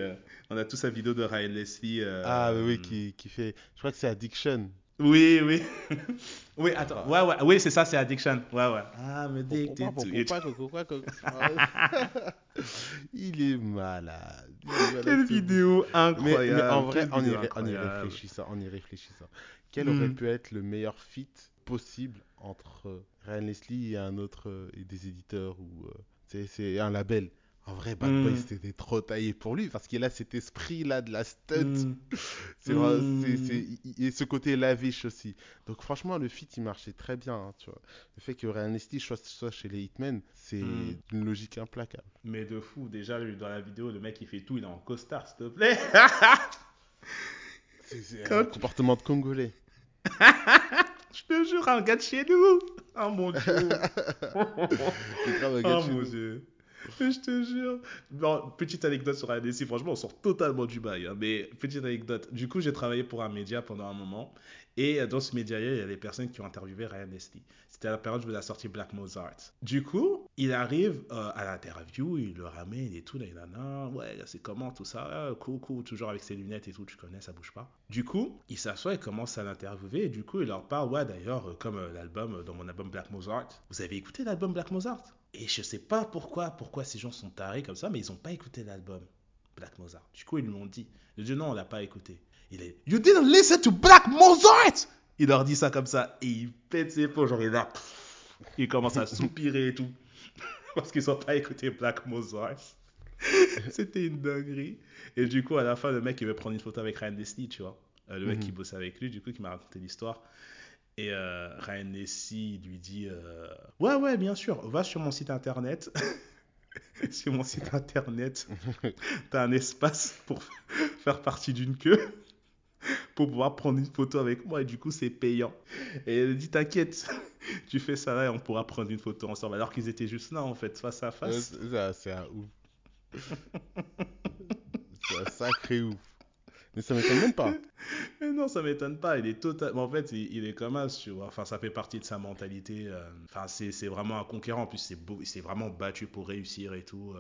on a tous sa vidéo de Ryan Leslie. Ah, oui, oui, qui, qui fait. Je crois que c'est Addiction. Oui, oui. [LAUGHS] oui, attends. Ouais, ouais. Oui, c'est ça, c'est Addiction. Ouais, ouais. Ah, mais pourquoi, pourquoi Il est malade. Il est malade, Quelle vidéo Mais, incroyable. mais en vrai, en y, en y réfléchissant, en y réfléchissant, quel Hmm. aurait pu être le meilleur fit possible entre Ryan Leslie et un autre et des éditeurs ou euh, c'est c'est un label. En vrai, Bad Boy Hmm. c'était trop taillé pour lui parce qu'il a cet esprit là de la stunt. Mm. Et ce côté lavish aussi. Donc franchement, le fit il marchait très bien. hein, tu vois. Le fait que Ryan soit, soit chez les Hitmen, c'est Hmm. une logique implacable. Mais de fou, déjà, lui, dans la vidéo, le mec, il fait tout, il est en costard, s'il te plaît. [LAUGHS] C'est un comportement de Congolais. [LAUGHS] Je te jure, un gars de chez nous. Oh mon dieu. [LAUGHS] C'est grave un gars de oh chez mon nous. dieu. Je te jure. Petite anecdote sur ADC, franchement, on sort totalement du bail. hein, mais petite anecdote. Du coup, j'ai travaillé pour un média pendant un moment. Et euh, dans ce média, il y a des personnes qui ont interviewé Ryan Leslie. C'était la période où il a sorti Black Mozart. Du coup, il arrive euh, à l'interview, il le ramène et tout, là, il a nan, ouais, c'est comment tout ça, Ah, cool, cool, toujours avec ses lunettes et tout, tu connais, ça bouge pas. Du coup, il s'assoit et commence à l'interviewer, et du coup, il leur parle, ouais, d'ailleurs, euh, comme euh, l'album, euh, dans mon album Black Mozart, vous avez écouté l'album Black Mozart? Et je sais pas pourquoi, pourquoi ces gens sont tarés comme ça, mais ils ont pas écouté l'album Black Mozart. Du coup, ils lui ont dit, il dit non, on l'a pas écouté. Il est, you didn't listen to Black Mozart Il leur dit ça comme ça, et il pète ses plombs, genre il pff, il commence à soupirer et tout, [LAUGHS] parce qu'ils ont pas écouté Black Mozart. [LAUGHS] C'était une dinguerie. Et du coup, à la fin, le mec, il veut prendre une photo avec Ryan Leslie, tu vois. Euh, le mec Mhm. qui bosse avec lui, du coup, qui m'a raconté l'histoire. Et euh, Ryan Leslie lui dit euh, Ouais, ouais, bien sûr, va sur mon site internet. [LAUGHS] sur mon site internet, t'as un espace pour faire partie d'une queue. [LAUGHS] Pour pouvoir prendre une photo avec moi, et du coup, c'est payant. Et elle dit T'inquiète, [LAUGHS] tu fais ça là et on pourra prendre une photo ensemble. Alors qu'ils étaient juste là, en fait, face à Euh, face. c'est- un ouf. [LAUGHS] c'est un sacré ouf. Mais ça m'étonne même pas. Mais non, ça m'étonne pas. Il est totalement. En fait, il, il est comme As, tu vois. Enfin, ça fait partie de sa mentalité. euh. Enfin, c'est c'est vraiment un conquérant. En plus, c'est beau. Il s'est vraiment battu pour réussir et tout.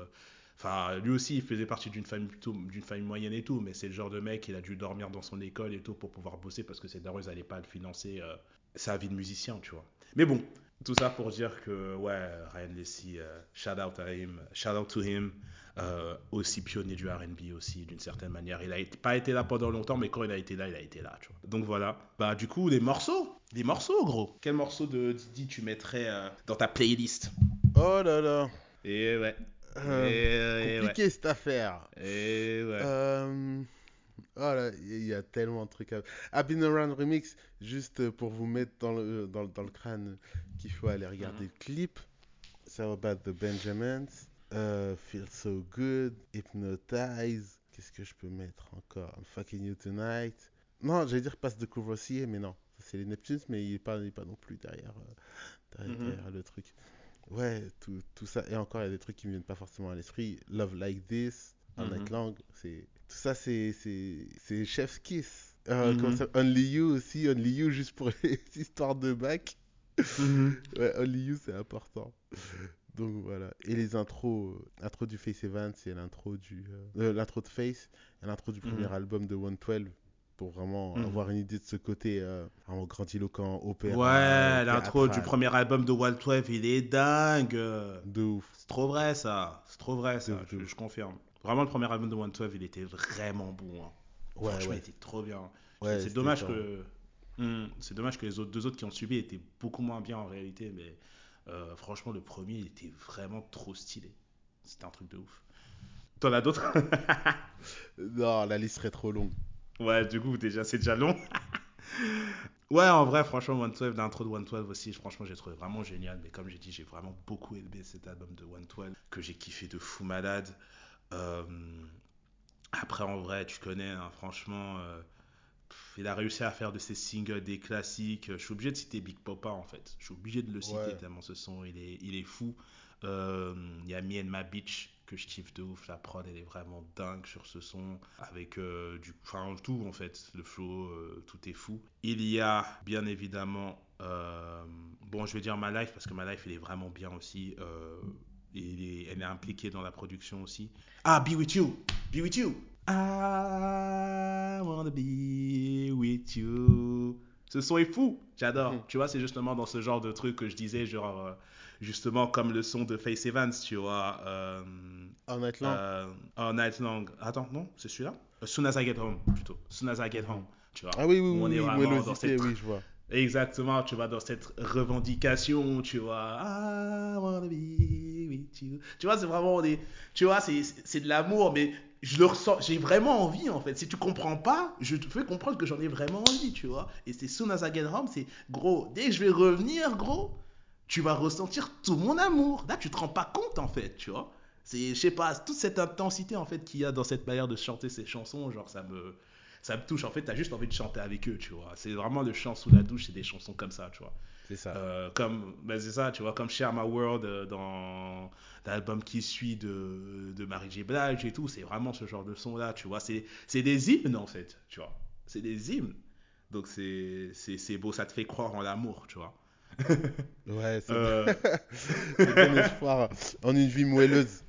Enfin, lui aussi, il faisait partie d'une famille d'une famille moyenne et tout. Mais c'est le genre de mec, il a dû dormir dans son école et tout pour pouvoir bosser parce que ses darons, ils allaient pas le financer euh, sa vie de musicien, tu vois. Mais bon, tout ça pour dire que, ouais, Ryan Leslie, euh, shout out à him, shout out to him. Euh, aussi pionnier du R&B aussi d'une certaine manière. Il a été- pas été là pendant longtemps, mais quand il a été là, il a été là. Tu vois. Donc voilà. Bah du coup, les morceaux, les morceaux gros. Quel morceau de Didi tu mettrais euh, dans ta playlist? Oh là là. Et ouais. Euh, ouais. compliqué cette affaire. Et ouais. Euh, Oh là, il y a tellement de trucs. À... Ah, Been Around Remix, juste pour vous mettre dans le, dans, dans le crâne qu'il faut aller regarder Mhm. le clip. So About the Benjamins, euh, Feel So Good, Hypnotize. Qu'est-ce que je peux mettre encore? I'm Fucking You Tonight. Non, j'allais dire Passe de Courvoisier, mais non. C'est les Neptunes, mais il n'est pas, il est pas non plus derrière, euh, derrière, Mhm. derrière le truc. Ouais, tout, tout ça. Et encore, il y a des trucs qui me viennent pas forcément à l'esprit. Love Like This, Mhm. Night Lang. C'est... Tout ça, c'est, Chef's Kiss. Euh, comment ça Only You aussi. Only You, juste pour [LAUGHS] les histoires de bac. Mhm. [LAUGHS] Ouais, Only You, c'est important. Donc voilà. Et les intros, euh, l'intro du Face Event, c'est l'intro du, euh, l'intro de Face, et l'intro du premier Mhm. album de 112 pour vraiment Mhm. avoir une idée de ce côté euh, grandiloquent, opéra. Ouais, l'intro du premier album de Walt 12, il est dingue. De ouf. C'est trop vrai ça. C'est trop vrai ça. Je, confirme. Vraiment, le premier album de 112, il était vraiment bon. hein. Ouais, Franchement, ouais. il était trop bien. Ouais, c'est dommage que. Hmm, c'est dommage que les autres, deux autres qui ont suivi étaient beaucoup moins bien en réalité, mais euh, franchement, le premier, il était vraiment trop stylé. C'était un truc de ouf. T'en as d'autres? [LAUGHS] Non, la liste serait trop longue. Ouais, du coup, déjà, c'est déjà long. [LAUGHS] ouais, en vrai, franchement, 112, l'intro de 112 aussi, franchement, j'ai trouvé vraiment génial. Mais comme j'ai dit, j'ai vraiment beaucoup aimé cet album de 112 que j'ai kiffé de fou malade. Euh, Après, en vrai, tu connais, hein, franchement, euh, il a réussi à faire de ses singles des classiques. Je suis obligé de citer Big Papa, en fait. Je suis obligé de le citer Ouais. tellement ce son, il est, il est fou. Euh, Il y a Me and My Bitch que je kiffe de ouf. La prod, elle est vraiment dingue sur ce son. Avec euh, du. Enfin, tout en fait. Le flow, euh, tout est fou. Il y a bien évidemment euh, bon, je vais dire My Life parce que My Life, il est vraiment bien aussi. Est- elle est impliquée dans la production aussi. Ah, Be With You. Be With You. I wanna be with you. Ce son est fou. J'adore. Mhm. Tu vois, c'est justement dans ce genre de truc que je disais, genre, justement comme le son de Face Evans, tu vois. euh, En Night Long. euh, All Night Long. Attends, non, c'est celui-là? As Soon as I Get Home, plutôt. Soon as I Get Home, tu vois. ah oui, oui, on oui, est oui, vraiment dans cette- oui, je vois. Exactement, tu vois, dans cette revendication, tu vois. I wanna be with you. Tu vois, c'est vraiment des. Tu vois, c'est c'est de l'amour, mais je le ressens. J'ai vraiment envie, en fait. Si tu comprends pas, je te fais comprendre que j'en ai vraiment envie, tu vois. Et c'est Soon as I get home, c'est gros. Dès que je vais revenir, gros, tu vas ressentir tout mon amour. Là, tu te rends pas compte, en fait, tu vois. C'est, je sais pas, toute cette intensité, en fait, qu'il y a dans cette manière de chanter ces chansons, genre, ça me ça me touche. En fait, t'as juste envie de chanter avec eux, tu vois. C'est vraiment le chant sous la douche, c'est des chansons comme ça, tu vois. C'est ça. Euh, comme, ben c'est ça, tu vois, comme Share My World euh, dans l'album qui suit de, de Mary J. Blige et tout, c'est vraiment ce genre de son-là, tu vois. C'est c'est des hymnes, en fait, tu vois. C'est des hymnes. Donc, c'est c'est- c'est beau, ça te fait croire en l'amour, tu vois. [LAUGHS] Ouais, c'est Euh, [LAUGHS] espoir en une vie moelleuse.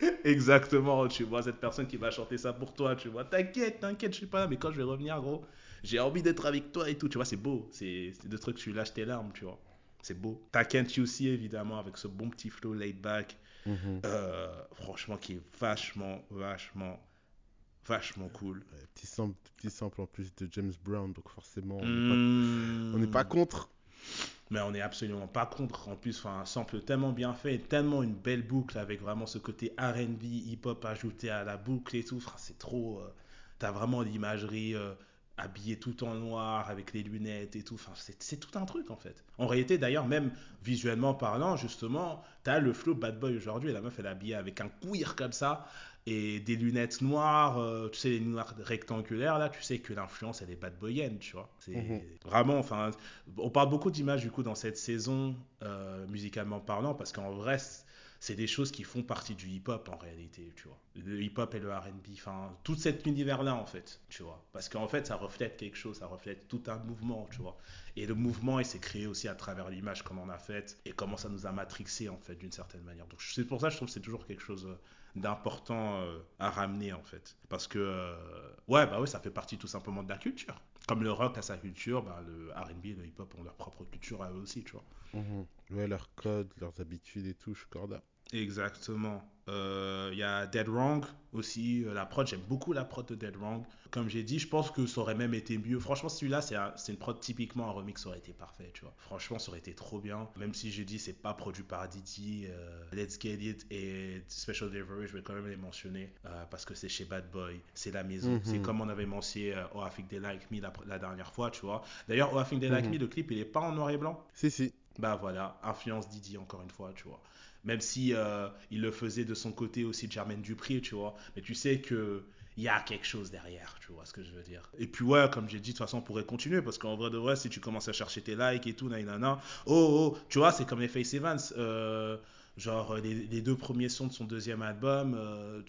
[LAUGHS] Exactement, tu vois, cette personne qui va chanter ça pour toi, tu vois, t'inquiète, t'inquiète, je suis pas là, mais quand je vais revenir, gros, j'ai envie d'être avec toi et tout, tu vois, c'est beau, c'est des trucs, tu lâches tes larmes, tu vois, c'est beau. T'as Kent aussi, évidemment, avec ce bon petit flow laid back, Mhm. euh, franchement, qui est vachement, vachement, vachement cool. Petit, sample, petit sample en plus de James Brown, donc forcément, on n'est Mmh. on n'est pas contre. Mais on n'est absolument pas contre. En plus, un sample tellement bien fait, tellement une belle boucle avec vraiment ce côté RB, hip-hop ajouté à la boucle et tout. C'est trop. euh, T'as vraiment l'imagerie euh, habillée tout en noir avec les lunettes et tout. C'est tout un truc en fait. En réalité, d'ailleurs, même visuellement parlant, justement, t'as le flow Bad Boy aujourd'hui. La meuf, elle est habillée avec un queer comme ça et des lunettes noires, euh, tu sais, les noirs rectangulaires, là, tu sais que l'influence, elle est bad boyenne, tu vois. C'est Mhm. vraiment, enfin, on parle beaucoup d'images, du coup, dans cette saison, euh, musicalement parlant, parce qu'en vrai, c'est des choses qui font partie du hip-hop, en réalité, tu vois. Le hip-hop et le R&B, enfin, tout cet univers-là, en fait, tu vois. Parce qu'en fait, ça reflète quelque chose, ça reflète tout un mouvement, tu vois. Et le mouvement, il s'est créé aussi à travers l'image qu'on en a faite et comment ça nous a matrixé, en fait, d'une certaine manière. Donc, c'est pour ça que je trouve que c'est toujours quelque chose euh, d'important euh, à ramener en fait. Parce que, euh, ouais, bah ouais, ça fait partie tout simplement de la culture. Comme le rock a sa culture, bah, le RB et le hip-hop ont leur propre culture à eux aussi, tu vois. Mhm. Ouais, leurs codes, leurs habitudes et tout, je suis Exactement. Euh, Il y a Dead Wrong aussi, euh, la prod, j'aime beaucoup la prod de Dead Wrong. Comme j'ai dit, je pense que ça aurait même été mieux. Franchement, celui-là, c'est un- c'est une prod typiquement un remix, ça aurait été parfait, tu vois. Franchement, ça aurait été trop bien. Même si j'ai dit, c'est pas produit par Didi, euh, Let's Get It et Special Delivery, je vais quand même les mentionner euh, parce que c'est chez Bad Boy, c'est la maison. Mhm. C'est comme on avait mentionné Oh, I Think They Like Me la, la dernière fois, tu vois. D'ailleurs, Oh, I Think They Like Mhm. Me, le clip, il est pas en noir et blanc. Si, si. Bah voilà, influence Didi encore une fois, tu vois. Même si euh, il le faisait de son côté aussi Jermaine Dupri, tu vois. Mais tu sais que il y a quelque chose derrière, tu vois ce que je veux dire. Et puis ouais, comme j'ai dit, de toute façon, on pourrait continuer parce qu'en vrai de vrai, si tu commences à chercher tes likes et tout, nanana, oh oh, tu vois, c'est comme les Face Evans, euh, genre les, les deux premiers sons de son deuxième album. euh,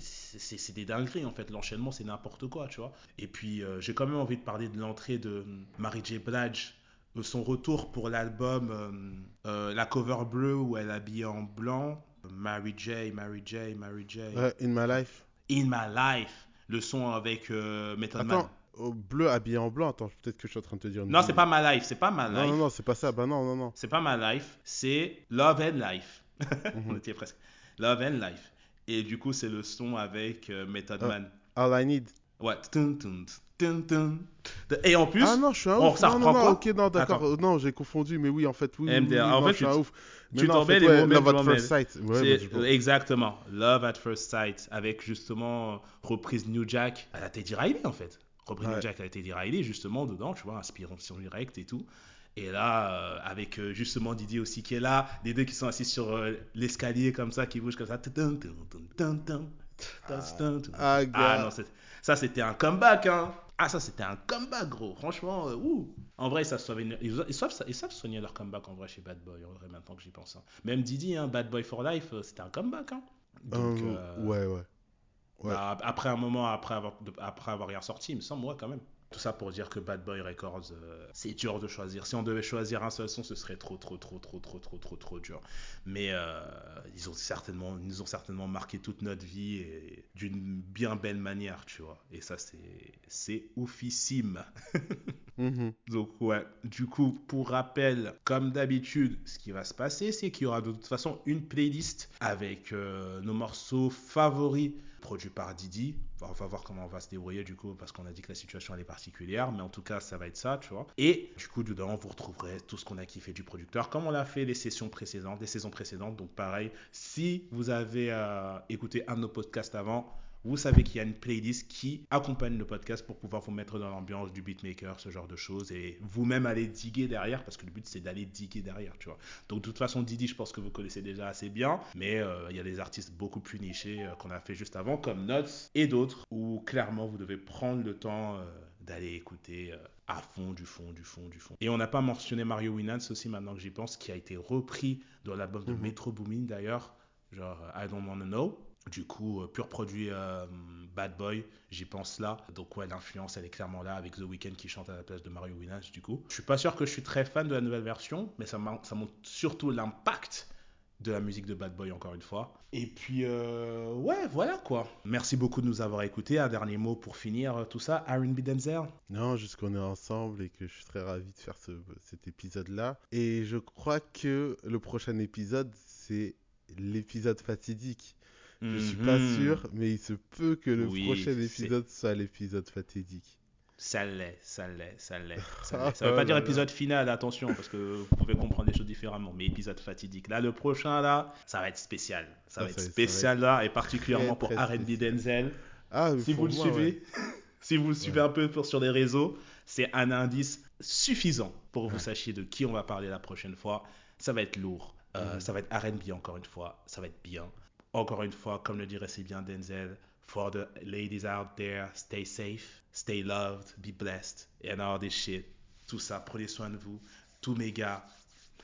c'est des dingueries en fait, l'enchaînement c'est n'importe quoi, tu vois. Et puis euh, j'ai quand même envie de parler de l'entrée de Mary J. Blige son retour pour l'album, euh, euh, la cover bleue où elle est habillée en blanc. Mary J, Mary J, Mary J. In my life. In My Life. Le son avec euh, Method Man. Attends, au bleu habillé en blanc, attends, peut-être que je suis en train de te dire. une Non, c'est pas My Life. C'est pas Non, Life. non, non, c'est pas ça. Bah non, non, non. C'est pas My Life. C'est Love and Life. [LAUGHS] On Mhm. était presque. Love and Life. Et du coup, c'est le son avec euh, Method Ah. Man. All I need. Ouais. Et en plus, Ah non, je suis un on- ouf. ça non, non, reprend non, quoi ok, non, d'accord. Euh, Non, j'ai confondu, mais oui, en fait, oui. MDR. oui, En non, fait, je suis tu- un ouf. Tu non, en fait, les ouais, Love at first sight. Ouais, exactement, Love at First Sight, avec justement euh, reprise New Jack à la Teddy Riley en fait. Reprise Ouais. New Jack à la Teddy Riley, justement dedans, tu vois, inspiration directe et tout. Et là, euh, avec euh, justement Didier aussi qui est là, les deux qui sont assis sur euh, l'escalier comme ça, qui bougent comme ça. Ah, Ah non, ça c'était un comeback, hein. Ah, ça c'était un comeback, gros. Franchement, euh, ouh. En vrai, ils savent, soigner, ils, ils savent, ils savent soigner leur comeback en vrai chez Bad Boy, en vrai, maintenant que j'y pense. hein. Même Didi, hein, Bad Boy for Life, euh, c'était un comeback. Hein. Donc, Euh, euh, Ouais, ouais. Ouais. bah, après un moment, après avoir, après avoir rien sorti, il me semble, ouais, quand même. Tout ça pour dire que Bad Boy Records, euh, c'est dur de choisir. Si on devait choisir un seul son, ce serait trop, trop, trop, trop, trop, trop, trop, trop dur. Mais euh, ils ont certainement, ils nous ont certainement marqué toute notre vie d'une bien belle manière, tu vois. Et ça, c'est, c'est oufissime. [LAUGHS] Mhm. Donc ouais, du coup, pour rappel, comme d'habitude, ce qui va se passer, c'est qu'il y aura de toute façon une playlist avec euh, nos morceaux favoris produits par Didi. On va voir comment on va se débrouiller du coup, parce qu'on a dit que la situation elle est particulière, mais en tout cas, ça va être ça, tu vois. Et du coup, dedans, vous retrouverez tout ce qu'on a kiffé du producteur, comme on l'a fait les sessions précédentes, les saisons précédentes. Donc pareil, si vous avez euh, écouté un de nos podcasts avant, vous savez qu'il y a une playlist qui accompagne le podcast pour pouvoir vous mettre dans l'ambiance du beatmaker, ce genre de choses, et vous-même aller diguer derrière, parce que le but c'est d'aller diguer derrière, tu vois. Donc de toute façon, Didi, je pense que vous connaissez déjà assez bien, mais euh, il y a des artistes beaucoup plus nichés euh, qu'on a fait juste avant, comme Notes et d'autres, où clairement vous devez prendre le temps euh, d'aller écouter à fond, du fond, du fond, du fond. Et on n'a pas mentionné Mario Winans aussi, maintenant que j'y pense, qui a été repris dans l'album de Mhm. Metro Boomin d'ailleurs, genre I Don't Wanna Know. Du coup, euh, pur produit euh, Bad Boy, j'y pense là. Donc ouais, l'influence, elle est clairement là avec The Weeknd qui chante à la place de Mario Winans, du coup. Je suis pas sûr que je suis très fan de la nouvelle version, mais ça, montre surtout l'impact de la musique de Bad Boy encore une fois. Et puis euh, ouais, voilà quoi. Merci beaucoup de nous avoir écoutés. Un dernier mot pour finir tout ça. R&B Denzel. Non, juste qu'on est ensemble et que je suis très ravi de faire ce, cet épisode-là. Et je crois que le prochain épisode, c'est l'épisode fatidique. Je suis pas Mhm. sûr, mais il se peut que le Oui, prochain épisode soit l'épisode fatidique. Ça l'est, ça l'est, ça l'est. Ça, Ah. [LAUGHS] Ça veut pas dire épisode final, attention, parce que vous pouvez comprendre les choses différemment, mais épisode fatidique. Là, le prochain, là, ça va être spécial. Ça, Ça, va être ça va être- spécial, là, et particulièrement très, pour R&B. Denzel. Ah, Si vous le ouais. suivez, [LAUGHS] si vous le suivez un peu pour- sur les réseaux, c'est un indice suffisant pour que vous sachiez de qui on va parler la prochaine fois. Ça va être lourd. Euh. Ça va être R&B encore une fois. Ça va être bien. Encore une fois, comme le dirait si bien Denzel, for the ladies out there, stay safe, stay loved, be blessed, and all this shit. Tout ça, prenez soin de vous. Tous mes gars,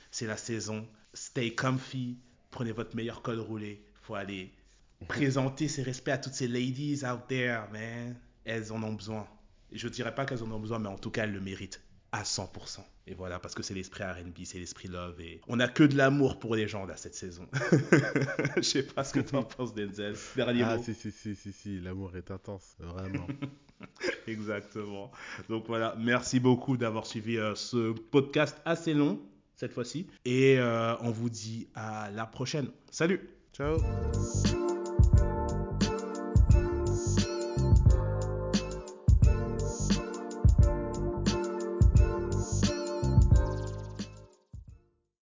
c'est la saison. Stay comfy. Prenez votre meilleur col roulé. Faut aller présenter ses respects à toutes ces ladies out there, man. Elles en ont besoin. Je dirais pas qu'elles en ont besoin, mais en tout cas, elles le méritent à 100%. Et voilà, parce que c'est l'esprit R&B, c'est l'esprit love. Et on a que de l'amour pour les gens, là, cette saison. [LAUGHS] Je sais pas ce que tu en [LAUGHS] penses, Denzel. Dernier Ah, mot. si, si, si, si, si, l'amour est intense, vraiment. [LAUGHS] Exactement. Donc voilà, merci beaucoup d'avoir suivi euh, ce podcast assez long, cette fois-ci. Et euh, on vous dit à la prochaine. Salut Ciao